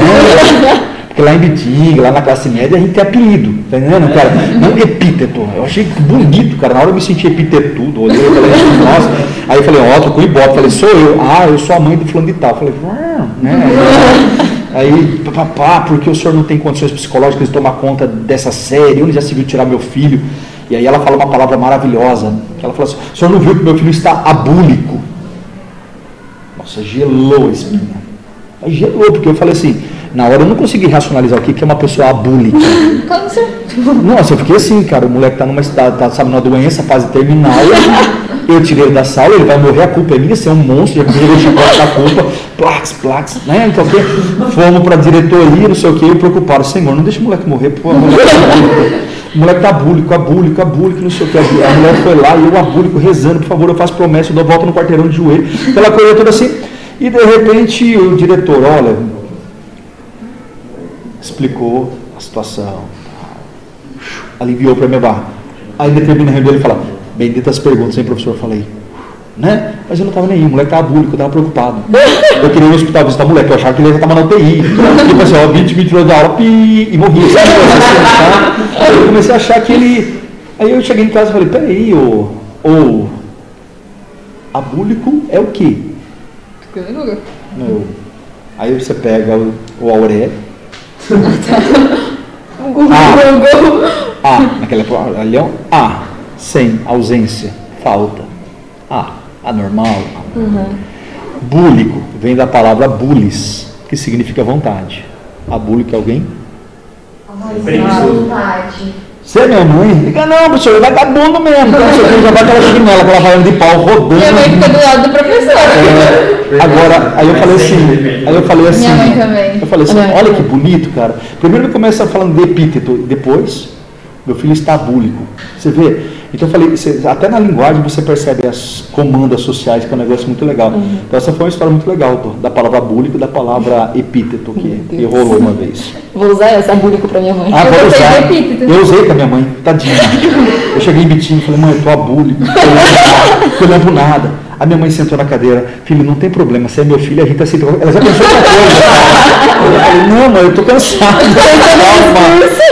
Porque lá em Bitinga, lá na classe média, a gente tem apelido, tá entendendo, cara? Não epíteto. Eu achei bonito, cara. Na hora eu me senti epitetudo, olhei, eu falei, nossa. Aí eu falei, ó, tô com ibope. Falei, sou eu. Ah, eu sou a mãe do fulano de tal. Falei, ah, né? Aí, papá, porque o senhor não tem condições psicológicas de tomar conta dessa série? Onde já se viu tirar meu filho? E aí ela fala uma palavra maravilhosa. Que ela fala assim, o senhor não viu que meu filho está abúlico? Nossa, gelou a espinha. Aí gelou, porque eu falei assim, na hora eu não consegui racionalizar o que é uma pessoa abúlica. Câncer. Nossa, eu fiquei assim, cara, o moleque tá numa tá, tá, sabe, numa doença, fase terminal, eu tirei ele da sala, ele vai morrer, a culpa é minha, você é um monstro, já joguei chocolate da culpa, plax, plax, né? Então, que, fomos pra diretoria, não sei o que, eu preocupado, Senhor, não deixa o moleque morrer, pô, o moleque tá abúlico, o moleque tá abúlico, abúlico, abúlico, não sei o que, a mulher foi lá, e eu abúlico, rezando, por favor, eu faço promessa, eu dou volta no quarteirão de joelho, aquela coisa toda assim, e de repente o diretor, olha, explicou a situação, aliviou para minha barra. Aí determina a reunião ele fala, benditas perguntas, hein, professor? Eu falei, né? Mas eu não estava nem aí, o moleque estava búlico, eu estava preocupado. Eu queria ir no hospital visitar o moleque, eu achava que ele já estava na UTI. Tipo assim, ó, 20 me tirou da aula e, e morri. Aí eu comecei a achar que ele. Aí eu cheguei em casa e falei, peraí, ô, ô, abúlico é o quê? Não. Aí você pega o, o Auré. Ah, ah, naquela um A, sem, ausência, falta. A, anormal. Búlico, vem da palavra bulis, que significa vontade. Abúlico é alguém? Preguiçoso. vontade. Você é minha mãe? Diga, não, professor, ele vai dar bunda mesmo. Então, você tem que jogar aquela chinela, aquela falando de pau rodando. Minha mãe fica do lado do professor. É, agora, aí eu falei assim, aí eu falei assim, Minha mãe também. eu falei assim, olha que bonito, cara. Primeiro ele começa falando de epíteto, depois, meu filho está búlico. Você vê? Então eu falei, você- até na linguagem você percebe as comandas sociais, que é um negócio muito legal. Então essa foi uma história muito legal, do- da palavra búlico e da palavra epíteto, que, que rolou uma vez. Vou usar essa búlico pra minha mãe. Ah, Eu gostei usar. epíteto. Eu usei com a minha mãe, tadinha. Eu cheguei em Bitinho e falei, mãe, eu tô abúlico, eu não lembro nada. A minha mãe sentou na cadeira, filho, não tem problema, você é meu filho, a gente aceita. Ela já pensou outra coisa. Eu falei, não, mãe, eu tô cansado.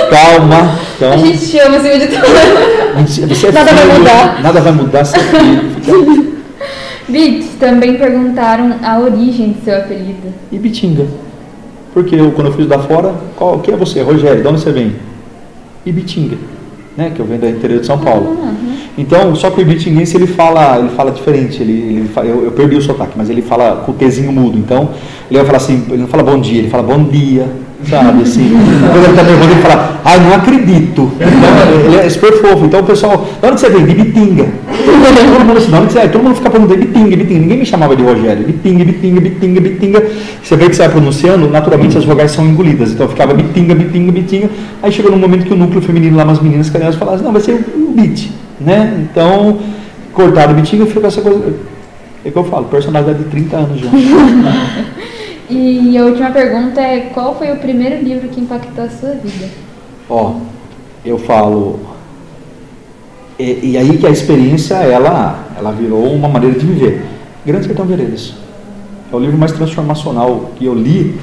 Calma, calma. A Então, gente te ama acima de tudo. é Nada vai filho, mudar. Nada vai mudar, você é filho. Bits, também perguntaram a origem do seu apelido. E Bitinga. Porque eu, quando eu fiz da fora, qual, quem é você? Rogério, de onde você vem? Ibitinga, né? Que eu venho do interior de São Paulo. Então, só que o ibitinguense ele fala, ele fala diferente. Ele, ele fa- eu, eu perdi o sotaque, mas ele fala com o Tzinho mudo. Então, ele vai falar assim, ele não fala bom dia, ele fala bom dia, sabe? Assim. Quando ele tá nervoso, ele fala, ai, não acredito. Então, ele é super fofo. Então, o pessoal, de onde você vem? De Ibitinga. Todo mundo assim, onde você? Todo mundo fica perguntando Ibitinga, Ibitinga. Ninguém me chamava de Rogério. Ibitinga, Ibitinga, Ibitinga, Ibitinga. Você vê que você vai pronunciando, naturalmente as vogais são engolidas. Então, ficava Bitinga, Bitinga, Bitinga. Aí chegou num momento que o núcleo feminino lá, umas meninas carinhosas, falaram assim, não, vai ser o Bit, né? Então, cortaram o Bitinga e ficou essa coisa. É que eu falo, personalidade de 30 anos já. E a última pergunta é: qual foi o primeiro livro que impactou a sua vida? Ó, eu falo. E, e aí que a experiência, ela, ela virou uma maneira de viver. Grande Sertão Veredas. É o livro mais transformacional que eu li.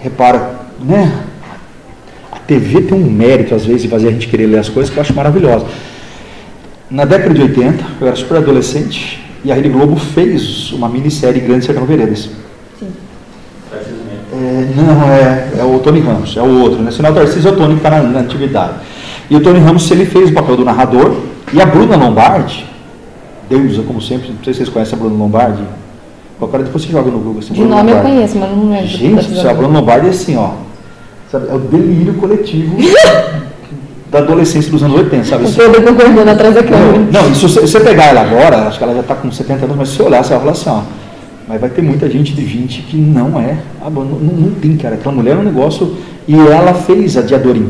Repara, né? A TV tem um mérito, às vezes, de fazer a gente querer ler as coisas que eu acho maravilhosa. Na década de 80, eu era super adolescente, e a Rede Globo fez uma minissérie Grande Sertão Veredas. É, não, é, é o Tony Ramos, é o outro. Né? Senão o Tarcísio é o Tony que está na, na atividade. E o Tony Ramos ele fez o papel do narrador. E a Bruna Lombardi, deusa, como sempre, não sei se vocês conhecem a Bruna Lombardi. Qualquer depois você joga no Google. Assim, De nome eu Lombardi. conheço, mas não lembro. Gente, a Bruna Lombardi é assim, ó. Sabe, é o delírio coletivo da adolescência dos anos 80, sabe? O Pedro concordando atrás da câmera. não, não, se você, pegar ela agora, acho que ela já está com 70 anos, mas se você olhar, você vai falar assim, ó. Mas vai ter muita gente de 20 que não é. Ah, não, não, tem, cara. Aquela mulher é um negócio. E ela fez a Diadorim.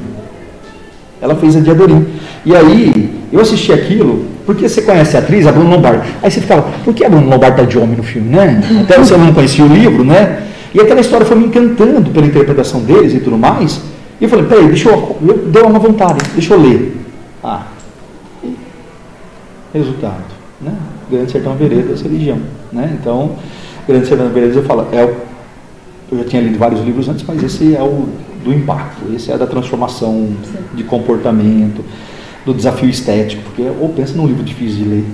Ela fez a Diadorim. E aí, eu assisti aquilo, porque você conhece a atriz, a Bruna Lombardi. Aí você ficava, por que a Bruna Lombardi tá de homem no filme, né? Até você não conhecia o livro, né? E aquela história foi me encantando pela interpretação deles e tudo mais. E eu falei, peraí, deixa eu. eu deu uma vontade, deixa eu ler. Ah. Resultado. Né? Grande Sertão Veredas, religião. Né? Então, Grande Sertão Veredas, eu falo, é o, eu já tinha lido vários livros antes, mas esse é o do impacto, esse é da transformação Sim. de comportamento, do desafio estético, porque ou pensa num livro difícil de ler,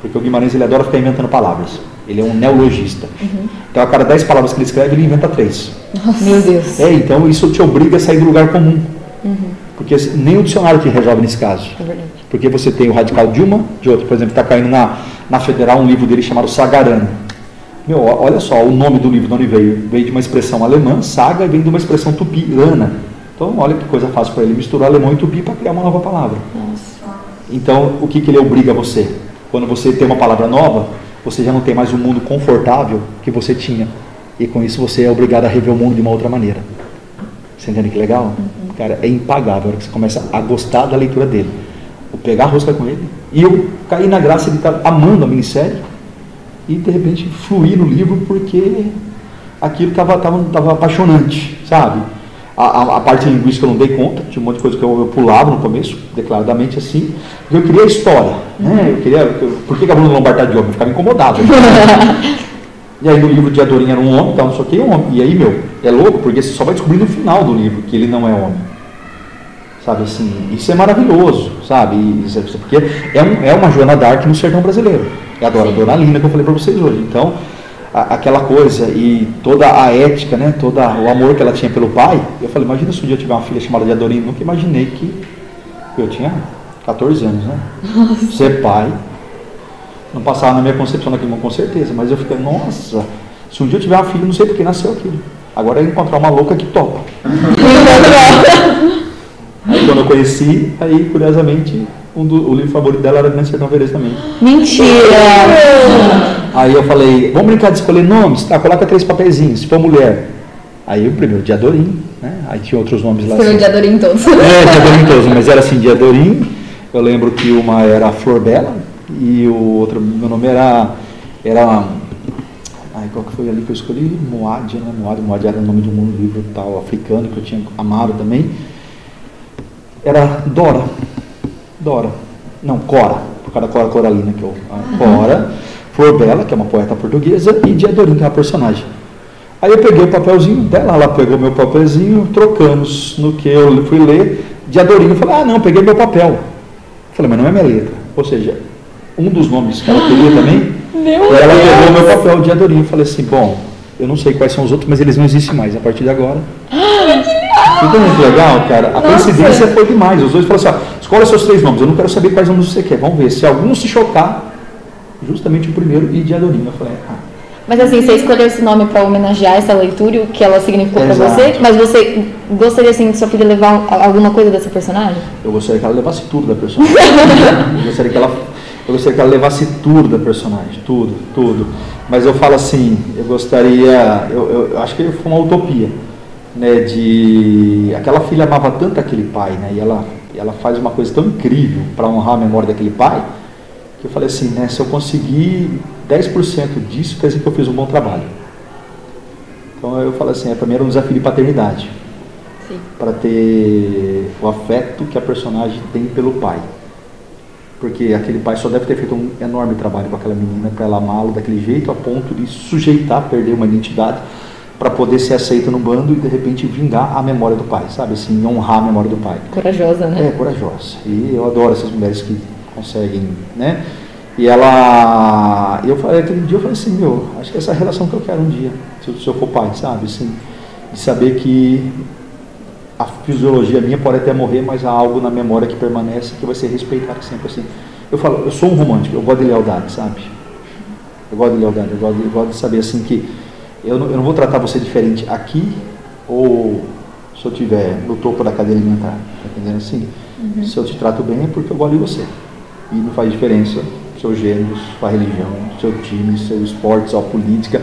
porque o Guimarães ele adora ficar inventando palavras. Ele é um neologista. Uhum. Então, a cada dez palavras que ele escreve, ele inventa três. Nossa. Meu Deus. É, então isso te obriga a sair do lugar comum. Uhum. Porque nem o dicionário te resolve nesse caso. É verdade. Porque você tem o radical de uma, de outra. Por exemplo, está caindo na, na Federal um livro dele chamado Sagarana. Meu, olha só, o nome do livro de onde veio. Veio de uma expressão alemã, saga, e vem de uma expressão tupi-ana. Então, olha que coisa fácil para ele misturar alemão e tupi para criar uma nova palavra. Nossa. Então, o que, que ele obriga você? Quando você tem uma palavra nova, você já não tem mais o um mundo confortável que você tinha. E com isso você é obrigado a rever o mundo de uma outra maneira. Você entende que legal? Uhum. Cara, é impagável a hora que você começa a gostar da leitura dele. Vou pegar a rosca com ele. E eu caí na graça de estar amando a minissérie. E de repente fluir no livro porque aquilo estava tava, tava apaixonante, sabe? A, a, parte linguística eu não dei conta, tinha um monte de coisa que eu, eu pulava no começo, declaradamente assim. Eu queria a história, né? Eu queria, eu, por que a Bruna Lombardi tá de homem? Eu ficava incomodado. e aí no livro de Adorinha era um homem, então só que é um homem. E aí, meu, é louco, porque você só vai descobrir no final do livro que ele não é homem. Sabe assim, isso é maravilhoso, sabe? Isso é, porque é, um, é uma Joana Dark no sertão brasileiro. É a Dora, Dona Lina que eu falei para vocês hoje. Então, aquela coisa e toda a ética, né, todo o amor que ela tinha pelo pai. Eu falei, imagina se um dia eu tiver uma filha chamada de Adorino, nunca imaginei que eu tinha 14 anos, né? Nossa. Ser pai. Não passava na minha concepção naquele momento com certeza, mas eu fiquei, nossa, se um dia eu tiver uma filha, não sei por que nasceu aquilo. Agora é encontrar uma louca que topa. aí quando eu conheci, aí curiosamente um do, o livro favorito dela era Grande Sertão Veredas também. Mentira! Aí eu falei, vamos brincar de escolher nomes? Tá, coloca três papeizinhos, se for mulher. Aí o primeiro, Diadorim, né? Aí tinha outros nomes lá. Escolheu assim. Diadorim todos. É, Diadorim todos, mas era assim, Diadorim. Eu lembro que uma era Flor Bela e o outro, meu nome era, era Ai, qual que foi ali que eu escolhi? Moadia, né? Moadia, Moadia era o nome de um livro tal africano que eu tinha amado também. Era Dora. Dora. Não, Cora, por causa da Cora Coralina, que eu. A Cora, Flor Bela, que é uma poeta portuguesa, e Diadorim, que é uma personagem. Aí eu peguei o papelzinho dela, ela pegou meu papelzinho, trocamos no que eu fui ler. Diadorim, eu falei, ah, não, peguei meu papel. Eu falei, mas não é minha letra. Ou seja, um dos nomes que ela queria também, meu ela Deus. pegou meu papel de Adorim. Eu falei assim, bom, eu não sei quais são os outros, mas eles não existem mais a partir de agora. Tudo muito legal, cara. A Nossa. coincidência foi demais. Os dois falaram assim: ó, escolha seus três nomes. Eu não quero saber quais nomes você quer. Vamos ver. Se algum se chocar, justamente o primeiro e de Adorim. Eu falei: ah. Mas assim, você escolheu esse nome para homenagear essa leitura, o que ela significou para você, mas você gostaria assim de sua filha levar alguma coisa dessa personagem? Eu gostaria que ela levasse tudo da personagem. eu, gostaria que ela, eu gostaria que ela levasse tudo da personagem, tudo, tudo. Mas eu falo assim, eu gostaria, eu, eu, eu acho que foi uma utopia né, de aquela filha amava tanto aquele pai, né, e ela, ela faz uma coisa tão incrível para honrar a memória daquele pai, que eu falei assim, né, se eu conseguir 10% disso, quer dizer que eu fiz um bom trabalho. Então eu falo assim, é, para mim era um desafio de paternidade. Para ter o afeto que a personagem tem pelo pai. Porque aquele pai só deve ter feito um enorme trabalho com aquela menina para ela amá-lo daquele jeito, a ponto de sujeitar, perder uma identidade para poder ser aceita no bando e de repente vingar a memória do pai, sabe? Assim, honrar a memória do pai. Corajosa, né? É, corajosa. E eu adoro essas mulheres que conseguem, né? E ela, eu falei, aquele dia eu falei assim, meu, acho que essa é a relação que eu quero um dia, se eu, se eu for pai, sabe? Assim, de saber que a fisiologia minha pode até morrer, mas há algo na memória que permanece que vai ser respeitado sempre assim. Eu falo, eu sou um romântico, eu gosto de lealdade, sabe? Eu gosto de lealdade, eu gosto de, eu gosto de saber assim que eu não, eu não vou tratar você diferente aqui ou se eu estiver no topo da cadeia alimentar. Tá entendendo assim? Uhum. Se eu te trato bem é porque eu gosto de você. E não faz diferença seu gênero, sua religião, seu time, seu esporte, sua política.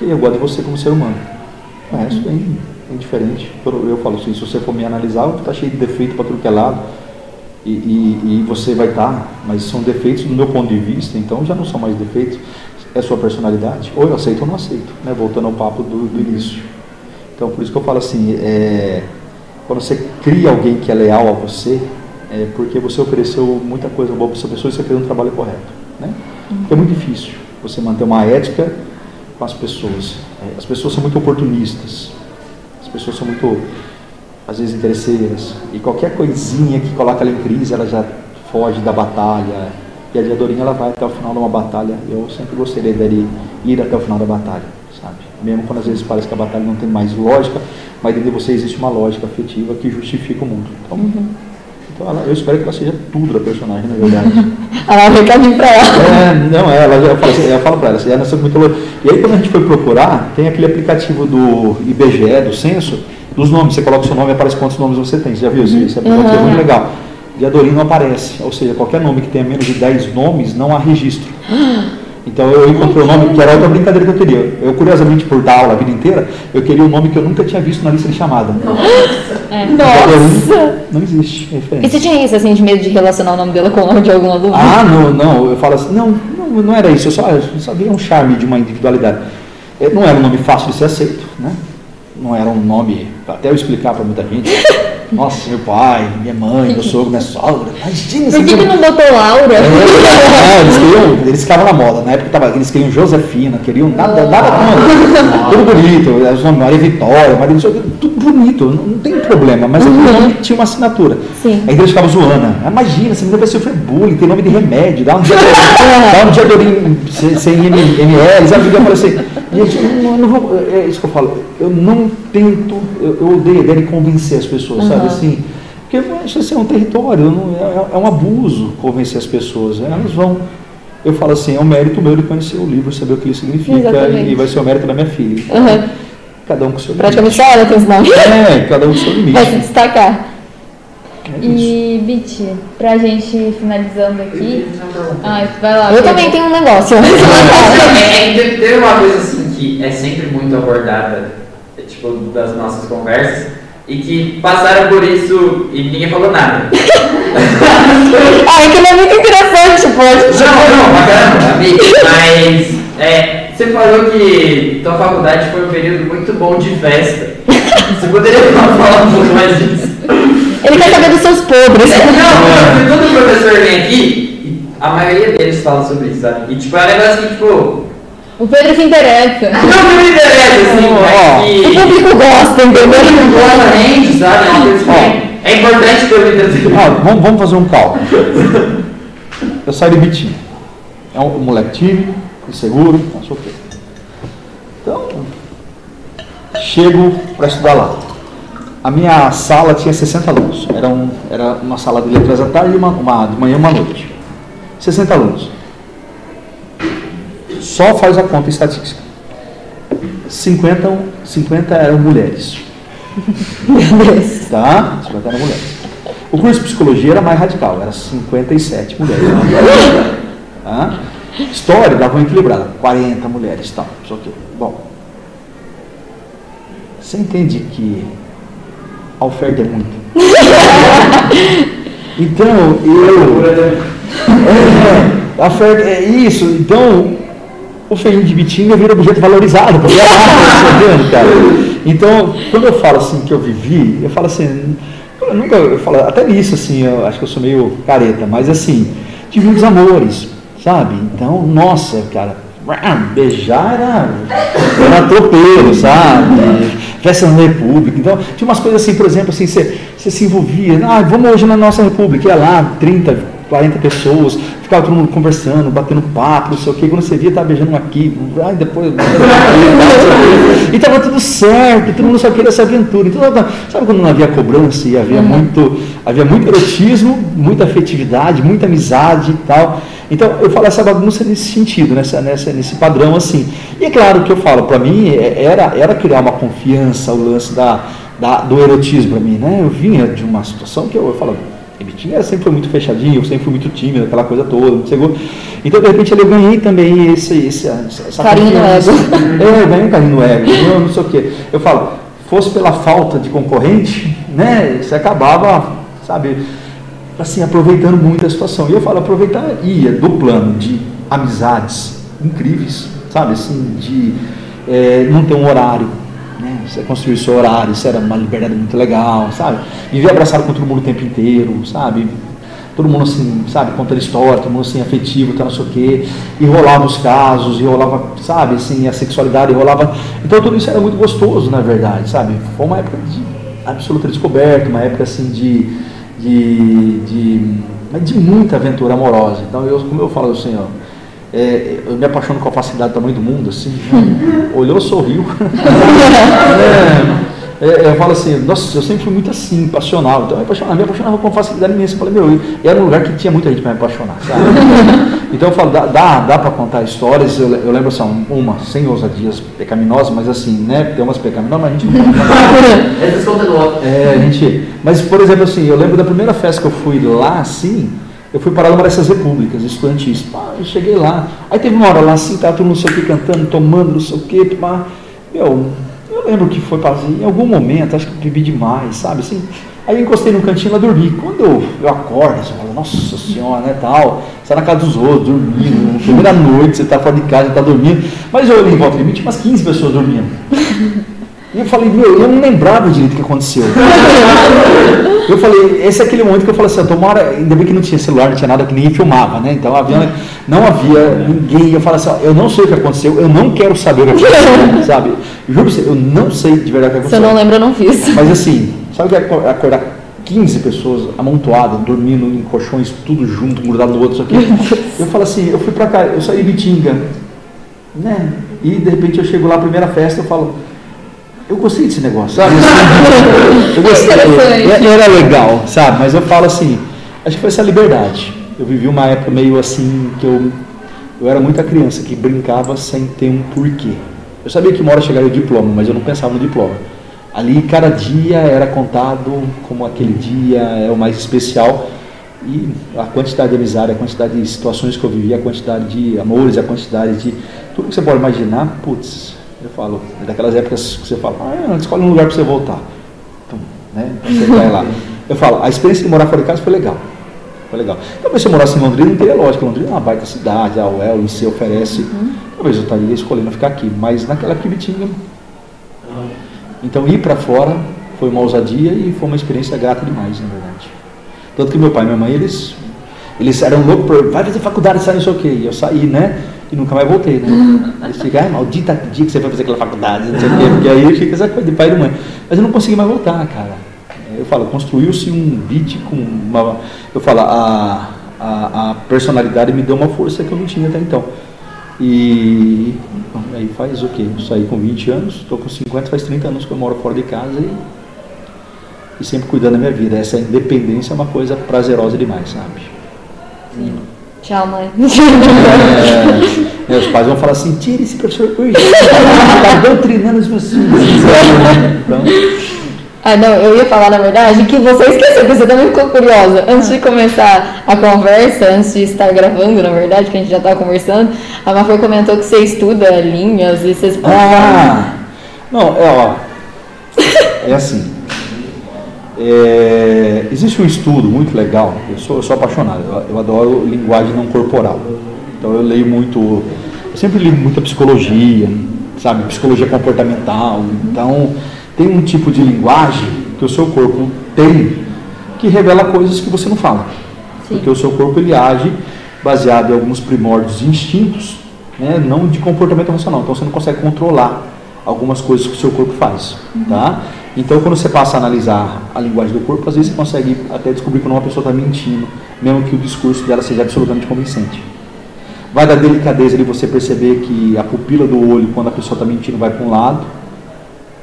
Eu gosto de você como ser humano. O resto uhum. é indiferente. Eu, eu falo assim, se você for me analisar, está cheio de defeito para tudo que é lado. E, e, e você vai estar, mas são defeitos do meu ponto de vista, então já não são mais defeitos é sua personalidade, ou eu aceito ou não aceito, né? voltando ao papo do, do início. Então, por isso que eu falo assim, é, quando você cria alguém que é leal a você, é porque você ofereceu muita coisa boa para essa pessoa e você fez um trabalho correto. Né? Porque é muito difícil você manter uma ética com as pessoas. É, as pessoas são muito oportunistas, as pessoas são muito, às vezes, interesseiras, e qualquer coisinha que coloca ela em crise, ela já foge da batalha. E a Diadorinha ela vai até o final de uma batalha. Eu sempre gostaria de ir até o final da batalha, sabe? Mesmo quando às vezes parece que a batalha não tem mais lógica, mas dentro de você existe uma lógica afetiva que justifica o mundo. Então, uhum. então ela, eu espero que ela seja tudo da personagem, na verdade. ela um recadinho pra ela. É, não, é, ela, eu, falo, assim, eu falo pra ela, você é nessa mitologia. E aí quando a gente foi procurar, tem aquele aplicativo do IBGE, do censo, dos nomes. Você coloca o seu nome e aparece quantos nomes você tem. Você já viu isso? Uhum. é muito legal. Diadorim não aparece, ou seja, qualquer nome que tenha menos de 10 nomes não há registro. Então eu encontrei o um nome que era outra brincadeira que eu queria. Eu, curiosamente, por dar aula a vida inteira, eu queria um nome que eu nunca tinha visto na lista de chamada. Nossa! É. Nossa. Não existe. É e você tinha isso, assim, de medo de relacionar o nome dela com o nome de algum aluno? Ah, não, não. Eu falo assim, não, não, não era isso. Eu só, eu só via um charme de uma individualidade. Não era um nome fácil de ser aceito, né? Não era um nome, até eu explicar para muita gente. Nossa, meu pai, minha mãe, meu sogro, minha sogra. Imagina Por que, que não botou Laura? É, é, eles, queriam, eles ficavam na moda. Na época tava, eles queriam Josefina, queriam nada, nada oh. tudo bonito. Os nomes Maria Vitória, Maria tudo bonito, não, não tem problema. Mas uhum. tinha uma assinatura. Sim. Aí eles ficavam zoando. Ah, imagina, você vai sofrer bullying, tem nome de remédio, dá um dia dá um diadorim sem ml, sabe? Eu falei assim, gente, não, não vou, é isso que eu falo, eu não tento, eu, eu odeio a ideia de convencer as pessoas, uhum. sabe? assim? Porque isso assim, é um território, não, é, é, um abuso convencer as pessoas. Né? Elas vão. Eu falo assim, é um mérito meu de conhecer o livro, saber o que ele significa, Exatamente. e vai ser o mérito da minha filha. Uhum. Cada um com o seu limite. Praticamente só ela tem os nomes. É, cada um com o seu limite. Vai se destacar. É e, Biti, pra gente finalizando aqui. Ah, vai lá. Eu também tenho um negócio. é, é, tem uma coisa assim que é sempre muito abordada, é, tipo, das nossas conversas e que passaram por isso e ninguém falou nada. ah, é não é muito interessante, pode. Não, não, bacana, amigo. Mas é, você falou que tua faculdade foi um período muito bom de festa. Você poderia falar um pouco mais disso? Ele quer saber dos seus podres. É, não, todo professor vem aqui, a maioria deles fala sobre isso, sabe? E tipo, é um negócio que, tipo, o Pedro se interessa. Não me interessa, assim, oh, que... O público gosta, entendeu? Exatamente, sabe? Oh. É importante que eu me interesse. Ah, vamos, vamos fazer um cálculo. Eu saio de Bitinho. É um, um moleque tímido, inseguro, não sei o quê. Então, chego para estudar lá. A minha sala tinha 60 alunos. Era, um, era uma sala de letras à tarde e uma, uma, de manhã e uma noite. 60 alunos. Só faz a conta estatística. 50, 50 eram mulheres. tá? 50 eram mulheres. O curso de psicologia era mais radical, era 57 mulheres. Tá? História dava uma equilibrada, 40 mulheres tal. Só que, bom. Você entende que a oferta é muito. então, eu. É, a oferta é isso. Então, o feijão de bitinga vira objeto valorizado, porque é arte, cara? Então, quando eu falo assim que eu vivi, eu falo assim, eu nunca, eu falo, até nisso assim, eu acho que eu sou meio careta, mas assim, tive muitos amores, sabe? Então, nossa, cara, beijar era, era tropeiro, sabe? Festa na República. Então, tinha umas coisas assim, por exemplo, assim, você, você se envolvia, ah, vamos hoje na nossa República, ia lá, 30, 40 pessoas, ficava todo mundo conversando, batendo papo, não sei o que, quando você via, estava beijando um aqui, ai, depois. e estava tudo certo, todo mundo só queria essa aventura. Então, sabe quando não havia cobrança e havia, uhum. muito, havia muito erotismo, muita afetividade, muita amizade e tal. Então, eu falo essa bagunça nesse sentido, nessa, nessa, nesse padrão assim. E é claro que eu falo, para mim, é, era, era criar uma confiança, o lance da, da do erotismo para mim, né? Eu vinha de uma situação que eu, eu falo, Bitinho sempre foi muito fechadinho, eu sempre fui muito tímido, aquela coisa toda, não chegou. Então, de repente, eu ganhei também esse, esse, essa carinho no ego. É, eu ganhei um carinho no ego, eu não sei o quê. Eu falo, fosse pela falta de concorrente, né, você acabava, sabe, assim, aproveitando muito a situação. E eu falo, aproveitaria do plano de amizades incríveis, sabe? Assim, de é, não ter um horário? Você construir seu horário, isso era uma liberdade muito legal, sabe? Viver abraçado com todo mundo o tempo inteiro, sabe? Todo mundo assim, sabe, contando história, todo mundo assim, afetivo, tá, não sei o quê. E rolava os casos, e rolava, sabe, assim, a sexualidade, rolava. Então tudo isso era muito gostoso, na verdade, sabe? Foi uma época de absoluta descoberta, uma época assim de. de, de, de muita aventura amorosa. Então, eu, como eu falo assim, ó. É, eu me apaixono com a facilidade do tamanho do mundo, assim, né? olhou, sorriu. é, é, eu falo assim, nossa, eu sempre fui muito assim, passional. Então eu me apaixonava, me apaixonava com facilidade imensa. Eu falei, meu, e era um lugar que tinha muita gente para me apaixonar, sabe? Então eu falo, dá, dá, dá para contar histórias, eu, eu lembro assim, uma, sem ousadias pecaminosas, mas assim, né, tem umas pecaminosas, mas a gente não Essas contas outro. É, a gente. Mas, por exemplo, assim, eu lembro da primeira festa que eu fui lá, assim, eu fui parar numa dessas repúblicas estudantis. Pá, eu cheguei lá. Aí teve uma hora lá assim, todo mundo não sei o que cantando, tomando, não sei o que, pá. Meu, eu lembro que foi para em algum momento, acho que eu bebi demais, sabe? Assim, aí eu encostei no cantinho lá dormi. Quando eu, eu acordo, assim, eu falo, nossa senhora, né, tal, você tá na casa dos outros, dormindo, primeira noite, você tá fora de casa, tá dormindo. Mas eu olhei em volta de mim, tinha umas 15 pessoas dormindo. E eu falei, meu, eu não lembrava direito o que aconteceu. Eu falei, esse é aquele momento que eu falei assim, tomara, ainda bem que não tinha celular, não tinha nada que ninguém filmava, né? Então havia, não havia ninguém. Eu falei assim, ó, eu não sei o que aconteceu, eu não quero saber o que aconteceu, sabe? Juro pra você, eu não sei de verdade o que Se eu aconteceu. não lembro, eu não fiz. Mas assim, sabe o que é acor- acordar 15 pessoas amontoadas, dormindo em colchões, tudo junto, grudado no outro, isso aqui. Eu falo assim, eu fui pra cá, eu saí de Bitinga, né? E de repente eu chego lá, primeira festa, eu falo, eu gostei desse negócio, sabe? Eu gostei. É- era legal, sabe? Mas eu falo assim, acho que foi essa liberdade. Eu vivi uma época meio assim que eu, eu era muita criança que brincava sem ter um porquê. Eu sabia que uma hora chegaria o diploma, mas eu não pensava no diploma. Ali cada dia era contado como aquele dia é o mais especial e a quantidade de amizade, a quantidade de situações que eu vivi, a quantidade de amores, a quantidade de tudo que você pode imaginar, putz, falo, é daquelas épocas que você fala, ah, escolhe um lugar para você voltar. Então, né? Então você vai lá. Eu falo, a experiência de morar fora de casa foi legal. Foi legal. Talvez se eu morasse em Londrina, não teria lógica. Londrina é uma baita cidade, a UEL, em si oferece. Talvez eu estaria escolhendo ficar aqui, mas naquela que Bitinga. Então ir para fora foi uma ousadia e foi uma experiência grata demais, na verdade. Tanto que meu pai e minha mãe, eles, eles eram loucos por, vai fazer faculdade, sai não sei o quê. E eu saí, né? E nunca mais voltei, né? Eles ficam, ai, maldita dia que você vai fazer aquela faculdade, não sei o quê. Porque aí fica essa coisa de pai e mãe. Mas eu não consegui mais voltar, cara. Eu falo, construiu-se um beat com uma. Eu falo, a, a, a personalidade me deu uma força que eu não tinha até então. E aí faz o quê? Saí com 20 anos, estou com 50, faz 30 anos que eu moro fora de casa e, e sempre cuidando da minha vida. Essa independência é uma coisa prazerosa demais, sabe? Tchau, mãe. É, meus pais vão falar assim, tira esse professor urgente, está doutrinando os meus filhos. Então, Ah, não, eu ia falar, na verdade, que você esqueceu, porque você também ficou curiosa. Antes de começar a conversa, antes de estar gravando, na verdade, que a gente já estava conversando, a Mafra comentou que você estuda linhas e vocês... Ah, não, é ó, é assim. É, existe um estudo muito legal. Eu sou, eu sou apaixonado. Eu, eu adoro linguagem não corporal. Então eu leio muito. Eu sempre li muita psicologia, sabe, psicologia comportamental. Então tem um tipo de linguagem que o seu corpo tem que revela coisas que você não fala. Porque o seu corpo ele age baseado em alguns primórdios instintos, né, não de comportamento racional. Então você não consegue controlar algumas coisas que o seu corpo faz, tá? Então quando você passa a analisar a linguagem do corpo, às vezes você consegue até descobrir quando uma pessoa está mentindo, mesmo que o discurso dela seja absolutamente convincente. Vai da delicadeza de você perceber que a pupila do olho, quando a pessoa está mentindo, vai para um lado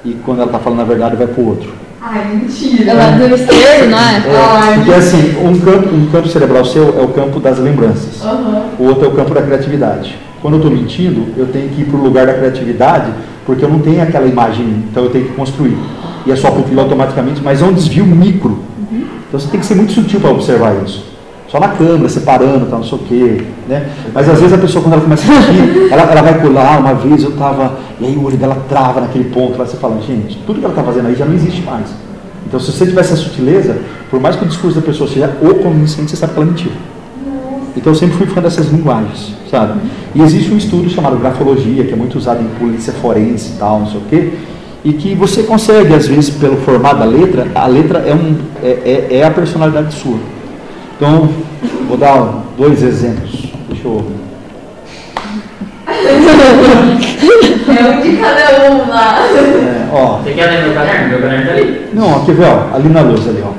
e quando ela está falando a verdade, vai para o outro. Ai, mentira. É lado esquerdo, não é? Ai, Porque assim, um campo, um campo cerebral seu é o campo das lembranças. Aham. O outro é o campo da criatividade. Quando eu estou mentindo, eu tenho que ir para o lugar da criatividade, porque eu não tenho aquela imagem, então eu tenho que construir. E a sua pupila automaticamente, mas é um desvio micro. Então você tem que ser muito sutil para observar isso. Só na câmera, separando, tal, não sei o quê. Né? Mas às vezes a pessoa, quando ela começa a sentir, ela, ela vai pular. Uma vez eu estava, e aí o olho dela trava naquele ponto. Lá você fala, gente, tudo que ela está fazendo aí já não existe mais. Então se você tiver essa sutileza, por mais que o discurso da pessoa seja o convincente, você sabe que ela mentiu. Então eu sempre fui fã dessas linguagens, sabe? E existe um estudo chamado grafologia, que é muito usado em polícia forense e tal, não sei o quê, e que você consegue, às vezes, pelo formato da letra, a letra é, um, é, é, é a personalidade sua. Então, vou dar dois exemplos. Deixa eu. É um de cada um lá. É, ó, Você quer ler meu caderno? Meu caderno tá ali. não, aqui vê, ó, ali na luz, ali, ó.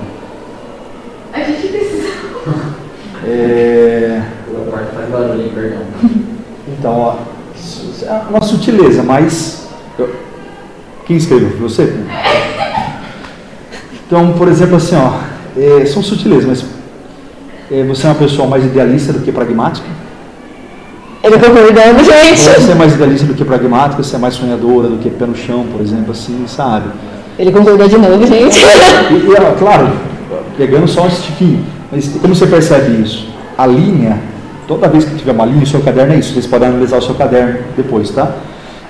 A gente precisa. É, O quarto faz barulho, perdão. então, ó, su- é uma sutileza, mas. eu- quem escreveu? Foi Você? Então, por exemplo, assim, ó, é, são sutilezas, mas é, você é uma pessoa mais idealista do que pragmática? Ele concordando, Ou gente. você é mais idealista do que pragmática? Você é mais sonhadora do que pé no chão, por exemplo, assim, sabe? Ele concordou de novo, gente. E, e, claro, pegando só um tiquinho, mas como você percebe isso? A linha, toda vez que tiver uma linha, o seu caderno é isso, vocês podem analisar o seu caderno depois, tá?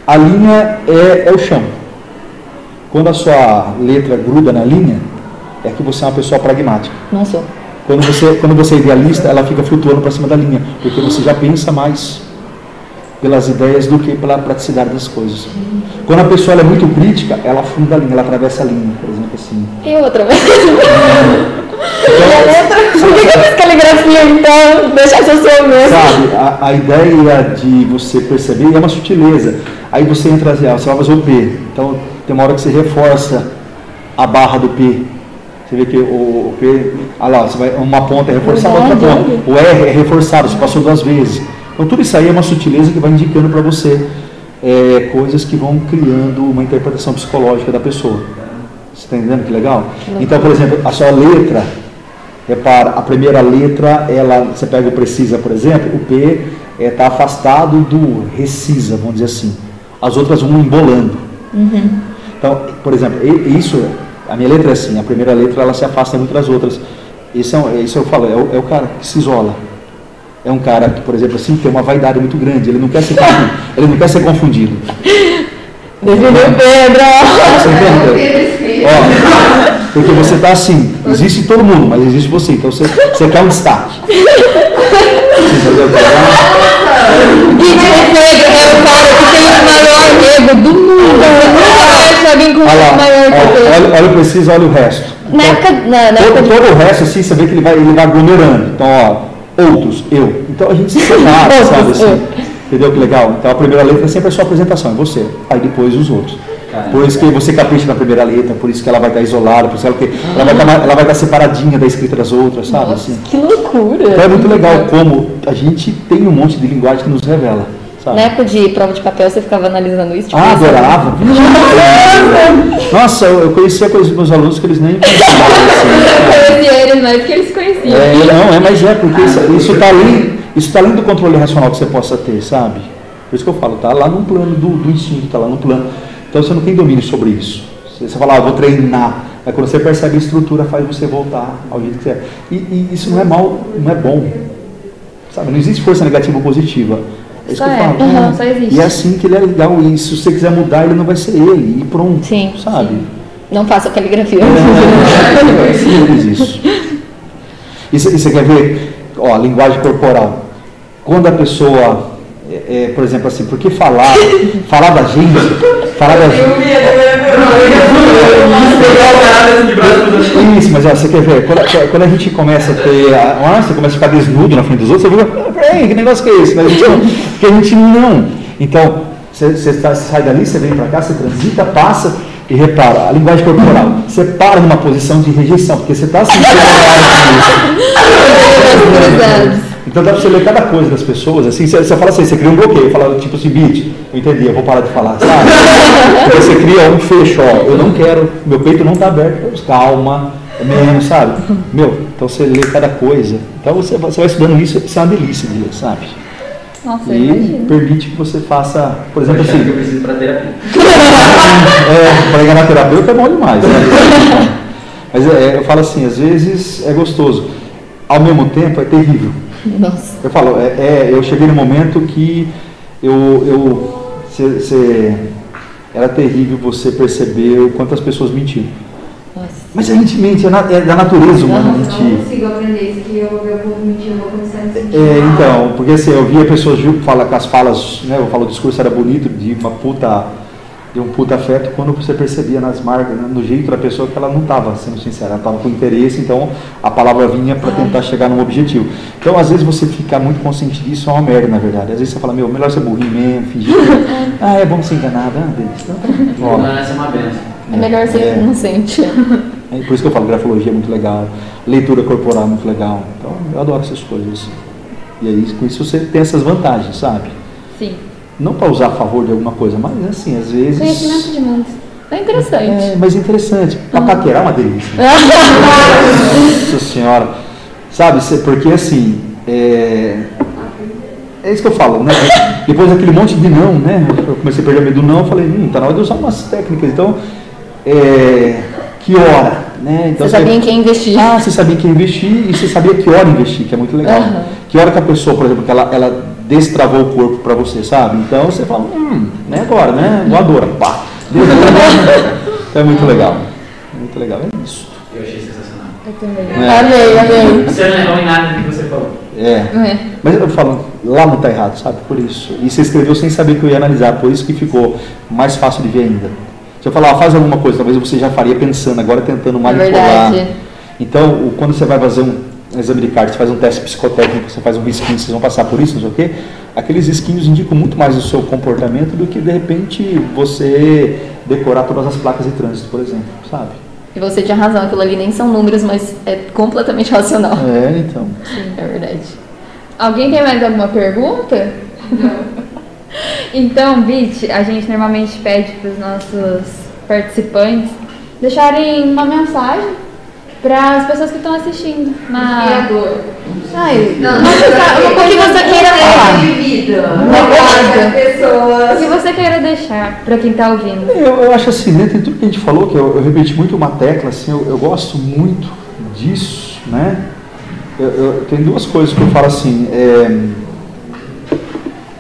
A linha é, é o chão. Quando a sua letra gruda na linha, é que você é uma pessoa pragmática. Não sou. Quando você, quando você é idealista, ela fica flutuando para cima da linha, porque você já pensa mais pelas ideias do que pela praticidade das coisas. Quando a pessoa é muito crítica, ela afunda a linha, ela atravessa a linha, por exemplo, assim. E outra vez. Então, Por que, eu fiz caligrafia então? Deixa essa seu mesmo. sabe, a, a ideia de você perceber é uma sutileza. Aí você entra, assim, ah, você vai fazer o P. Então, tem uma hora que você reforça a barra do P. Você vê que o, o P, ah lá, você vai, uma ponta é reforçada, outra ponta. O R é reforçado, você passou duas vezes. Então, tudo isso aí é uma sutileza que vai indicando para você é, coisas que vão criando uma interpretação psicológica da pessoa. Você está entendendo que legal? Então, por exemplo, a sua letra, repara, a primeira letra, ela, você pega o precisa, por exemplo, o P está afastado do recisa, vamos dizer assim. As outras vão embolando. Então, por exemplo, isso, a minha letra é assim, a primeira letra ela se afasta muito das outras. Isso, é, isso eu falo, é o, é o cara que se isola. É um cara que, por exemplo, assim, tem uma vaidade muito grande, ele não quer ser confundido. ele não quer ser confundido. Definiu Pedro. Você entende? Pedro escreve. Ó, porque você está assim, existe todo mundo, mas existe você, então você, você quer um destaque. Você entendeu? Guide Pedro é o cara que tem o maior ego do mundo. Conheço alguém com um maior que olha, olha o preciso, olha o resto. Na época, na, na época Todo, de todo o resto, assim, você vê que ele vai, ele vai aglomerando. Então, ó, outros, eu. Então a gente se separa, sabe assim? eu. Entendeu que legal? Então a primeira letra é sempre a sua apresentação, é você. Aí depois os outros. Por isso que você capricha na primeira letra, por isso que ela vai estar isolada, por isso que ela, vai estar, ela vai estar separadinha da escrita das outras, sabe? Assim. Que loucura. Então é muito legal como a gente tem um monte de linguagem que nos revela. Sabe? Na época de prova de papel, você ficava analisando isso? Tipo, Ah, isso? adorava. Nossa, eu, conhecia coisas dos meus alunos que eles nem assim. Eu conhecia eles mais que eles conheciam. É, não, é, mas é, porque isso está além, isso tá além do controle racional que você possa ter, sabe? Por isso que eu falo, tá lá no plano do, do instinto, tá lá no plano. Então você não tem domínio sobre isso. Você, você fala, ah, vou treinar. Aí quando você percebe a estrutura, faz você voltar ao jeito que você é. E, e isso não é mal, não é bom. Sabe? Não existe força negativa ou positiva. É isso Só que eu é, falo. aham, só existe. E é assim que ele é legal. E se você quiser mudar, ele não vai ser ele. E pronto. Sim, Sabe? Não faça caligrafia. É simples isso. E você e você quer ver, ó, a linguagem corporal. Quando a pessoa, é, é, por exemplo, assim, porque falar, falar da gente, falar da gente. Isso, mas ó, você quer ver, quando, quando a gente começa a ter, a, ah, você começa a ficar desnudo na frente dos outros, você fica, ah, peraí, que negócio que é esse? Mas a gente não, porque a gente não. Então, você, você tá- você sai dali, você vem para cá, você transita, passa e repara, a linguagem corporal, você para numa posição de rejeição, porque você está sentindo Então dá pra você ler cada coisa das pessoas, assim, você, você fala assim, você cria um bloqueio, fala tipo assim, beat, eu entendi, eu vou parar de falar, sabe? Então você cria um fecho, ó, eu não quero, meu peito não tá aberto, calma, é menos, sabe? Meu, então você lê cada coisa. Então você, vai- você vai estudando isso, isso é uma delícia de ler, sabe? Nossa, E permite que você faça, por exemplo, Achando que eu assim, preciso pra terapia. é, para enganar terapeuta é bom demais, né? Mas é, eu falo assim, às vezes é gostoso, ao mesmo tempo é terrível. Nossa. Eu falo, é, é, eu cheguei no momento que eu, eu cê- cê- era terrível você perceber o quanto as pessoas mentiam. Nossa. Mas a gente mente, é, na- é da natureza humana Eu não mentir. consigo aprender isso, que eu vou ver o povo mentir, eu vou começar a me sentir É, então, porque assim, eu via pessoas falar que as falas, né, eu falo o discurso era bonito, de uma puta, de um puta afeto, quando você percebia nas marcas, né, no jeito da pessoa que ela não estava sendo sincera, ela estava com interesse, então a palavra vinha para tentar chegar num objetivo. Então, às vezes você ficar muito consciente disso é uma merda, na verdade. Às vezes você fala, meu, melhor ser burrinho mesmo, fingir. que- ah, é bom ser enganado, ah, beleza. Então, tá Ignorância é uma benção. É melhor ser É. inocente. É por isso que eu falo, grafologia é muito legal, leitura corporal é muito legal. Então, eu adoro essas coisas. E aí, com isso você tem essas vantagens, sabe? Sim. Não para usar a favor de alguma coisa, mas assim, às vezes. Conhecimento de mundo. É interessante. É, mas interessante. Pra paquerar é uma delícia. Nossa senhora. Sabe, porque assim. É, é isso que eu falo, né? Depois daquele monte de não, né? Eu comecei a perder medo do não, eu falei, hum, tá na hora de usar umas técnicas. Então, é, que hora, né? Então, Você sabia em quem investir. Ah, você sabia que investir e você sabia que hora investir, que é muito legal. Aham. Que hora que a pessoa, por exemplo, que ela, ela destravou o corpo para você, sabe? Então você fala, hum, né agora, né? Voadora, pá. Então é muito legal. É muito legal, é isso. Eu achei sensacional. Eu também. É. Amei, amei. Você não errou em nada do que você falou. É. É. Mas eu falo, lá não tá errado, sabe? Por isso. E você escreveu sem saber que eu ia analisar, por isso que ficou mais fácil de ver ainda. Se eu falar, ah, faz alguma coisa, talvez você já faria pensando, agora tentando É manipular. verdade. Então, quando você vai fazer um exame de carta, você faz um teste psicotécnico, você faz um risquinho, vocês vão passar por isso, não sei o quê, aqueles risquinhos indicam muito mais o seu comportamento do que, de repente, você decorar todas as placas de trânsito, por exemplo, sabe? E você tinha razão, aquilo ali nem são números, mas é completamente racional. É, então. É verdade. Alguém tem mais alguma pergunta? então, Bit, a gente normalmente pede para os nossos participantes deixarem uma mensagem para as pessoas que estão assistindo. Inspirador. Ai, Não, o que você queira falar. de vida. Uma. O que você queira deixar para quem está ouvindo? Eu, eu acho assim, dentro de tudo que a gente falou, que eu, eu repeti muito uma tecla, assim, eu, eu gosto muito disso, né? Eu, eu- tem duas coisas que eu falo assim, é,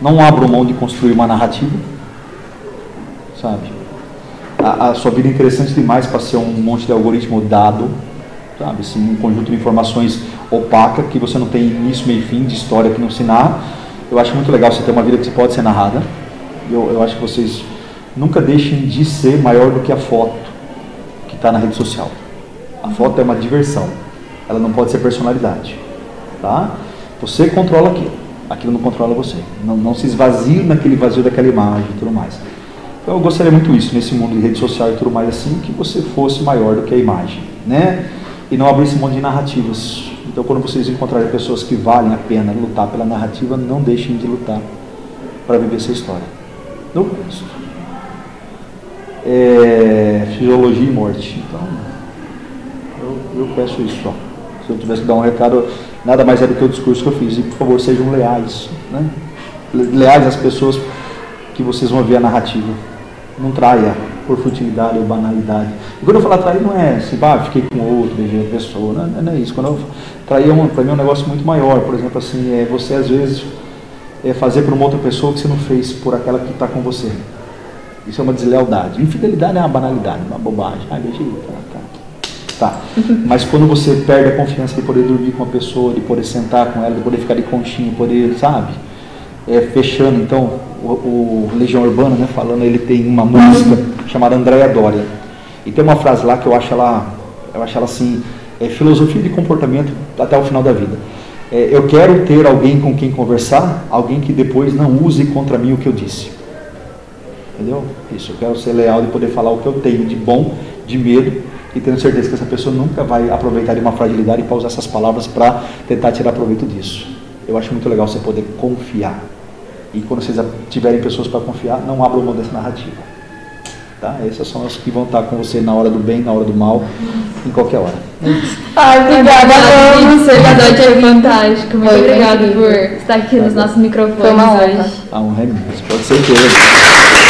não abro mão de construir uma narrativa, sabe? A, a sua vida é interessante demais para ser um monte de algoritmo dado, sabe? Assim, um conjunto de informações opaca, que você não tem início, meio e fim, de história que não se narra. Eu acho muito legal você ter uma vida que pode ser narrada. Eu, eu acho que vocês nunca deixem de ser maior do que a foto que está na rede social. A foto é uma diversão, ela não pode ser personalidade. Tá? Você controla aquilo, aquilo não controla você. Não, não se esvazie naquele vazio daquela imagem e tudo mais. Então eu gostaria muito isso nesse mundo de rede social e tudo mais assim, que você fosse maior do que a imagem, né? E não abrisse mão de narrativas. Então quando vocês encontrarem pessoas que valem a pena lutar pela narrativa, não deixem de lutar para viver essa história. No resto. É, fisiologia e morte. Então, eu, eu peço isso só. Se eu tivesse que dar um recado, nada mais é do que o discurso que eu fiz. E por favor, sejam leais. Né? Le- Leais às pessoas que vocês vão ver a narrativa. Não traia por futilidade ou banalidade. E quando eu falar trair, não é assim, ah, fiquei com outro, beijei outra pessoa. Não, não é isso. Quando eu trair, é um, para mim é um negócio muito maior. Por exemplo, assim, é você às vezes é fazer para uma outra pessoa o que você não fez por aquela que está com você. Isso é uma deslealdade. Infidelidade é uma banalidade, uma bobagem. Ah, beijei, tá, tá. Tá. Mas quando você perde a confiança de poder dormir com uma pessoa, de poder sentar com ela, de poder ficar de conchinha, poder, sabe? É, fechando, então, o, o Legião Urbana, né, falando, ele tem uma música chamada Andréia Dória. E tem uma frase lá que eu acho ela, eu acho ela assim, é filosofia de comportamento até o final da vida. É, eu quero ter alguém com quem conversar, alguém que depois não use contra mim o que eu disse. Entendeu? Isso, eu quero ser leal de poder falar o que eu tenho de bom, de medo, e tenho certeza que essa pessoa nunca vai aproveitar de uma fragilidade para usar essas palavras para tentar tirar proveito disso. Eu acho muito legal você poder confiar. E quando vocês tiverem pessoas para confiar, não abram mão dessa narrativa. Tá? Essas são as que vão estar com você na hora do bem, na hora do mal, em qualquer hora. Ai, obrigada, vamos. Obrigada, foi fantástico. Muito Foi obrigada por estar aqui nos nossos microfones Foi uma honra. hoje. A honra é minha, pode ser certeza.